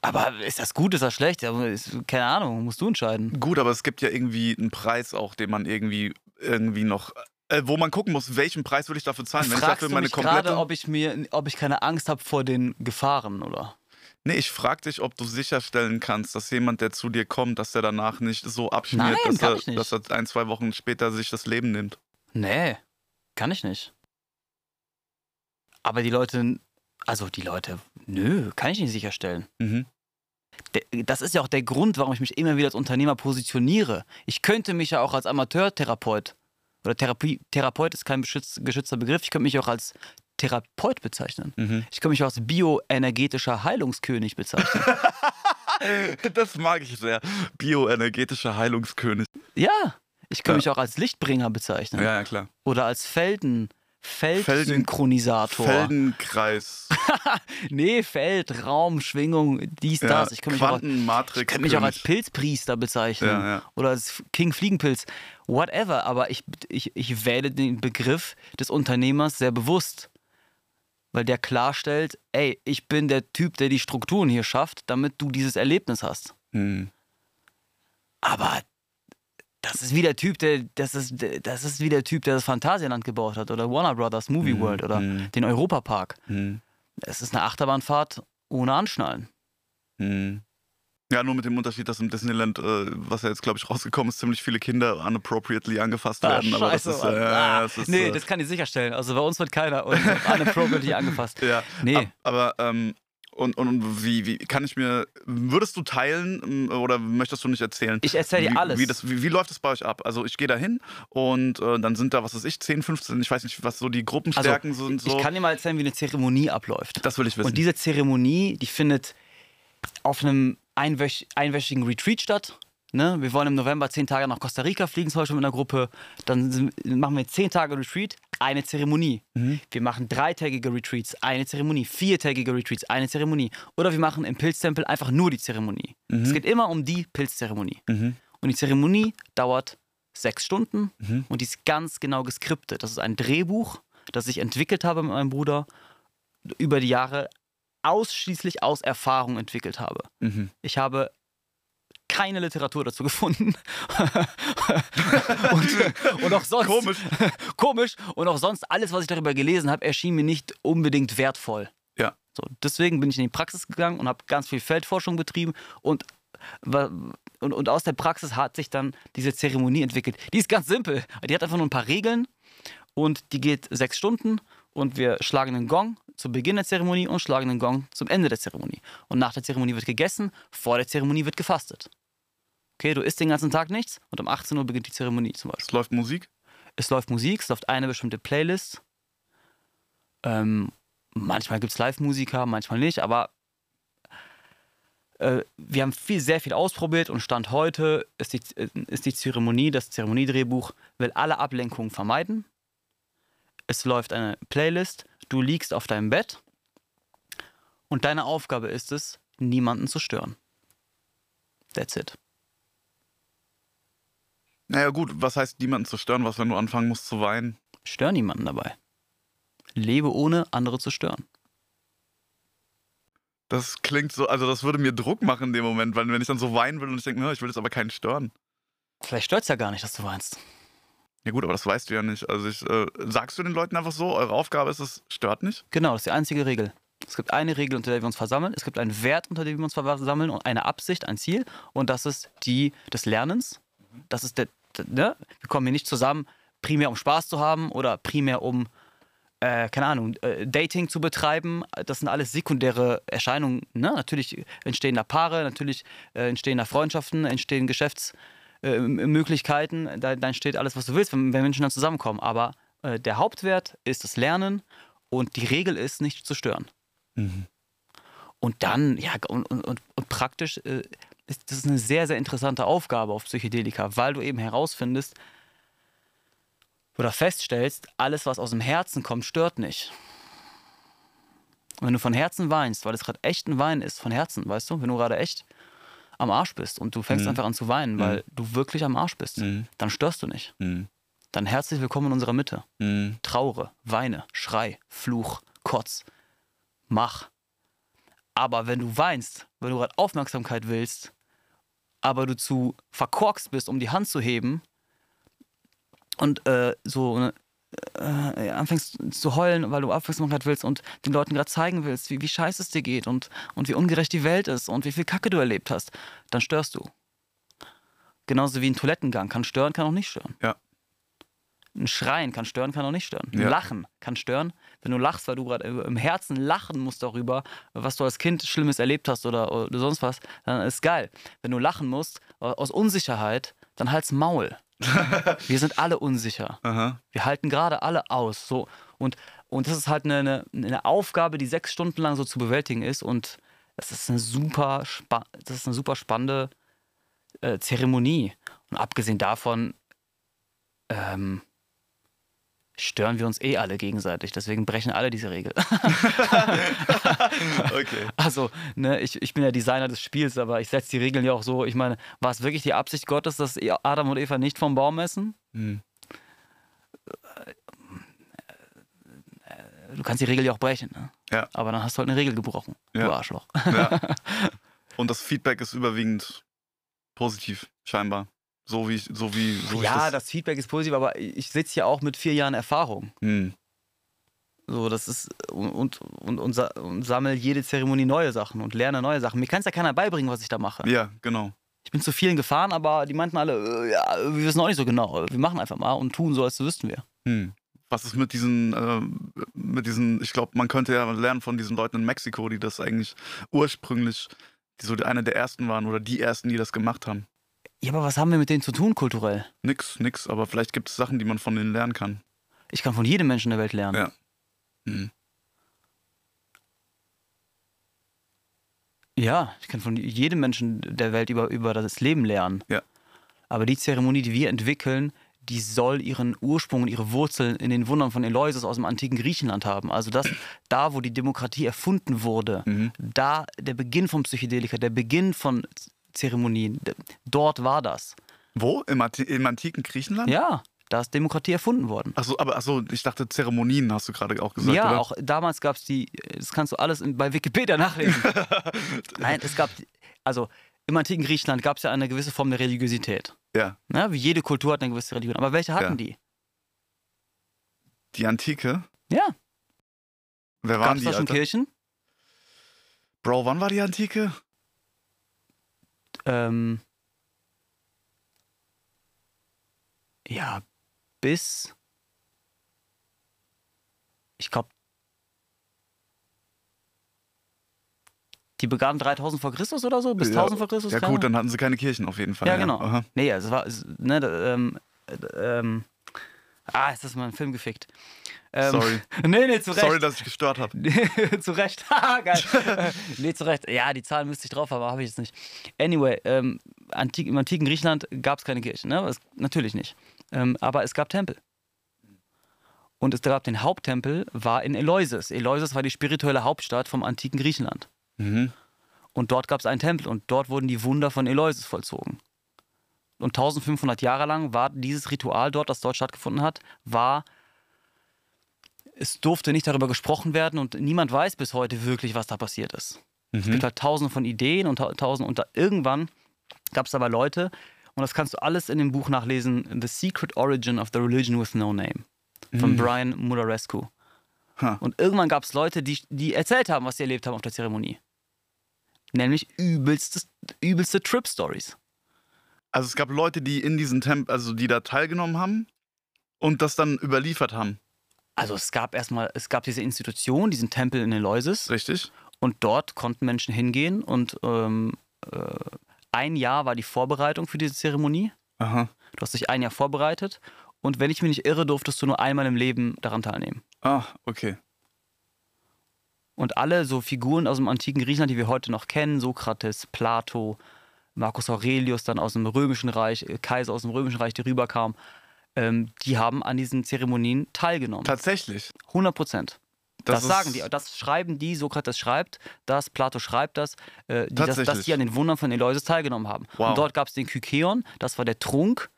Aber ist das gut, ist das schlecht? Keine Ahnung, musst du entscheiden. Gut, aber es gibt ja irgendwie einen Preis auch, den man irgendwie, irgendwie noch. Äh, wo man gucken muss, welchen Preis will ich dafür zahlen. Wenn ich Fragst dafür du meine mich komplette. gerade, ob ich mir, ob ich keine Angst habe vor den Gefahren, oder? Nee, ich frag dich, ob du sicherstellen kannst, dass jemand, der zu dir kommt, dass der danach nicht so abschmiert, Nein, dass, er, dass er ein, zwei Wochen später sich das Leben nimmt. Nee, kann ich nicht. Aber die Leute, also die Leute, nö, kann ich nicht sicherstellen. Mhm. Das ist ja auch der Grund, warum ich mich immer wieder als Unternehmer positioniere. Ich könnte mich ja auch als Amateurtherapeut, oder Therapie, Therapeut ist kein geschützter Begriff, ich könnte mich auch als Therapeut bezeichnen. Mhm. Ich könnte mich auch als bioenergetischer Heilungskönig bezeichnen. [laughs] Das mag ich sehr. Bioenergetischer Heilungskönig. ja, ich könnte Ja. mich auch als Lichtbringer bezeichnen. Ja, ja, klar. Oder als Felden, Feldsynchronisator. Feldenkreis. [laughs] Nee, Feld, Raum, Schwingung, dies, Ja, das. Ich kann mich auch, ich kann mich auch als Pilzpriester bezeichnen. Ja, ja. Oder als King Fliegenpilz. Whatever. Aber ich, ich, ich wähle den Begriff des Unternehmers sehr bewusst. Weil der klarstellt, ey, ich bin der Typ, der die Strukturen hier schafft, damit du dieses Erlebnis hast. Hm. Aber das ist wie der Typ, der, das ist, das ist wie der Typ, der das Phantasialand gebaut hat oder Warner Brothers Movie Mhm, World oder mhm. den Europapark. Hm. Es ist eine Achterbahnfahrt ohne Anschnallen. Hm. Ja, nur mit dem Unterschied, dass im Disneyland, äh, was ja jetzt, glaube ich, rausgekommen ist, ziemlich viele Kinder unappropriately angefasst werden. aber das ist, äh, Ah, das ist, nee, äh, das kann ich sicherstellen. Also bei uns wird keiner [laughs] unappropriately angefasst. Ja, Nee. ab- aber ähm, und, und, und wie, wie kann ich mir, würdest du teilen ähm, oder möchtest du nicht erzählen? Ich erzähl dir alles. Wie, das, wie, wie läuft es bei euch ab? Also ich gehe da hin und äh, dann sind da, was weiß ich, 10, 15, ich weiß nicht, was so die Gruppenstärken Also, sind. So. Ich kann dir mal erzählen, wie eine Zeremonie abläuft. das will ich wissen. Und diese Zeremonie, die findet auf einem einwöch einwöchigen Retreat statt. Ne? Wir wollen im November zehn Tage nach Costa Rica fliegen, zum Beispiel mit einer Gruppe. Dann sind, machen wir zehn Tage Retreat, eine Zeremonie. Mhm. Wir machen dreitägige Retreats, eine Zeremonie. Viertägige Retreats, eine Zeremonie. Oder wir machen im Pilztempel einfach nur die Zeremonie. Es geht immer um die Pilzzeremonie. Mhm. Und die Zeremonie dauert sechs Stunden Mhm. und die ist ganz genau geskriptet. Das ist ein Drehbuch, das ich entwickelt habe mit meinem Bruder, über die Jahre ausschließlich aus Erfahrung entwickelt habe. Mhm. Ich habe keine Literatur dazu gefunden. [laughs] und, und auch sonst. Komisch. [laughs] Komisch. Und auch sonst, alles, was ich darüber gelesen habe, erschien mir nicht unbedingt wertvoll. Ja. So, deswegen bin ich in die Praxis gegangen und habe ganz viel Feldforschung betrieben und und, und aus der Praxis hat sich dann diese Zeremonie entwickelt. Die ist ganz simpel. Die hat einfach nur ein paar Regeln und die geht sechs Stunden und wir schlagen einen Gong zu Beginn der Zeremonie und schlagen einen Gong zum Ende der Zeremonie. Und nach der Zeremonie wird gegessen, vor der Zeremonie wird gefastet. Okay, du isst den ganzen Tag nichts und um 18 Uhr beginnt die Zeremonie zum Beispiel. Es läuft Musik. Es läuft Musik, es läuft eine bestimmte Playlist. Ähm, manchmal gibt es Live-Musiker, manchmal nicht, aber äh, wir haben viel, sehr viel ausprobiert und Stand heute ist die, äh, ist die Zeremonie, das Zeremoniedrehbuch will alle Ablenkungen vermeiden. Es läuft eine Playlist, du liegst auf deinem Bett und deine Aufgabe ist es, niemanden zu stören. That's it. Naja, gut, was heißt niemanden zu stören? Was, wenn du anfangen musst zu weinen? Stör niemanden dabei. Lebe ohne andere zu stören. Das klingt so, also das würde mir Druck machen in dem Moment, weil wenn ich dann so weinen will und ich denke, "Na, ich will jetzt aber keinen stören. Vielleicht stört es ja gar nicht, dass du weinst. Ja gut, aber das weißt du ja nicht. Also ich, äh, sagst du den Leuten einfach so, eure Aufgabe ist es, stört nicht? Genau, das ist die einzige Regel. Es gibt eine Regel, unter der wir uns versammeln. Es gibt einen Wert, unter dem wir uns versammeln und eine Absicht, ein Ziel. Und das ist die des Lernens. Das ist der, ne? Wir kommen hier nicht zusammen, primär um Spaß zu haben oder primär um, äh, keine Ahnung, äh, Dating zu betreiben. Das sind alles sekundäre Erscheinungen. Ne? Natürlich entstehen da Paare, natürlich äh, entstehen da Freundschaften, entstehen Geschäftsmöglichkeiten. Da, da entsteht alles, was du willst, wenn, wenn Menschen dann zusammenkommen. Aber äh, der Hauptwert ist das Lernen und die Regel ist, nicht zu stören. Und dann, ja, und, und, und, und praktisch äh, ist das eine sehr, sehr interessante Aufgabe auf Psychedelika, weil du eben herausfindest oder feststellst, alles, was aus dem Herzen kommt, stört nicht. Und wenn du von Herzen weinst, weil es gerade echt ein Wein ist, von Herzen, weißt du, wenn du gerade echt am Arsch bist und du fängst Mhm. einfach an zu weinen, weil du wirklich am Arsch bist, Mhm. dann störst du nicht. Mhm. Dann herzlich willkommen in unserer Mitte. Mhm. Traure, weine, schrei, fluch, kotz, mach. Aber wenn du weinst, wenn du gerade Aufmerksamkeit willst, aber du zu verkorkst bist, um die Hand zu heben und äh, so ne, äh, anfängst zu heulen, weil du Aufmerksamkeit willst und den Leuten gerade zeigen willst, wie, wie scheiße es dir geht und, und wie ungerecht die Welt ist und wie viel Kacke du erlebt hast, dann störst du. Genauso wie ein Toilettengang kann stören, kann auch nicht stören. Ja. Ein Schreien kann stören, kann auch nicht stören. Ein Ja. Lachen kann stören. Wenn du lachst, weil du gerade im Herzen lachen musst darüber, was du als Kind Schlimmes erlebt hast oder, oder sonst was, dann ist geil. Wenn du lachen musst aus Unsicherheit, dann halt's Maul. [laughs] Wir sind alle unsicher. Aha. Wir halten gerade alle aus. So. Und, und das ist halt eine, eine, Aufgabe, die sechs Stunden lang so zu bewältigen ist. Und das ist eine super, spa das ist eine super spannende äh, Zeremonie. Und abgesehen davon ähm, stören wir uns eh alle gegenseitig. Deswegen brechen alle diese Regel. [laughs] [laughs] Okay. Also, ne, ich, ich bin ja Designer des Spiels, aber ich setze die Regeln ja auch so. Ich meine, war es wirklich die Absicht Gottes, dass Adam und Eva nicht vom Baum essen? Mhm. Du kannst die Regel ja auch brechen, ne? Ja. Aber dann hast du halt eine Regel gebrochen, du Ja. Arschloch. ja. [laughs] Und das Feedback ist überwiegend positiv, scheinbar. So wie ich, so wie, so ja, das. das Feedback ist positiv, aber ich sitze hier auch mit vier Jahren Erfahrung. Mhm. So, das ist und, und, und, und sammle jede Zeremonie neue Sachen und lerne neue Sachen. Mir kann es ja keiner beibringen, was ich da mache. Ja, genau. Ich bin zu vielen gefahren, aber die meinten alle, äh, ja, wir wissen auch nicht so genau. Wir machen einfach mal und tun so, als wüssten wir. Hm. Was ist mit diesen, äh, mit diesen, ich glaube, man könnte ja lernen von diesen Leuten in Mexiko, die das eigentlich ursprünglich, die so eine der ersten waren oder die ersten, die das gemacht haben. Ja, aber was haben wir mit denen zu tun kulturell? Nix, nix, aber vielleicht gibt es Sachen, die man von denen lernen kann. Ich kann von jedem Menschen der Welt lernen. Ja. Hm. Ja, ich kann von jedem Menschen der Welt über, über das Leben lernen. Ja. Aber die Zeremonie, die wir entwickeln, die soll ihren Ursprung und ihre Wurzeln in den Wundern von Eleusis aus dem antiken Griechenland haben. Also das, [clears throat] da, wo die Demokratie erfunden wurde, Mhm. da der Beginn von Psychedelika, der Beginn von Zeremonien, dort war das. Wo? Im, im antiken Griechenland? Ja, da ist Demokratie erfunden worden. Achso, aber achso, ich dachte Zeremonien, hast du gerade auch gesagt, ja, oder? auch damals gab es die, das kannst du alles bei Wikipedia nachlesen. [laughs] Nein, es gab, also im antiken Griechenland gab es ja eine gewisse Form der Religiosität. Ja. Ne? Wie jede Kultur hat eine gewisse Religion. Aber welche hatten Ja. die? Die Antike? Ja, Wer gab waren es die? da schon? Kirchen? Bro, wann war die Antike? Ähm, ja, bis. Ich glaube. Die begannen 3000 vor Christus oder so? Bis ja, 1000 vor Christus? Ja, gut, dann hatten sie keine Kirchen auf jeden Fall. Ja, genau. Aha. Nee, also es war. Es, ne, da, ähm, äh, ähm, ah, ist mal ein Film gefickt. Ähm, Sorry. [laughs] nee, nee, zu Recht. Sorry, dass ich gestört habe. [laughs] zu Recht. Haha, [laughs] Geil. Nee, zu Recht. Ja, die Zahlen müsste ich drauf haben, aber habe ich jetzt nicht. Anyway, ähm, antik, im antiken Griechenland gab es keine Kirchen, ne? Es, natürlich nicht. Ähm, aber es gab Tempel. Und es gab den Haupttempel, war in Eleusis. Eleusis war die spirituelle Hauptstadt vom antiken Griechenland. Mhm. Und dort gab es einen Tempel und dort wurden die Wunder von Eleusis vollzogen. Und 1500 Jahre lang war dieses Ritual dort, das dort stattgefunden hat, war, es durfte nicht darüber gesprochen werden und niemand weiß bis heute wirklich, was da passiert ist. Es Mhm. gibt halt tausende von Ideen und ta- tausende und da, irgendwann gab es aber Leute, und das kannst du alles in dem Buch nachlesen, The Secret Origin of the Religion with No Name von Brian Murarescu. Ha. Und irgendwann gab es Leute, die, die erzählt haben, was sie erlebt haben auf der Zeremonie. Nämlich übelste, übelste Trip-Stories. Also es gab Leute, die in diesen Tempel, also die da teilgenommen haben und das dann überliefert haben. Also es gab erstmal, es gab diese Institution, diesen Tempel in Eleusis. Richtig? Und dort konnten Menschen hingehen und ähm, äh, ein Jahr war die Vorbereitung für diese Zeremonie. Aha. Du hast dich ein Jahr vorbereitet und wenn ich mich nicht irre, durftest du nur einmal im Leben daran teilnehmen. Ah, okay. Und alle so Figuren aus dem antiken Griechenland, die wir heute noch kennen, Sokrates, Plato, Marcus Aurelius dann aus dem Römischen Reich, äh, Kaiser aus dem Römischen Reich, die rüberkamen, ähm, die haben an diesen Zeremonien teilgenommen. Tatsächlich. 100 Prozent. Das, ist- sagen die, das schreiben die, Sokrates schreibt das, Plato schreibt das, äh, die, das dass die an den Wundern von Eleusis teilgenommen haben. Wow. Und dort gab es den Kykeon, das war der Trunk,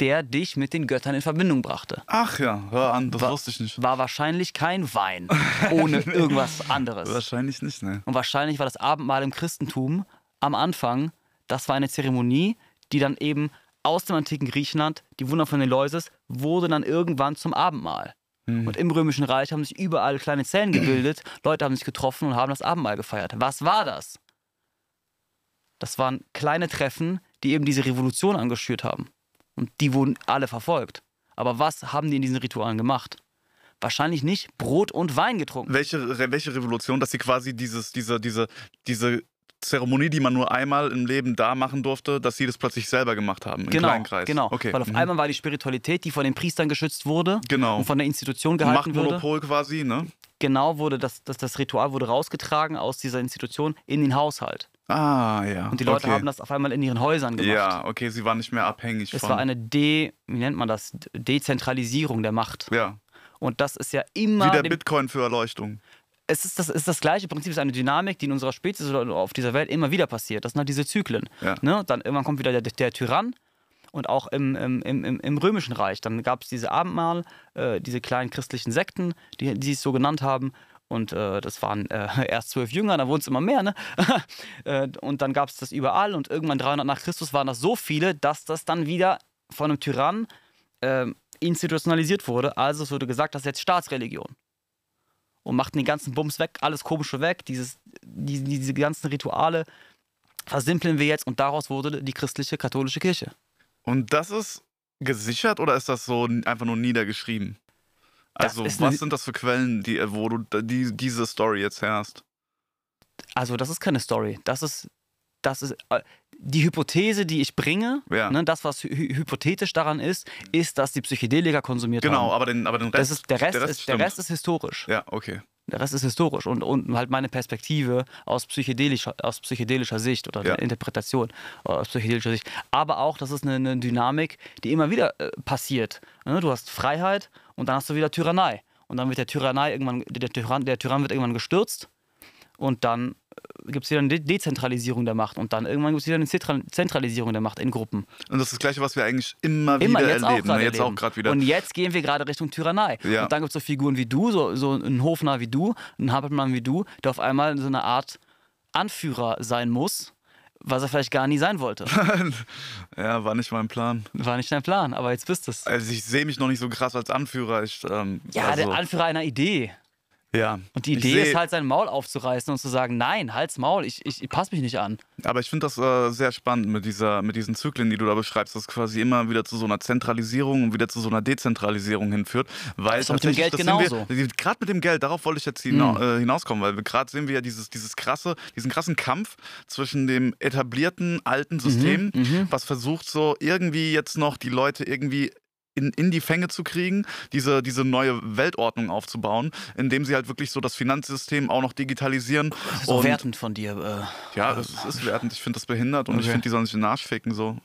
der dich mit den Göttern in Verbindung brachte. Ach ja, hör an, das Wa- wusste ich nicht. War wahrscheinlich kein Wein [laughs] ohne irgendwas anderes. Wahrscheinlich nicht, ne? Und wahrscheinlich war das Abendmahl im Christentum am Anfang, das war eine Zeremonie, die dann eben aus dem antiken Griechenland, die Wunder von Eleusis, wurde dann irgendwann zum Abendmahl. Hm. Und im Römischen Reich haben sich überall kleine Zellen gebildet, Leute haben sich getroffen und haben das Abendmahl gefeiert. Was war das? Das waren kleine Treffen, die eben diese Revolution angeschürt haben. Und die wurden alle verfolgt. Aber was haben die in diesen Ritualen gemacht? Wahrscheinlich nicht Brot und Wein getrunken. Welche, welche Revolution, dass sie quasi dieses, diese, diese, diese Zeremonie, die man nur einmal im Leben da machen durfte, dass sie das plötzlich selber gemacht haben, im Genau, kleinen Kreis. genau. Okay. Weil auf mhm. einmal war die Spiritualität, die von den Priestern geschützt wurde Genau. und von der Institution gehalten wurde, Machtmonopol quasi, ne? genau wurde das, das, das Ritual wurde rausgetragen aus dieser Institution in den Haushalt. Ah, ja. Und die Leute okay. haben das auf einmal in ihren Häusern gemacht. Ja, okay, sie waren nicht mehr abhängig Es von. war eine De, wie nennt man das? Dezentralisierung der Macht. ja, Und das ist ja immer. wie der Bitcoin für Erleuchtung. Es ist das, ist das gleiche Prinzip, es ist eine Dynamik, die in unserer Spezies oder auf dieser Welt immer wieder passiert. Das sind halt diese Zyklen. Ja. Ne? Dann irgendwann kommt wieder der, der Tyrann und auch im, im, im, im- Römischen Reich. Dann gab es diese Abendmahl, äh, diese kleinen christlichen Sekten, die, die es so genannt haben. Und äh, das waren äh, [laughs] erst zwölf Jünger, dann wurden es immer mehr. Ne? [laughs] äh, und dann gab es das überall und irgendwann 300 nach Christus waren das so viele, dass das dann wieder von einem Tyrann äh, institutionalisiert wurde. Also es wurde gesagt, das ist jetzt Staatsreligion und machten den ganzen Bums weg, alles Komische weg, dieses, die, diese ganzen Rituale versimpeln wir jetzt und daraus wurde die christliche katholische Kirche. Und das ist gesichert oder ist das so einfach nur niedergeschrieben? Also, was sind das für Quellen, die, wo du die, diese Story jetzt herrst? Also das ist keine Story, das ist, das ist äh, die Hypothese, die ich bringe, Ja. ne, das, was hy hypothetisch daran ist, ist, dass die Psychedelika konsumiert Genau, haben. aber den, aber den Rest. Ist, der, Rest ist, der stimmt. Rest ist historisch. Ja, okay. Der Rest ist historisch und, und halt meine Perspektive aus psychedelischer, aus psychedelischer Sicht oder Ja. der Interpretation aus psychedelischer Sicht. Aber auch, das ist eine, eine Dynamik, die immer wieder äh, passiert. Ne? Du hast Freiheit und dann hast du wieder Tyrannei. Und dann wird der Tyrannei irgendwann, der Tyrann, der Tyrann wird irgendwann gestürzt und dann gibt es wieder eine De Dezentralisierung der Macht und dann irgendwann gibt es wieder eine Zentra- Zentralisierung der Macht in Gruppen. Und das ist das Gleiche, was wir eigentlich immer, Immer, wieder jetzt auch erleben. gerade ne? jetzt erleben. auch wieder. Und jetzt gehen wir gerade Richtung Tyrannei. Ja. Und dann gibt es so Figuren wie du, so, so ein Hofnarr wie du, ein Hampelmann wie du, der auf einmal so eine Art Anführer sein muss, was er vielleicht gar nie sein wollte. [laughs] ja, war nicht mein Plan. War nicht dein Plan, aber jetzt bist es. Also ich sehe mich noch nicht so krass als Anführer. Ich, ähm, Ja, also, der Anführer einer Idee. Ja. Und die Idee ist halt, sein Maul aufzureißen und zu sagen, nein, halt's Maul, ich, ich, ich passe mich nicht an. Aber ich finde das äh, sehr spannend mit, dieser, mit diesen Zyklen, die du da beschreibst, dass quasi immer wieder zu so einer Zentralisierung und wieder zu so einer Dezentralisierung hinführt. Weil ist doch mit dem Geld das genauso. Gerade mit dem Geld, darauf wollte ich jetzt hina äh, hinauskommen, weil gerade sehen wir ja dieses, dieses krasse, diesen krassen Kampf zwischen dem etablierten alten System, was versucht so irgendwie jetzt noch die Leute irgendwie in, in die Fänge zu kriegen, diese, diese neue Weltordnung aufzubauen, indem sie halt wirklich so das Finanzsystem auch noch digitalisieren. So wertend von dir. Äh. Ja, das ist, wertend. Ich finde das behindert und ich Okay. finde, die sollen sich in den Arsch ficken so.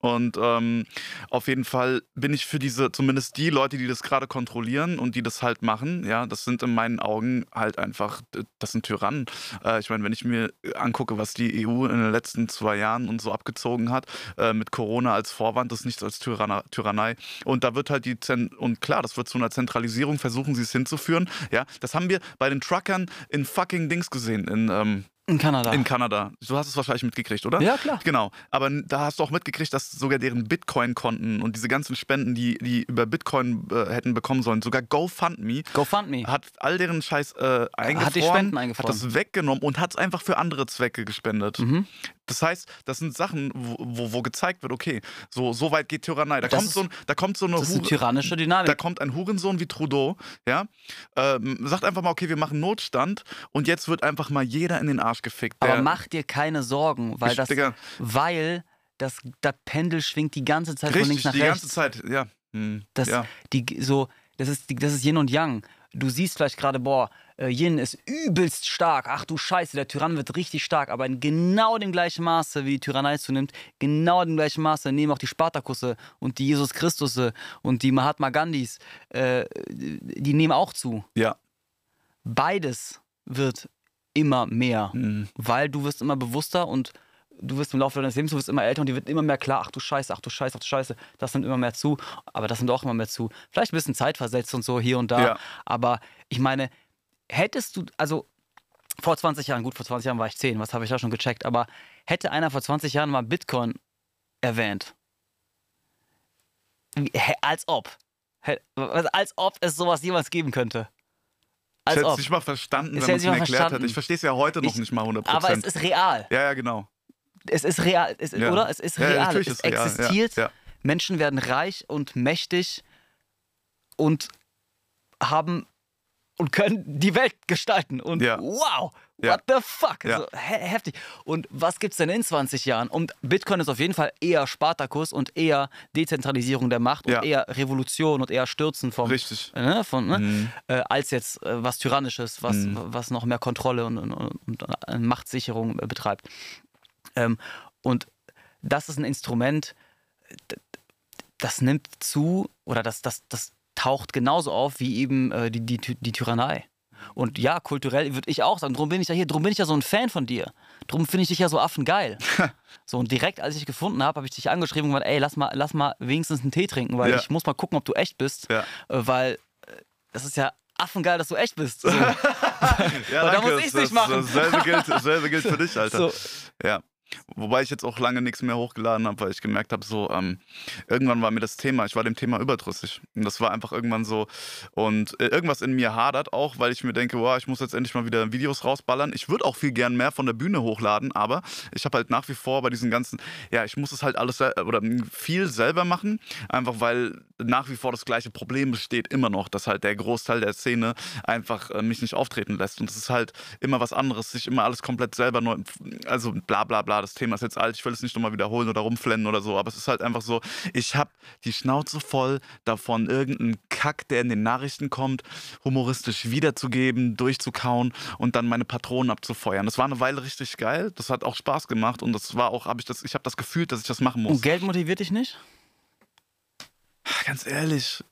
Und ähm, auf jeden Fall bin ich für diese, zumindest die Leute, die das gerade kontrollieren und die das halt machen, ja, das sind in meinen Augen halt einfach, das sind Tyrannen. Äh, ich meine, wenn ich mir angucke, was die EU in den letzten zwei Jahren und so abgezogen hat, äh, mit Corona als Vorwand, das ist nichts als Tyranna, Tyrannei. Und da wird halt die, Zen und klar, das wird zu einer Zentralisierung, versuchen sie es hinzuführen. Ja, das haben wir bei den Truckern in fucking Dings gesehen, in, ähm, In Kanada. in Kanada. Du hast es wahrscheinlich mitgekriegt, oder? Ja, klar. Genau. Aber da hast du auch mitgekriegt, dass sogar deren Bitcoin-Konten und diese ganzen Spenden, die, die über Bitcoin äh, hätten bekommen sollen, sogar GoFundMe GoFundMe. hat all deren Scheiß äh, eingefroren, die Spenden hat eingefroren. das weggenommen und hat es einfach für andere Zwecke gespendet. Mhm. Das heißt, das sind Sachen, wo, wo, wo gezeigt wird, okay, so, so weit geht Tyrannei. Da Das kommt, ist- so, ein, da kommt so eine Das ist eine Hure- tyrannische da Dynamik. kommt ein Hurensohn wie Trudeau, ja, ähm, sagt einfach mal, okay, wir machen Notstand und jetzt wird einfach mal jeder in den Arsch gefickt. Aber mach dir keine Sorgen, weil das, Digga. weil das, das Pendel schwingt die ganze Zeit von links Richtig, nach die rechts. ganze Zeit, ja. Hm, Das, ja. die, so, das, ist, die- das ist Yin und Yang. Du siehst vielleicht gerade, boah, äh, Yin ist übelst stark. Ach du Scheiße, der Tyrann wird richtig stark. Aber in genau dem gleichen Maße, wie die Tyrannei zunimmt, genau dem gleichen Maße nehmen auch die Spartakusse und die Jesus Christusse und die Mahatma Gandhis, äh, die nehmen auch zu. Ja. Beides wird immer mehr, Hm. weil du wirst immer bewusster und du wirst im Laufe deines Lebens, du wirst immer älter und dir wird immer mehr klar, ach du Scheiße, ach du Scheiße, ach du Scheiße, das nimmt immer mehr zu, aber das nimmt auch immer mehr zu. Vielleicht ein bisschen zeitversetzt und so hier und da, Ja. aber ich meine, hättest du, also vor 20 Jahren, gut, vor 20 Jahren war ich 10, was habe ich da schon gecheckt, aber hätte einer vor 20 Jahren mal Bitcoin erwähnt, als ob, als ob es sowas jemals geben könnte. Ich Als hätte es nicht mal verstanden, Ich wenn man es es mir erklärt hätte. verstanden. Ich verstehe es ja heute noch Ich- nicht mal 100%. Aber es ist real. ja, ja, genau. Es ist real, es, Ja. oder? Es ist Ja, real. natürlich es ist real, ja, existiert. ja. Menschen werden reich und mächtig und haben und können die Welt gestalten. Und Ja. wow, Ja. what the fuck? Ja. So, he heftig. Und was gibt's denn in 20 Jahren? Und Bitcoin ist auf jeden Fall eher Spartakus und eher Dezentralisierung der Macht und Ja. eher Revolution und eher Stürzen vom, Richtig. äh, von, ne? Mhm. äh, als jetzt äh, was Tyrannisches, was, Mhm. was noch mehr Kontrolle und, und, und äh, Machtsicherung betreibt. Ähm, und das ist ein Instrument, das nimmt zu oder das, das, das taucht genauso auf wie eben äh, die, die, die Tyrannei. Und ja, kulturell würde ich auch sagen, drum bin ich ja hier, drum bin ich ja so ein Fan von dir. Drum finde ich dich ja so affengeil. [laughs] so, und direkt, als ich dich gefunden habe, habe ich dich angeschrieben und gesagt, ey, lass mal, lass mal wenigstens einen Tee trinken, weil Ja. ich muss mal gucken, ob du echt bist. Ja. Äh, weil äh, das ist ja affengeil, dass du echt bist. [laughs] So. Ja, [laughs] Aber da danke. muss ich's Das- nicht machen. Dasselbe gilt, dasselbe gilt für dich, Alter. So. Ja. Wobei ich jetzt auch lange nichts mehr hochgeladen habe, weil ich gemerkt habe, so, ähm, irgendwann war mir das Thema, ich war dem Thema überdrüssig. Und das war einfach irgendwann so. Und äh, irgendwas in mir hadert auch, weil ich mir denke, boah, ich muss jetzt endlich mal wieder Videos rausballern. Ich würde auch viel gern mehr von der Bühne hochladen, aber ich habe halt nach wie vor bei diesen ganzen, ja, ich muss es halt alles oder viel selber machen, einfach weil nach wie vor das gleiche Problem besteht immer noch, dass halt der Großteil der Szene einfach äh, mich nicht auftreten lässt. Und es ist halt immer was anderes, sich immer alles komplett selber neu, also bla bla bla, das Thema ist jetzt alt, ich will es nicht nochmal wiederholen oder rumflennen oder so, aber es ist halt einfach so, ich habe die Schnauze voll davon, irgendeinen Kack, der in den Nachrichten kommt, humoristisch wiederzugeben, durchzukauen und dann meine Patronen abzufeuern. Das war eine Weile richtig geil, das hat auch Spaß gemacht und das war auch, habe ich das, ich habe das Gefühl, dass ich das machen muss. Und Geld motiviert dich nicht? Ganz ehrlich,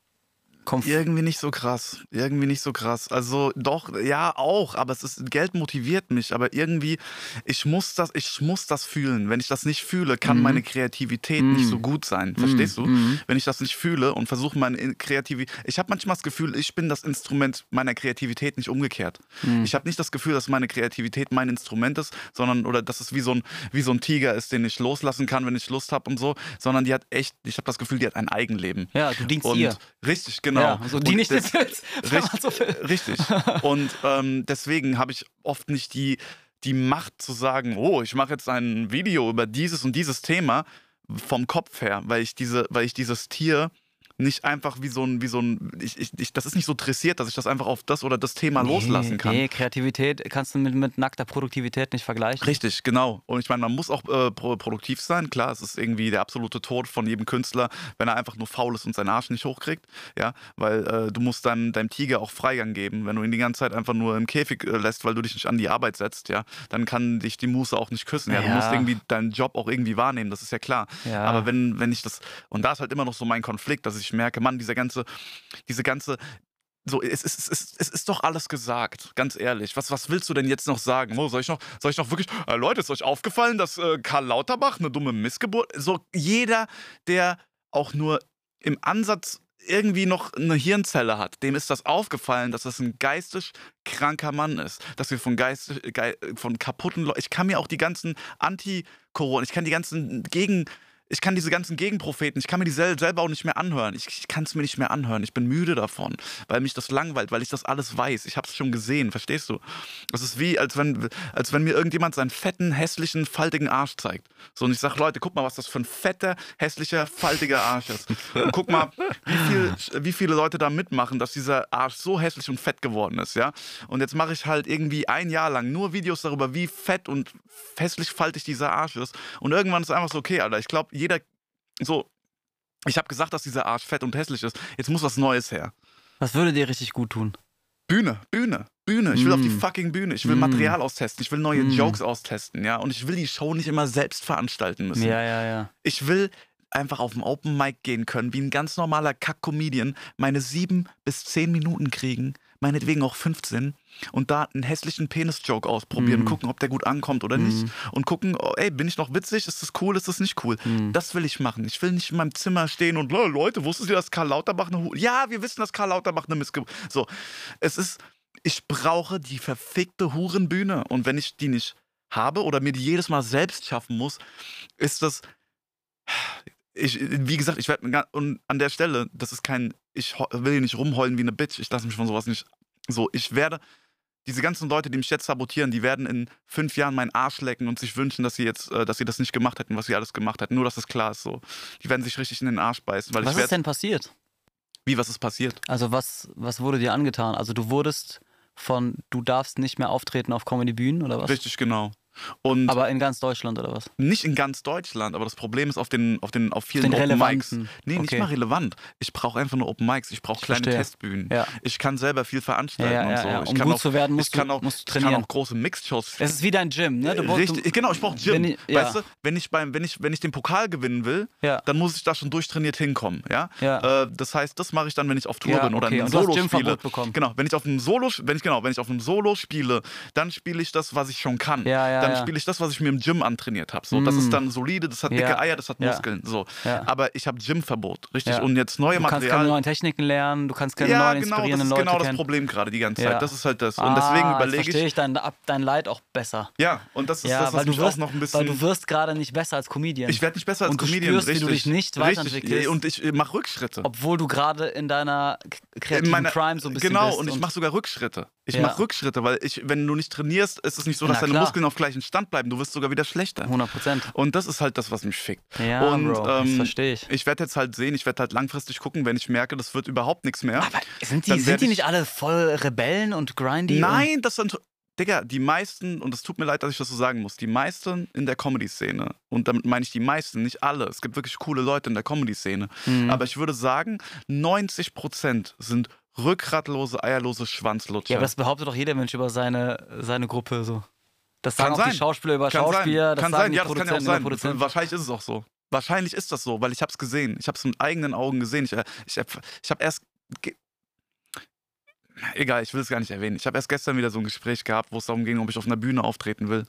Komm, Irgendwie nicht so krass. Irgendwie nicht so krass. Also doch, ja, auch, aber es ist, Geld motiviert mich, aber irgendwie, ich muss das, ich muss das fühlen. Wenn ich das nicht fühle, kann Mhm. meine Kreativität nicht so gut sein. Verstehst du? Mhm. Wenn ich das nicht fühle und versuche meine Kreativität. Ich habe manchmal das Gefühl, ich bin das Instrument meiner Kreativität, nicht umgekehrt. Mhm. Ich habe nicht das Gefühl, dass meine Kreativität mein Instrument ist, sondern oder dass es wie so ein, wie so ein Tiger ist, den ich loslassen kann, wenn ich Lust habe und so, sondern die hat echt, ich habe das Gefühl, die hat ein Eigenleben. Ja, du dienst Und ihr. richtig, genau. Genau. Ja, so die Und nicht das- jetzt, [laughs] man so. Richtig. Und ähm, deswegen habe ich oft nicht die, die Macht zu sagen, oh, ich mache jetzt ein Video über dieses und dieses Thema vom Kopf her, weil ich diese, weil ich dieses Tier nicht einfach wie so ein, wie so ein, ich, ich, ich, das ist nicht so dressiert, dass ich das einfach auf das oder das Thema loslassen kann. Nee, Kreativität kannst du mit, mit nackter Produktivität nicht vergleichen. Richtig, genau. Und ich meine, man muss auch äh, pro produktiv sein. Klar, es ist irgendwie der absolute Tod von jedem Künstler, wenn er einfach nur faul ist und seinen Arsch nicht hochkriegt. Ja, weil äh, du musst deinem, deinem Tiger auch Freigang geben. Wenn du ihn die ganze Zeit einfach nur im Käfig äh, lässt, weil du dich nicht an die Arbeit setzt, ja, dann kann dich die Muße auch nicht küssen. Ja, du Ja. musst irgendwie deinen Job auch irgendwie wahrnehmen, das ist ja klar. Ja. Aber wenn, wenn ich das, und da ist halt immer noch so mein Konflikt, dass ich merke, Mann, dieser ganze, diese ganze so, es, ist- es, ist- es ist doch alles gesagt, ganz ehrlich. Was, was willst du denn jetzt noch sagen? Oh, soll, ich noch, soll ich noch wirklich. Äh, Leute, ist euch aufgefallen, dass äh, Karl Lauterbach eine dumme Missgeburt. So, jeder, der auch nur im Ansatz irgendwie noch eine Hirnzelle hat, dem ist das aufgefallen, dass das ein geistig kranker Mann ist. Dass wir von, geistig, gei- von kaputten Leuten. Ich kann mir auch die ganzen Anti-Corona, ich kann die ganzen Gegen. Ich kann diese ganzen Gegenpropheten, ich kann mir die sel selber auch nicht mehr anhören. Ich, ich kann es mir nicht mehr anhören. Ich bin müde davon, weil mich das langweilt, weil ich das alles weiß. Ich habe es schon gesehen, verstehst du? Das ist wie, als wenn, als wenn mir irgendjemand seinen fetten, hässlichen, faltigen Arsch zeigt. So, und ich sage, Leute, guck mal, was das für ein fetter, hässlicher, faltiger Arsch ist. Und guck mal, wie, viel, wie viele Leute da mitmachen, dass dieser Arsch so hässlich und fett geworden ist, ja? Und jetzt mache ich halt irgendwie ein Jahr lang nur Videos darüber, wie fett und hässlich faltig dieser Arsch ist. Und irgendwann ist einfach so, okay, Alter, ich glaube, jeder, so, ich habe gesagt, dass dieser Arsch fett und hässlich ist. Jetzt muss was Neues her. Was würde dir richtig gut tun? Bühne, Bühne, Bühne. Ich will auf die Mm. fucking Bühne. Ich will Mm. Material austesten. Ich will neue Mm. Jokes austesten, ja. Und ich will die Show nicht immer selbst veranstalten müssen. Ja, ja, ja. Ich will einfach auf den Open Mic gehen können, wie ein ganz normaler Kack-Comedian, meine sieben bis zehn Minuten kriegen, meinetwegen auch 15, und da einen hässlichen Penis-Joke ausprobieren, Mhm. gucken, ob der gut ankommt oder nicht. Und gucken, oh, ey, bin ich noch witzig? Ist das cool? Ist das nicht cool? Mhm. Das will ich machen. Ich will nicht in meinem Zimmer stehen und, "Le- Leute, wusstet ihr, dass Karl Lauterbach eine Hu Ja, wir wissen, dass Karl Lauterbach eine Missgeburt. So, es ist, ich brauche die verfickte Hurenbühne. Und wenn ich die nicht habe oder mir die jedes Mal selbst schaffen muss, ist das. Ich, wie gesagt, ich werde und an der Stelle, das ist kein, ich will hier nicht rumheulen wie eine Bitch. Ich lasse mich von sowas nicht. So, ich werde diese ganzen Leute, die mich jetzt sabotieren, die werden in fünf Jahren meinen Arsch lecken und sich wünschen, dass sie jetzt, äh, dass sie das nicht gemacht hätten, was sie alles gemacht hätten. Nur, dass das klar ist. So, die werden sich richtig in den Arsch beißen, weil Was ich ist denn passiert? Wie was ist passiert? Also was, was wurde dir angetan? Also du wurdest von, du darfst nicht mehr auftreten auf Comedy-Bühnen oder was? Richtig genau. Und Aber in ganz Deutschland oder was? nicht in ganz Deutschland, aber das Problem ist auf den, auf den, auf vielen den Open Mics. Nee, nicht Okay. mal relevant. Ich brauche einfach nur Open Mics. Ich brauche kleine verstehe. Testbühnen. Ja. Ich kann selber viel veranstalten Ja, ja, und so. ja. Ich Um kann gut auch, zu werden, ich musst kann du- auch, musst du ich kann trainieren. auch große Mixed-Shows. Es ist wie dein Gym, ne? Du, du- Richtig, genau, ich brauche Gym. Wenn ich-. Weißt du, wenn ich, beim, wenn, ich, wenn ich den Pokal gewinnen will, dann muss ich da schon durchtrainiert hinkommen. Ja? Äh, das heißt, das mache ich dann, wenn ich auf Tour bin oder okay. ein Solo spiele. Genau, wenn ich auf einem Solo, wenn ich genau, wenn ich auf einem Solo spiele, dann spiele ich das, was ich schon kann. Ja, ja, dann ja. spiele ich das, was ich mir im Gym antrainiert habe. So, das ist Mm. dann solide, das hat Ja. dicke Eier, das hat Ja. Muskeln. So, Ja. aber ich habe Gymverbot, richtig. Ja. Und jetzt neue du kannst keine neuen Techniken lernen, du kannst keine ja, neuen genau, das inspirierenden ist Leute genau das kennen. Problem gerade die ganze Ja. Zeit. Das ist halt das. Und ah, deswegen überlege verstehe ich. ich dein, dein Leid auch besser. Ja, und das ist Ja, das, was du, mich wirst, auch noch ein bisschen. weil du wirst gerade nicht besser als Comedian. Ich werde nicht besser als Und du Comedian, spürst, richtig. du dich nicht weiterentwickelst. Und ich mache Rückschritte. obwohl du gerade in deiner kreativen Prime so ein bisschen genau, und ich mache sogar Rückschritte. Ich Ja. mache Rückschritte, weil ich, wenn du nicht trainierst, ist es nicht so, dass Na deine klar. Muskeln auf gleichen Stand bleiben. Du wirst sogar wieder schlechter. 100 Prozent. Und das ist halt das, was mich fickt. Ja, und Bro, das ähm, verstehe ich. ich werde jetzt halt sehen, ich werde halt langfristig gucken, wenn ich merke, das wird überhaupt nichts mehr. Aber sind die, sind die ich- nicht alle voll Rebellen und grindy? Nein, das sind. Digga, die meisten, und es tut mir leid, dass ich das so sagen muss, die meisten in der Comedy-Szene, und damit meine ich die meisten, nicht alle, es gibt wirklich coole Leute in der Comedy-Szene, Und, mhm. aber ich würde sagen, 90% sind rückgratlose, eierlose Schwanzlutscher. ja, aber das behauptet doch jeder Mensch über seine, seine Gruppe so. Das Kann sagen auch sein. die Schauspieler über Kann Schauspieler, sein, das kann sagen sein, die ja, das kann ja auch Produzenten über sein. Produzenten. Wahrscheinlich ist es auch so. Wahrscheinlich ist das so, weil ich habe es gesehen. Ich habe es mit eigenen Augen gesehen. Ich, äh, ich, hab- ich habe erst. Egal, ich will es gar nicht erwähnen. Ich habe erst gestern wieder so ein Gespräch gehabt, wo es darum ging, ob ich auf einer Bühne auftreten will.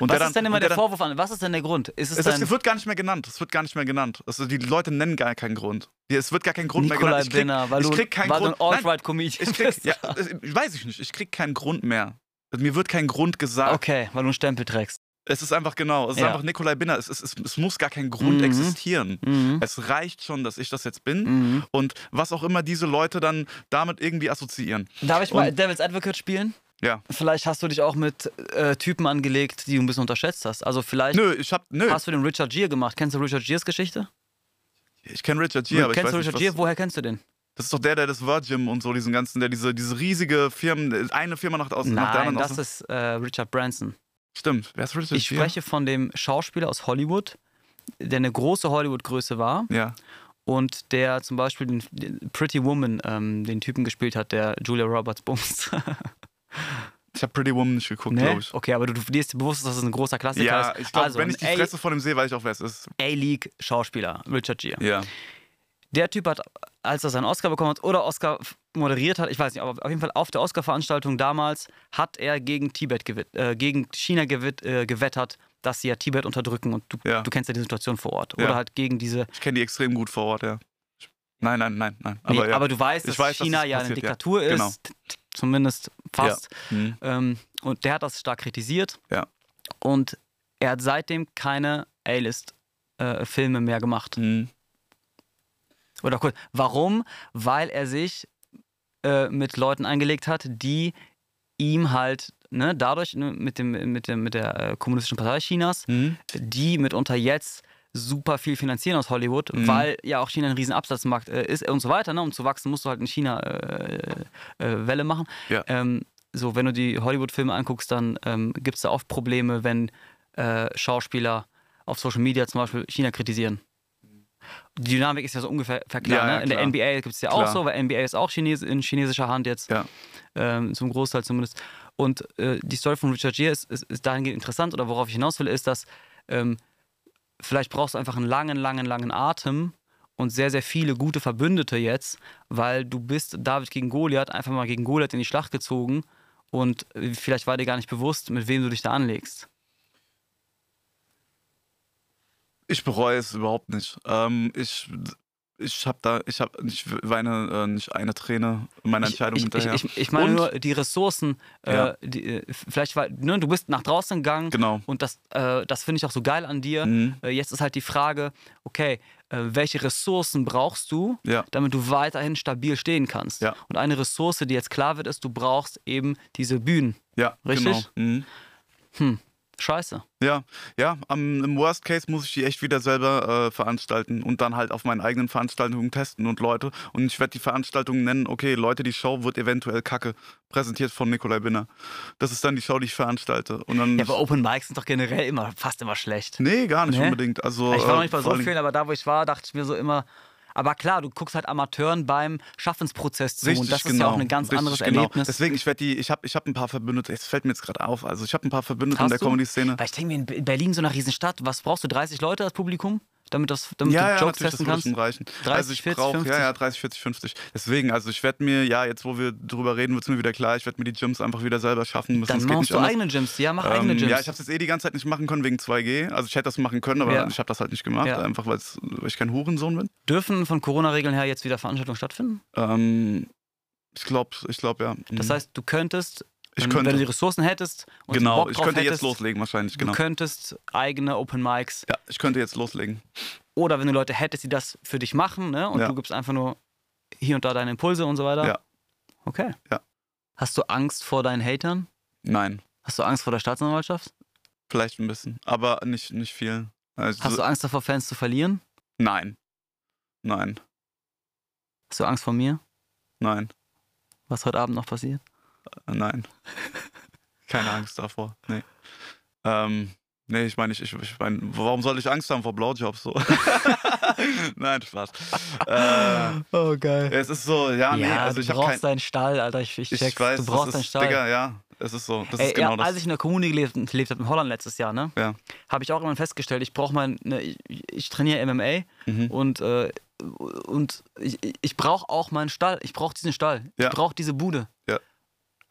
Und Was der ist denn dann- immer der dann- Vorwurf an? Was ist denn der Grund? Ist es, Es, es wird gar nicht mehr genannt. Es wird gar nicht mehr genannt. Also die Leute nennen gar keinen Grund. Es wird gar keinen Grund mehr Nikolai genannt. Ich krieg, Binner, weil ich du, krieg keinen weil du ein Grund. Nein, Alt-Right-Comedian ich krieg, bist? ja, weiß ich nicht. Ich krieg keinen Grund mehr. Mir wird kein Grund gesagt. Okay, weil du einen Stempel trägst. Es ist einfach genau, es ist Ja. einfach Nikolai Binner. Es, ist, es, es muss gar kein Grund Mhm. existieren. Mhm. Es reicht schon, dass ich das jetzt bin Mhm. und was auch immer diese Leute dann damit irgendwie assoziieren. Darf ich mal Und- Devil's Advocate spielen? Ja. Vielleicht hast du dich auch mit äh, Typen angelegt, die du ein bisschen unterschätzt hast. Also vielleicht Nö, ich hab, nö, hast du den Richard Gere gemacht. Kennst du Richard Geres Geschichte? ich kenne Richard Gere, aber ich Kennst weiß du Richard nicht, Gere? Woher kennst du den? Das ist doch der, der das Virgin und so diesen ganzen, der diese, diese riesige Firmen, eine Firma nach, aus, nach der Nein, anderen das aus- ist äh, Richard Branson. Stimmt, wer ist Richard Ich Gere? spreche von dem Schauspieler aus Hollywood, der eine große Hollywood-Größe war Ja. und der zum Beispiel den, den Pretty Woman, ähm, den Typen gespielt hat, der Julia Roberts bumst. [laughs] Ich habe Pretty Woman nicht geguckt, ne? glaube ich. Okay, aber du, du dir bewusst, dass es ein großer Klassiker Ja, ist. ich glaube, also, wenn ich die Fresse von dem sehe, weiß ich auch, wer es ist. A-League-Schauspieler, Richard Gere. Ja. Der Typ hat, als er seinen Oscar bekommen hat oder Oscar moderiert hat, ich weiß nicht, aber auf jeden Fall auf der Oscar-Veranstaltung damals hat er gegen Tibet äh, gegen China gewett, äh, gewettert, dass sie ja Tibet unterdrücken und du, Ja. du kennst ja die Situation vor Ort. Ja. Oder halt gegen diese. Ich kenne die extrem gut vor Ort, ja. Nein, nein, nein, nein. Nee, Aber, ja. aber du weißt, dass weiß, dass China das ja eine passiert, ja. Diktatur ist, Genau. zumindest fast. Hm. Ähm, und der hat das stark kritisiert. Ja. Und er hat seitdem keine A-List-Filme mehr gemacht. Hm. Oder kurz, warum? Weil er sich äh, mit Leuten eingelegt hat, die ihm halt ne, dadurch ne, mit, dem, mit, dem, mit der äh, Kommunistischen Partei Chinas, Hm. die mitunter jetzt super viel finanzieren aus Hollywood, Mhm. weil ja auch China ein riesen Absatzmarkt äh, ist und so weiter. Ne? Um zu wachsen, musst du halt in China äh, äh, Welle machen. Ja. Ähm, so, wenn du die Hollywood-Filme anguckst, dann ähm, gibt es da oft Probleme, wenn äh, Schauspieler auf Social Media zum Beispiel China kritisieren. Die Dynamik ist ja so ungefähr klar. Ja, ja, ne? In der. NBA gibt es ja Klar. auch so, weil NBA ist auch Chines in chinesischer Hand jetzt, Ja. ähm, zum Großteil zumindest. Und äh, die Story von Richard Gere ist, ist, ist dahingehend interessant, oder worauf ich hinaus will, ist, dass ähm, vielleicht brauchst du einfach einen langen, langen, langen Atem und sehr, sehr viele gute Verbündete jetzt, weil du bist David gegen Goliath, einfach mal gegen Goliath in die Schlacht gezogen und vielleicht war dir gar nicht bewusst, mit wem du dich da anlegst. Ich bereue es überhaupt nicht. Ähm, ich ich habe da, ich habe, ich weine äh, nicht eine Träne meiner Entscheidung ich, ich, hinterher. ich, ich, ich meine Und- nur die Ressourcen, äh, Ja. die, äh, vielleicht war, ne, du bist nach draußen gegangen Genau. und das, äh, das finde ich auch so geil an dir. Mhm. Äh, jetzt ist halt die Frage, okay, äh, welche Ressourcen brauchst du, Ja. damit du weiterhin stabil stehen kannst? Ja. Und eine Ressource, die jetzt klar wird, ist, du brauchst eben diese Bühnen. Ja, Richtig? genau. Mhm. Scheiße. Ja, ja, am, im Worst Case muss ich die echt wieder selber äh, veranstalten und dann halt auf meinen eigenen Veranstaltungen testen und Leute. Und ich werde die Veranstaltungen nennen, okay, Leute, die Show wird eventuell kacke, präsentiert von Nikolai Binner. Das ist dann die Show, die ich veranstalte. Und dann. Ja, aber Open Mics sind doch generell immer fast immer schlecht. nee, gar nicht Nee? unbedingt. Also, ich war noch äh, nicht bei so vielen, aber da, wo ich war, dachte ich mir so immer. Aber klar, du guckst halt Amateuren beim Schaffensprozess zu Richtig, und das ist genau. ja auch ein ganz Richtig, anderes genau. Erlebnis. Deswegen, ich werde die, ich habe ich hab ein paar Verbündete, es fällt mir jetzt gerade auf, also ich habe ein paar Verbündete Hast in der? Comedy-Szene. Weil ich denke mir, in Be- Berlin so eine Riesenstadt, was brauchst du, 30 Leute als Publikum, damit, das, damit Ja, du ja, Jokes das testen kannst? reichen. 30, also ich 40, brauche, 50? ja, ja, 30, 40, 50. Deswegen, also ich werde mir, ja, jetzt wo wir drüber reden, wird es mir wieder klar, ich werde mir die Gyms einfach wieder selber schaffen müssen. Dann machst nicht du anders. eigene Gyms. Ja, mach Ähm, eigene Gyms. Ja, ich habe es jetzt eh die ganze Zeit nicht machen können wegen 2G. Also ich hätte das machen können, aber Ja. ich habe das halt nicht gemacht, Ja. einfach weil ich kein Hurensohn bin. Dürfen von Corona-Regeln her jetzt wieder Veranstaltungen stattfinden? Ähm, ich glaube, ich glaube ja. Das Mhm. heißt, du könntest, ich wenn, könnte, wenn du die Ressourcen hättest und genau, Bock ich drauf könnte hättest, jetzt loslegen wahrscheinlich, genau. du könntest eigene Open Mics Ja, ich könnte jetzt loslegen. oder wenn du Leute hättest, die das für dich machen ne, und Ja. du gibst einfach nur hier und da deine Impulse und so weiter. Ja. Okay. Ja. Hast du Angst vor deinen Hatern? Nein, Hast du Angst vor der Staatsanwaltschaft? vielleicht ein bisschen, aber nicht, nicht viel. Also, Hast du Angst davor, Fans zu verlieren? Nein. Nein. Hast du Angst vor mir? Nein. Was heute Abend noch passiert? Äh, Nein. Keine Angst davor. Nee. Ähm, nee, ich meine, ich, ich, ich mein, warum soll ich Angst haben vor Blowjobs so? [laughs] Nein, Spaß. Äh, Oh, geil. es ist so, ja, nee, ja, also du ich brauchst kein. deinen Stall, Alter. Ich, ich, Ich weiß, du brauchst deinen Stall. Digga, ja, es ist so. Das Ey, ist genau ja, das. als ich in der Kommune gelebt, gelebt habe, in Holland letztes Jahr, ne, Ja. habe ich auch immer festgestellt, ich brauche mal, eine, ich, ich trainiere MMA Mhm. und, äh, und ich, ich brauche auch meinen Stall. Ich brauche diesen Stall. Ja. Ich brauche diese Bude. Ja.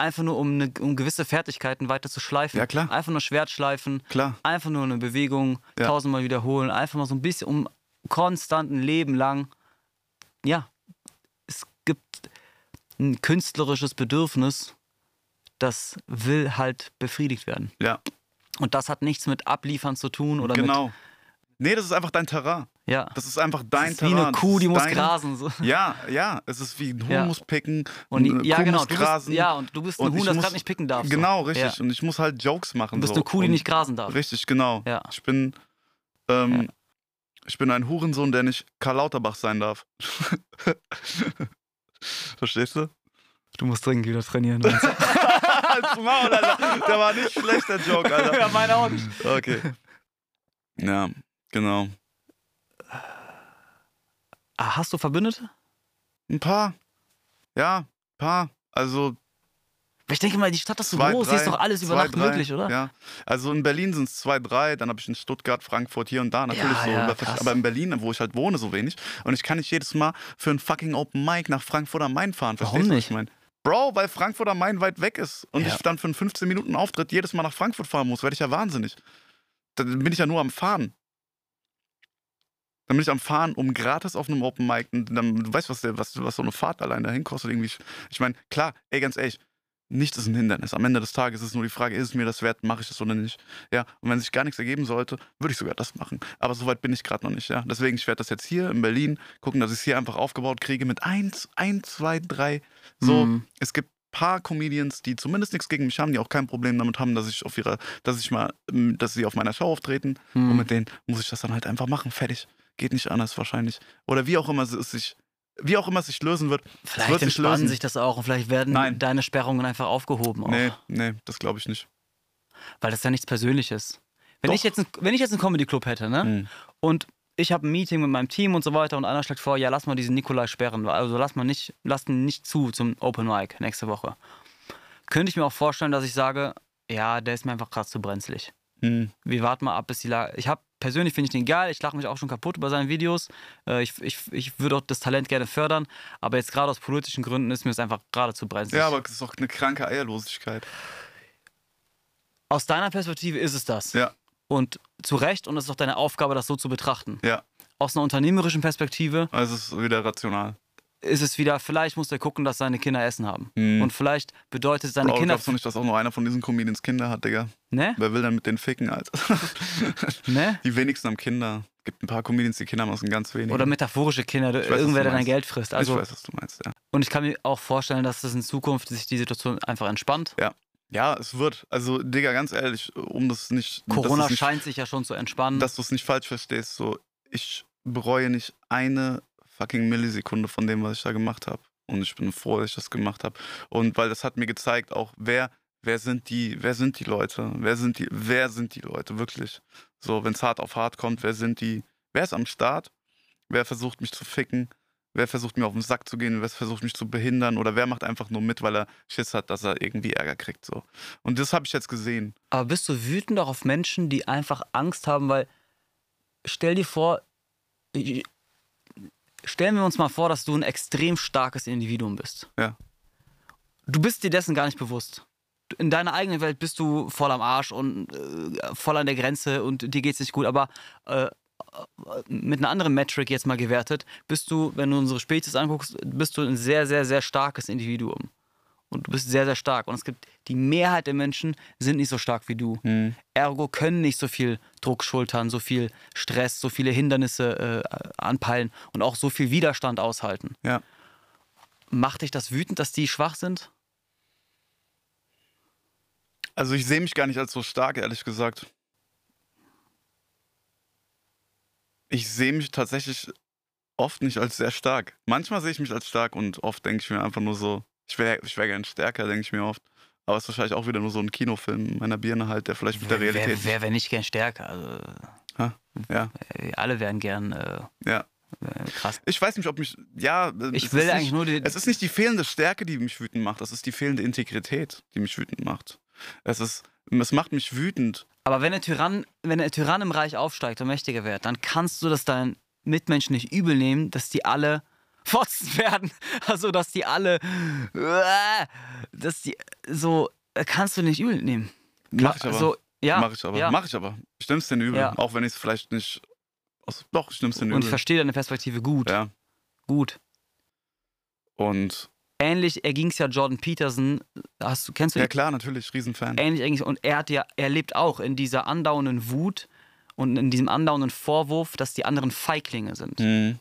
Einfach nur, um, eine, um gewisse Fertigkeiten weiter zu schleifen. Ja, klar. Einfach nur Schwert schleifen, Klar. einfach nur eine Bewegung, Ja. tausendmal wiederholen, einfach mal so ein bisschen, um konstant ein Leben lang. Ja, es gibt ein künstlerisches Bedürfnis, das will halt befriedigt werden. Ja. Und das hat nichts mit Abliefern zu tun oder mit. genau. Nee, das ist einfach dein Terrain. Ja. Das ist einfach dein ist wie Terrain. eine Kuh, die muss deine- grasen. So. Ja, ja, es ist wie ein Huhn Ja. muss picken, Und die, eine ja, Kuh genau. muss grasen. bist, ja, und du bist ein und Huhn, das muss- gerade nicht picken darf. so. Genau, richtig. Ja. Und ich muss halt Jokes machen. Du bist so. eine Kuh, die Und- nicht grasen darf. Richtig, genau. Ja. Ich bin, ähm, ich bin ein Hurensohn, der nicht Karl Lauterbach sein darf. [laughs] Verstehst du? Du musst dringend wieder trainieren. [laughs] Maul, Alter. Der war nicht schlecht, der Joke, Alter. [laughs] ja, meine auch nicht. Okay. Ja, genau. Ah, Hast du Verbündete? Ein paar. Ja, ein paar. Also Ich denke mal, die Stadt ist so zwei, groß, drei. hier ist doch alles über zwei, Nacht drei, möglich, oder? Ja. Also in Berlin sind es zwei, drei, dann habe ich in Stuttgart, Frankfurt, hier und da natürlich Ja, so. ja, über- aber in Berlin, wo ich halt wohne, so wenig. Und ich kann nicht jedes Mal für ein fucking Open Mic nach Frankfurt am Main fahren. Warum Verstehst du, was nicht? ich meine? Bro, weil Frankfurt am Main weit weg ist und Ja. ich dann für einen 15 Minuten Auftritt jedes Mal nach Frankfurt fahren muss, werde ich ja wahnsinnig. Dann bin ich ja nur am Fahren. Dann bin ich am Fahren, um gratis auf einem Open Mic. Und dann, du weißt, was, der, was, was so eine Fahrt allein dahin kostet. Irgendwie. Ich meine, klar, ey, ganz ehrlich, nichts ist ein Hindernis. Am Ende des Tages ist nur die Frage, ist es mir das wert, mache ich das oder nicht? Ja, und wenn sich gar nichts ergeben sollte, würde ich sogar das machen. Aber so weit bin ich gerade noch nicht, ja. Deswegen, ich werde das jetzt hier in Berlin gucken, dass ich es hier einfach aufgebaut kriege mit eins, ein, zwei, drei. So, Mhm. es gibt paar Comedians, die zumindest nichts gegen mich haben, die auch kein Problem damit haben, dass ich auf ihrer, dass ich mal, ähm, dass sie auf meiner Show auftreten. Mhm. Und mit denen muss ich das dann halt einfach machen. Fertig. Geht nicht anders wahrscheinlich. Oder wie auch immer es sich, wie auch immer es sich lösen wird. Vielleicht wird sich entspannen lösen. sich das auch und vielleicht werden Nein. deine Sperrungen einfach aufgehoben. Auch. Nee, nee, das glaube ich nicht. Weil das ja nichts Persönliches. Wenn Doch. ich jetzt, ein, wenn ich jetzt einen Comedy-Club hätte, ne? Mhm. Und ich habe ein Meeting mit meinem Team und so weiter und einer schlägt vor, ja, lass mal diesen Nikolai sperren. Also lass mal nicht, lass ihn nicht zu zum Open Mic nächste Woche. Könnte ich mir auch vorstellen, dass ich sage, ja, der ist mir einfach gerade zu brenzlig. Mhm. Wir warten mal ab, bis die Lage. Ich habe persönlich finde ich den geil. Ich lache mich auch schon kaputt über seine Videos. Äh, ich, ich, ich würde auch das Talent gerne fördern. Aber jetzt gerade aus politischen Gründen ist mir das einfach gerade zu brenzlig. Ja, aber es ist doch eine kranke Eierlosigkeit. aus deiner Perspektive ist es das. Ja, Und zu Recht. Und es ist auch deine Aufgabe, das so zu betrachten. ja. Aus einer unternehmerischen Perspektive Also es ist wieder rational. Ist es wieder, vielleicht muss er gucken, dass seine Kinder Essen haben. Mhm. Und vielleicht bedeutet seine Bro, Kinder. glaubst du nicht, dass auch nur einer von diesen Comedians Kinder hat, Digga? Ne? Wer will denn mit denen ficken, Alter? [laughs] Ne? Die wenigsten haben Kinder. Gibt ein paar Comedians, die Kinder haben, das sind ganz wenige. Oder metaphorische Kinder, was irgendwer, der dein. Geld frisst. Also, ich weiß, was du meinst, ja. und ich kann mir auch vorstellen, dass das in Zukunft sich die Situation einfach entspannt. Ja, es wird. Also, Digga, ganz ehrlich, um das nicht. Corona es nicht, scheint sich ja schon zu entspannen. dass du es nicht falsch verstehst, so, ich bereue nicht eine fucking Millisekunde von dem, was ich da gemacht habe. Und ich bin froh, dass ich das gemacht habe. Und weil das hat mir gezeigt, auch wer, wer sind die, wer sind die Leute? Wer sind die, wer sind die Leute, wirklich? So, wenn es hart auf hart kommt, wer sind die, wer ist am Start? Wer versucht mich zu ficken? Wer versucht mir auf den Sack zu gehen? Wer versucht mich zu behindern? Oder wer macht einfach nur mit, weil er Schiss hat, dass er irgendwie Ärger kriegt? So. Und das habe ich jetzt gesehen. Aber bist du wütend auch auf Menschen, die einfach Angst haben, weil stell dir vor, stellen wir uns mal vor, dass du ein extrem starkes Individuum bist. Ja. Du bist dir dessen gar nicht bewusst. In deiner eigenen Welt bist du voll am Arsch und äh, voll an der Grenze und dir geht's nicht gut, aber äh, mit einer anderen Metric jetzt mal gewertet, bist du, wenn du unsere Spezies anguckst, bist du ein sehr, sehr, sehr starkes Individuum. Und du bist sehr, sehr stark. Und es gibt, die Mehrheit der Menschen sind nicht so stark wie du. Hm. Ergo können nicht so viel Druck schultern, so viel Stress, so viele Hindernisse äh, anpeilen und auch so viel Widerstand aushalten. Ja. Macht dich das wütend, dass die schwach sind? Also ich sehe mich gar nicht als so stark, ehrlich gesagt. Ich sehe mich tatsächlich oft nicht als sehr stark. Manchmal sehe ich mich als stark und oft denke ich mir einfach nur so, ich wäre ich wär gern stärker, denke ich mir oft. Aber es ist wahrscheinlich auch wieder nur so ein Kinofilm meiner Birne halt, der vielleicht mit der Wer, Realität. wer, wer wäre nicht gern stärker? Also, Ja, äh, alle wären gern äh, ja. äh, krass. Ich weiß nicht, ob mich. Ja, Ich es will ist eigentlich nicht, nur die. Es ist nicht die fehlende Stärke, die mich wütend macht, es ist die fehlende Integrität, die mich wütend macht. Es ist. Es macht mich wütend. Aber wenn der Tyrann, wenn der Tyrann im Reich aufsteigt und mächtiger wird, dann kannst du das deinen Mitmenschen nicht übel nehmen, dass die alle Fotzen werden. [laughs] Also, dass die alle. äh, Dass die so. äh, Kannst du nicht übel nehmen. Mach ich aber. So, ja, Mach ich aber. Ja. Mach ich aber. Ich nimm's den übel. Ja. Auch wenn ich es vielleicht nicht. Aus, doch, ich nimm's den Und ich übel. verstehe deine Perspektive gut. Ja. Gut. Und ähnlich erging es ja Jordan Peterson. Hast, du- kennst du Ja ihn? klar, natürlich, Riesenfan. ähnlich eigentlich und er hat ja er lebt auch in dieser andauernden Wut und in diesem andauernden Vorwurf, dass die anderen Feiglinge sind. Mhm.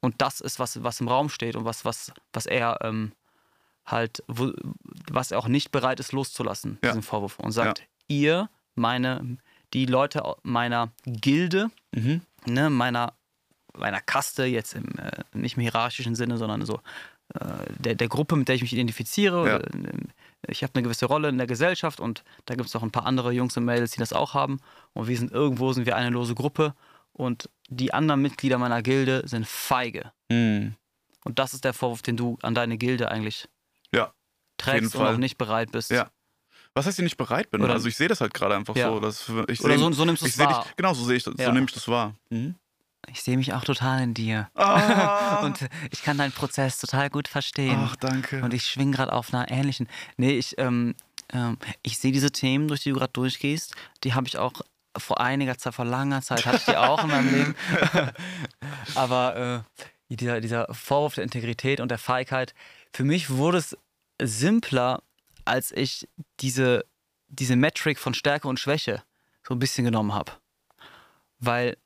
Und das ist was was im Raum steht und was was was er ähm, halt wo, was er auch nicht bereit ist loszulassen Ja. diesen Vorwurf und sagt ihr meine die Leute meiner Gilde Mhm. ne, meiner meiner Kaste jetzt im äh, nicht im hierarchischen Sinne sondern so äh, der, der Gruppe, mit der ich mich identifiziere. Ja. Äh, Ich habe eine gewisse Rolle in der Gesellschaft und da gibt es auch ein paar andere Jungs und Mädels, die das auch haben. Und wir sind irgendwo sind wir eine lose Gruppe und die anderen Mitglieder meiner Gilde sind feige. Mhm. Und das ist der Vorwurf, den du an deine Gilde eigentlich Ja, trägst und Fall. auch nicht bereit bist. Ja. Was heißt, ich nicht bereit bin? Oder- also ich sehe das halt gerade einfach Ja. so. Dass ich Oder seh- so, so nimmst du es wahr. Dich, genau, so sehe ich das. Ja. So nehme ich das wahr. Mhm. Ich sehe mich auch total in dir. Ah. [laughs] Und ich kann deinen Prozess total gut verstehen. Ach, danke. Und ich schwing gerade auf einer ähnlichen. Nee, ich, ähm, ähm, ich sehe diese Themen, durch die du gerade durchgehst, die habe ich auch vor einiger Zeit, vor langer Zeit, hatte ich die auch in meinem Leben. [laughs] Aber äh, dieser, dieser Vorwurf der Integrität und der Feigheit, für mich wurde es simpler, als ich diese, diese Metrik von Stärke und Schwäche so ein bisschen genommen habe. Weil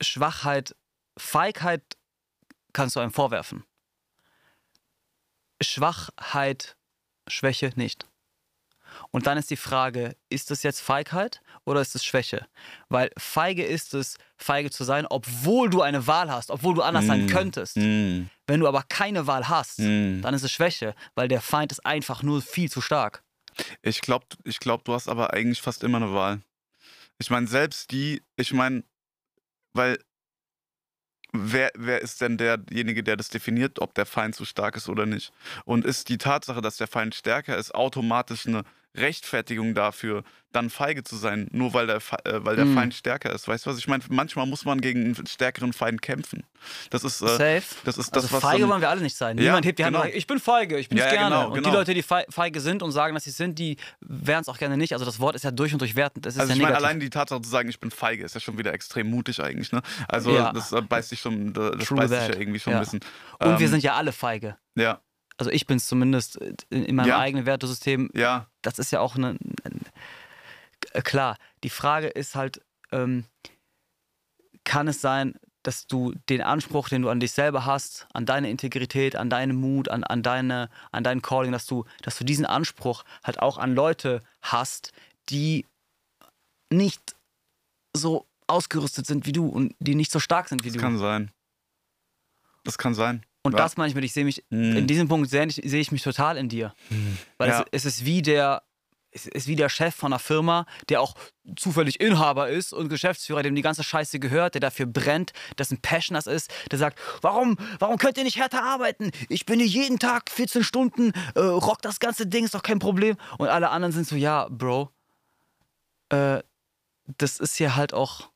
Schwachheit, Feigheit kannst du einem vorwerfen. Schwachheit, Schwäche nicht. Und dann ist die Frage, ist es jetzt Feigheit oder ist es Schwäche? Weil feige ist es, feige zu sein, obwohl du eine Wahl hast, obwohl du anders sein Mm. könntest. Mhm. Wenn du aber keine Wahl hast, Mhm. dann ist es Schwäche, weil der Feind ist einfach nur viel zu stark. Ich glaube, ich glaub, du hast aber eigentlich fast immer eine Wahl. Ich meine, selbst die, ich meine, weil wer, wer ist denn derjenige, der das definiert, ob der Feind zu stark ist oder nicht? Und ist die Tatsache, dass der Feind stärker ist, automatisch eine Rechtfertigung dafür, dann feige zu sein, nur weil der, äh, weil der Mhm. Feind stärker ist? Weißt du was? Ich meine, manchmal muss man gegen einen stärkeren Feind kämpfen. Das ist, äh, Safe. das, ist das, also was feige dann- wollen wir alle nicht sein. Ja, Niemand hebt die Hand genau. und sagt, ich bin feige, ich bin Ja, es ja, gerne. genau, Und die genau. Leute, die fei- feige sind und sagen, dass sie sind, die wären es auch gerne nicht. Also das Wort ist ja durch und durch wertend. Also ja ich meine, allein die Tatsache zu sagen, ich bin feige, ist ja schon wieder extrem mutig eigentlich. Ne? Also Ja. das äh, beißt sich schon, das True beißt sich ja irgendwie schon Ja. ein bisschen. und wir Ähm, sind ja alle feige. ja, Also ich bin es zumindest in, in meinem Ja. eigenen Wertesystem. ja, Das ist ja auch eine, ein- äh, klar. Die Frage ist halt, ähm, kann es sein, dass du den Anspruch, den du an dich selber hast, an deine Integrität, an deinen Mut, an, an, deine, an dein Calling, dass du, dass du diesen Anspruch halt auch an Leute hast, die nicht so ausgerüstet sind wie du und die nicht so stark sind wie das du. kann sein. Das kann sein. Und ja. das meine ich mit, ich sehe mich, Mhm. in diesem Punkt sehe ich, sehe ich mich total in dir. Weil Ja. es, es ist wie der, es ist wie der Chef von einer Firma, der auch zufällig Inhaber ist und Geschäftsführer, dem die ganze Scheiße gehört, der dafür brennt, dessen Passion das ist, der sagt, warum, warum könnt ihr nicht härter arbeiten? Ich bin hier jeden Tag 14 Stunden, äh, rock das ganze Ding, ist doch kein Problem. Und alle anderen sind so, ja, Bro, äh, das ist hier halt auch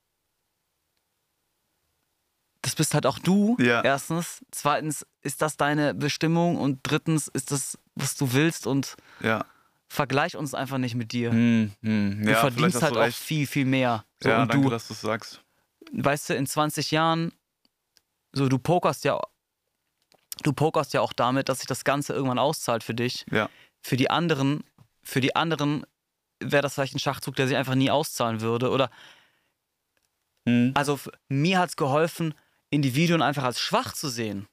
das bist halt auch du, Ja. erstens. Zweitens ist das deine Bestimmung und drittens ist das, was du willst und Ja. vergleich uns einfach nicht mit dir. Hm, hm. Du ja, verdienst halt du auch viel, viel mehr. So, ja, und danke, du, dass du es sagst. weißt du, in 20 Jahren, so du pokerst ja, du pokerst ja auch damit, dass sich das Ganze irgendwann auszahlt für dich. Ja. Für die anderen, für die anderen wäre das vielleicht ein Schachzug, der sich einfach nie auszahlen würde. Oder Hm. Also mir hat es geholfen, Individuen einfach als schwach zu sehen.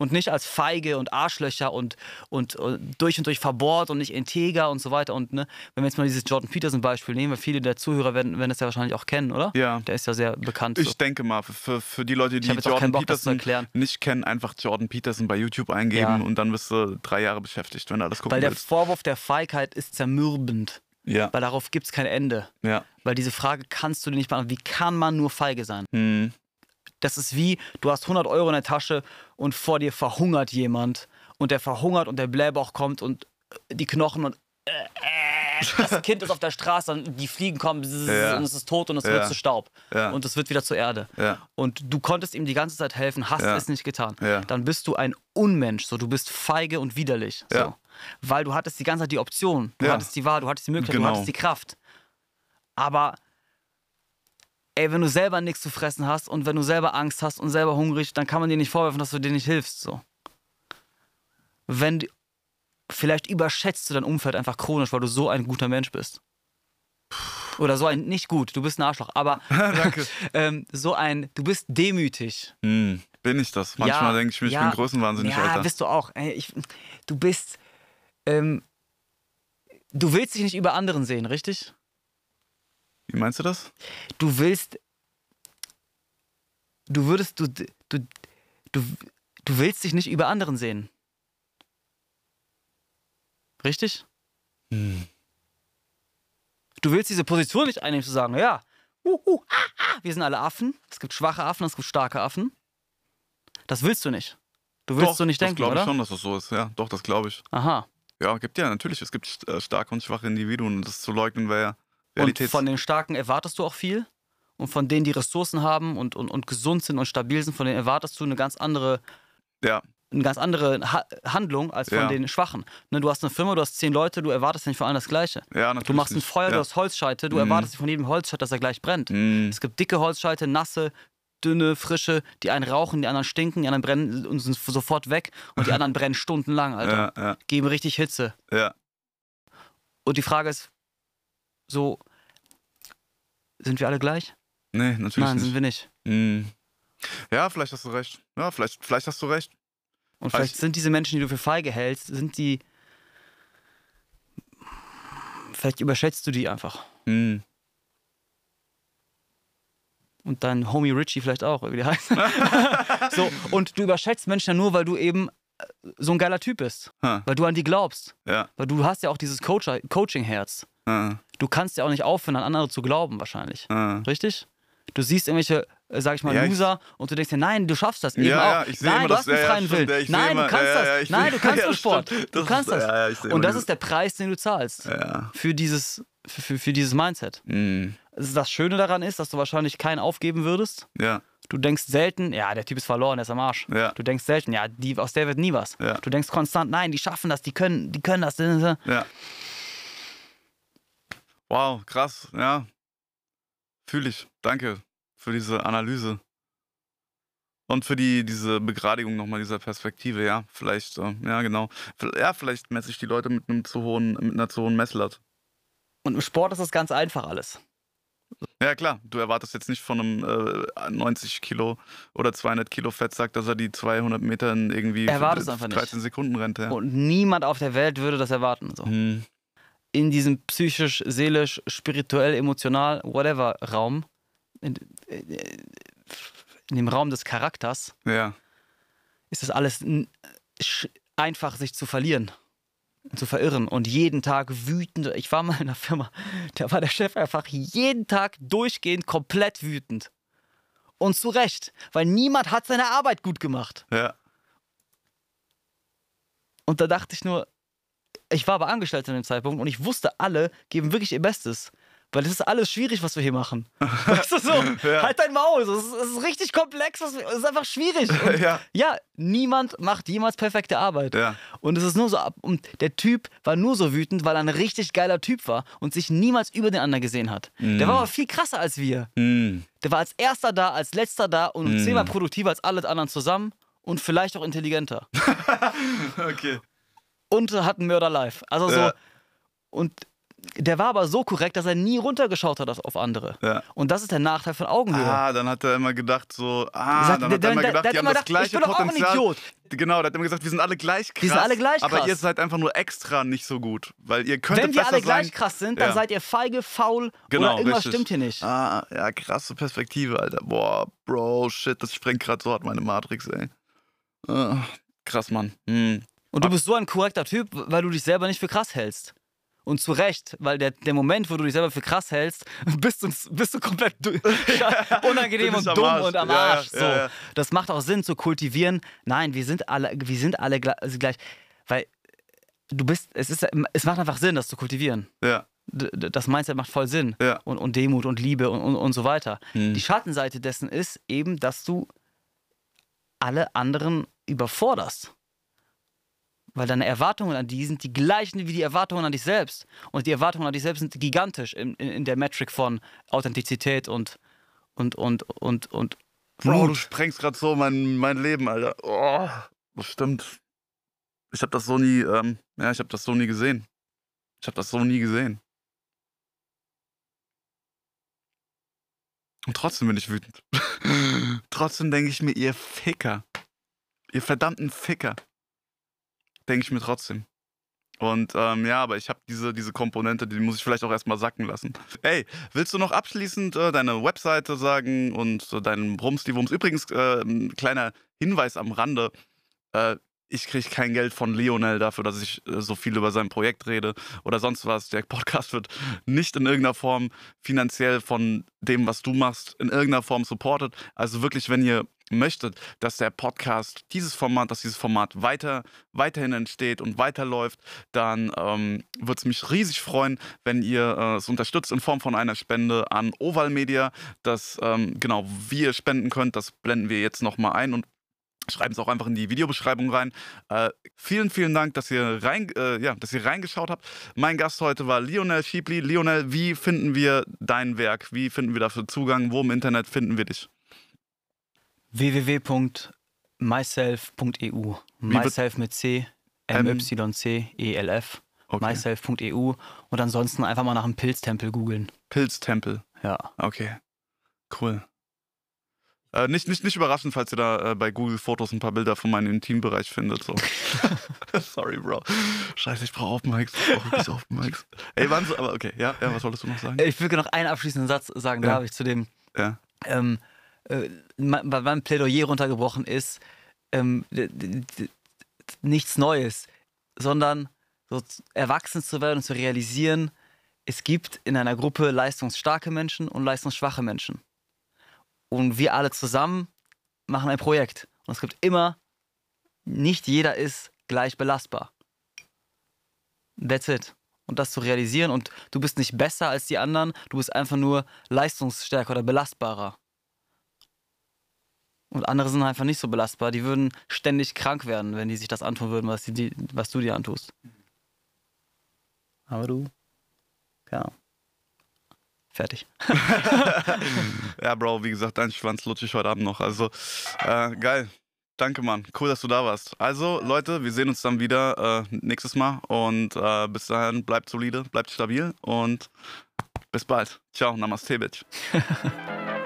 Und nicht als feige und Arschlöcher und, und, und durch und durch verbohrt und nicht integer und so weiter. Und ne, wenn wir jetzt mal dieses Jordan Peterson-Beispiel nehmen, weil viele der Zuhörer werden, werden das ja wahrscheinlich auch kennen, oder? Ja. Der ist ja sehr bekannt. so. Ich denke mal, für, für die Leute, die Jordan Bock, Peterson nicht kennen, einfach Jordan Peterson bei YouTube eingeben Ja. und dann bist du drei Jahre beschäftigt, wenn du alles gucken Weil der willst. Vorwurf der Feigheit ist zermürbend. Ja, Weil darauf gibt es kein Ende. ja. Weil diese Frage kannst du dir nicht beantworten. Wie kann man nur feige sein? Hm. Das ist wie, du hast 100 Euro in der Tasche und vor dir verhungert jemand und der verhungert und der Blähbauch kommt und äh, die Knochen und äh, äh, das Kind ist auf der Straße und die Fliegen kommen Ja. und es ist tot und es Ja. wird zu Staub Ja. und es wird wieder zur Erde. Und du konntest ihm die ganze Zeit helfen, hast es nicht getan. Dann bist du ein Unmensch, so du bist feige und widerlich. So. Weil du hattest die ganze Zeit die Option, du hattest die Wahl, du hattest die Möglichkeit, Genau. du hattest die Kraft. Aber ey, wenn du selber nichts zu fressen hast und wenn du selber Angst hast und selber hungrig, dann kann man dir nicht vorwerfen, dass du dir nicht hilfst. So. Wenn du- vielleicht überschätzt du dein Umfeld einfach chronisch, weil du so ein guter Mensch bist. Oder so ein, nicht gut, du bist ein Arschloch, aber [laughs] Danke. [laughs] ähm, so ein, du bist demütig. Hm, bin ich das? Manchmal Ja, denke ich mir, ich ja, bin größenwahnsinnig, ja, Alter. bist du auch. Ich, du bist, ähm, du willst dich nicht über anderen sehen, richtig? Wie meinst du das? Du willst, du würdest, du, du, du, du willst dich nicht über anderen sehen. Richtig? Hm. Du willst diese Position nicht einnehmen, zu sagen, ja, uh, uh, ah, ah, wir sind alle Affen. Es gibt schwache Affen, es gibt starke Affen. Das willst du nicht. Du willst Doch, so nicht das denken, glaube ich oder? schon, dass das so ist. Ja, doch, das glaube ich. Aha. Ja, gibt ja, natürlich. Es gibt äh, starke und schwache Individuen. Das zu leugnen wäre ja Und Realitäts... von den Starken erwartest du auch viel. Und von denen, die Ressourcen haben und, und, und gesund sind und stabil sind, von denen erwartest du eine ganz andere, ja, eine ganz andere ha Handlung als von Ja. den Schwachen. Ne, du hast eine Firma, du hast zehn Leute, du erwartest nicht von allen das Gleiche. ja, natürlich Du machst ein. Feuer, ja. du hast Holzscheite, du Mhm. erwartest von jedem Holzscheit, dass er gleich brennt. Hm, Es gibt dicke Holzscheite, nasse, dünne, frische, die einen rauchen, die anderen stinken, die anderen brennen und sind sofort weg und die anderen [laughs] brennen stundenlang, Alter. Geben richtig Hitze. ja. Und die Frage ist, so, sind wir alle gleich? Nee, natürlich Nein, nicht. sind wir nicht. Hm. Ja, vielleicht hast du recht. Ja, vielleicht, vielleicht hast du recht. Und vielleicht sind diese Menschen, die du für feige hältst, sind die. Vielleicht überschätzt du die einfach. Hm. Und dein Homie Richie vielleicht auch, wie der heißt. [laughs] so, und du überschätzt Menschen ja nur, weil du eben äh, so ein geiler Typ bist. Ha, Weil du an die glaubst. ja. Weil du hast ja auch dieses Coach Coaching-Herz. Ha, Du kannst ja auch nicht aufhören, an andere zu glauben, wahrscheinlich. ha. Richtig? Du siehst irgendwelche, äh, sag ich mal, Ja, ich- Loser und du denkst dir, nein, du schaffst das eben Ja, ja, auch. ich sehe nein, du das- hast einen ja, ja, freien stimmt, Willen. ja, ich sehe nein, du kannst ja, ja, das. ich nein, du kannst [laughs] ja, nur Sport. stimmt. Du Das kannst das. ja, ja, ich sehe und das ist der Preis, den du zahlst. Ja. Für dieses, für, für, für dieses Mindset. Hm. Also Das Schöne daran ist, dass du wahrscheinlich keinen aufgeben würdest. Ja. Du denkst selten, ja, der Typ ist verloren, der ist am Arsch. Ja. Du denkst selten, ja, die, aus der wird nie was. Ja. Du denkst konstant, nein, die schaffen das, die können, die können das. Ja. Wow, krass, ja. Fühle ich. Danke für diese Analyse. Und für die, diese Begradigung nochmal dieser Perspektive, ja. Vielleicht, äh, ja, genau. Ja, vielleicht messe ich die Leute mit einem zu hohen, mit einer zu hohen Messlatte. Und im Sport ist das ganz einfach alles. Ja, klar, du erwartest jetzt nicht von einem äh, 90 Kilo oder 200 Kilo Fettsack, dass er die 200 Meter in irgendwie Erwartest einfach nicht. 13 Sekunden rennt. Ja. Und niemand auf der Welt würde das erwarten. So. Hm. In diesem psychisch, seelisch, spirituell, emotional, whatever Raum, in, in dem Raum des Charakters, Ja, ist das alles einfach, sich zu verlieren und zu verirren und jeden Tag wütend. Ich war mal in einer Firma, da war der Chef einfach jeden Tag durchgehend komplett wütend. Und zu Recht, weil niemand hat seine Arbeit gut gemacht. ja, Und da dachte ich nur, ich war aber angestellt zu dem Zeitpunkt und ich wusste, alle geben wirklich ihr Bestes. Weil das ist alles schwierig, was wir hier machen. [laughs] Weißt du so? Ja. Halt dein Maus. Es ist, es ist richtig komplex. Es ist einfach schwierig. [laughs] Ja, ja, niemand macht jemals perfekte Arbeit. ja. Und es ist nur so, und der Typ war nur so wütend, weil er ein richtig geiler Typ war und sich niemals über den anderen gesehen hat. Der war aber viel krasser als wir. Hm. Der war als erster da, als letzter da und Mhm. zehnmal produktiver als alle anderen zusammen und vielleicht auch intelligenter. [laughs] Okay. Und hat einen Mörder live. Also so. Ja. Und der war aber so korrekt, dass er nie runtergeschaut hat auf andere. Ja. Und das ist der Nachteil von Augenhöhe. Ah, dann hat er immer gedacht so, ah, Sagt- dann hat er immer gedacht, der die haben das gedacht, ich gleiche bin doch auch ein Potenzial. Idiot. Genau, der hat immer gesagt, wir sind alle gleich krass. Wir sind alle gleich Aber krass. ihr seid einfach nur extra nicht so gut, weil ihr könntet Wenn wir alle sein. gleich krass sind, dann Ja. seid ihr feige, faul Genau, oder irgendwas richtig. stimmt hier nicht. Ah, ja, krasse Perspektive, Alter. Boah, Bro, shit, das sprengt gerade so hart meine Matrix, ey. Ah, krass, Mann. Hm. Und du bist so ein korrekter Typ, weil du dich selber nicht für krass hältst. Und zu Recht, weil der, der Moment, wo du dich selber für krass hältst, [laughs] bist du, bist du komplett [laughs] unangenehm und dumm Arsch. und am Ja, Arsch. so. ja, ja. Das macht auch Sinn zu kultivieren. Nein, wir sind alle, wir sind alle also gleich. Weil du bist, es, ist, es macht einfach Sinn, das zu kultivieren. Ja, Das Mindset macht voll Sinn. Ja. Und, und Demut und Liebe und, und, und so weiter. Hm. Die Schattenseite dessen ist eben, dass du alle anderen überforderst. Weil deine Erwartungen an die sind die gleichen wie die Erwartungen an dich selbst. Und die Erwartungen an dich selbst sind gigantisch in, in, in der Metric von Authentizität und, und, und, und, und Bro, du Mut. sprengst gerade so mein, mein Leben, Alter. Oh, das stimmt. Ich habe das so nie, ähm, ja, ich habe das so nie gesehen. Ich habe das so nie gesehen. Und trotzdem bin ich wütend. [laughs] trotzdem denke ich mir, ihr Ficker. Ihr verdammten Ficker. Denke ich mir trotzdem. Und ähm, ja, aber ich habe diese, diese Komponente, die muss ich vielleicht auch erstmal sacken lassen. Ey, willst du noch abschließend äh, deine Webseite sagen und äh, deinen Brums, die Wums? Übrigens, äh, ein kleiner Hinweis am Rande. Äh, ich kriege kein Geld von Lionel dafür, dass ich äh, so viel über sein Projekt rede oder sonst was. Der Podcast wird nicht in irgendeiner Form finanziell von dem, was du machst, in irgendeiner Form supported. Also wirklich, wenn ihr möchtet, dass der Podcast, dieses Format, dass dieses Format weiter, weiterhin entsteht und weiterläuft, dann ähm, würde es mich riesig freuen, wenn ihr äh, es unterstützt in Form von einer Spende an Oval Media. Das, ähm, genau, wie ihr spenden könnt, das blenden wir jetzt nochmal ein und schreiben es auch einfach in die Videobeschreibung rein. Äh, vielen, vielen Dank, dass ihr, rein, äh, ja, dass ihr reingeschaut habt. Mein Gast heute war Lionel Schiebli. Lionel, wie finden wir dein Werk? Wie finden wir dafür Zugang? Wo im Internet finden wir dich? www.myself.eu. Myself mit C, M-Y-C-E-L-F. Okay. Myself.eu. Und ansonsten einfach mal nach einem Pilztempel googeln. Pilztempel. Ja. Okay. Cool. Äh, nicht, nicht, nicht überraschend, falls ihr da äh, bei Google Fotos ein paar Bilder von meinem Intimbereich findet. So. [laughs] [laughs] Sorry, Bro. Scheiße, ich brauche Open Mics. Ich brauche Open Mics. Ey, wann so, aber okay, ja, ja, was wolltest du noch sagen? Ich will noch einen abschließenden Satz sagen, Ja. da habe ich zu dem Ja. ähm, äh, mein, Plädoyer runtergebrochen ist, ähm, nichts Neues, sondern so erwachsen zu werden und zu realisieren, es gibt in einer Gruppe leistungsstarke Menschen und leistungsschwache Menschen. Und wir alle zusammen machen ein Projekt. Und es gibt immer, nicht jeder ist gleich belastbar. That's it. Und das zu realisieren und du bist nicht besser als die anderen, du bist einfach nur leistungsstärker oder belastbarer. Und andere sind einfach nicht so belastbar. Die würden ständig krank werden, wenn die sich das antun würden, was, die, was du dir antust. Aber du, ja. Fertig. [laughs] Ja, Bro, wie gesagt, dein Schwanz lutsche ich heute Abend noch. Also, äh, geil. Danke, Mann. Cool, dass du da warst. Also, Leute, wir sehen uns dann wieder äh, nächstes Mal. Und äh, bis dahin, bleibt solide, bleibt stabil und bis bald. Ciao, Namaste, Bitch. [laughs]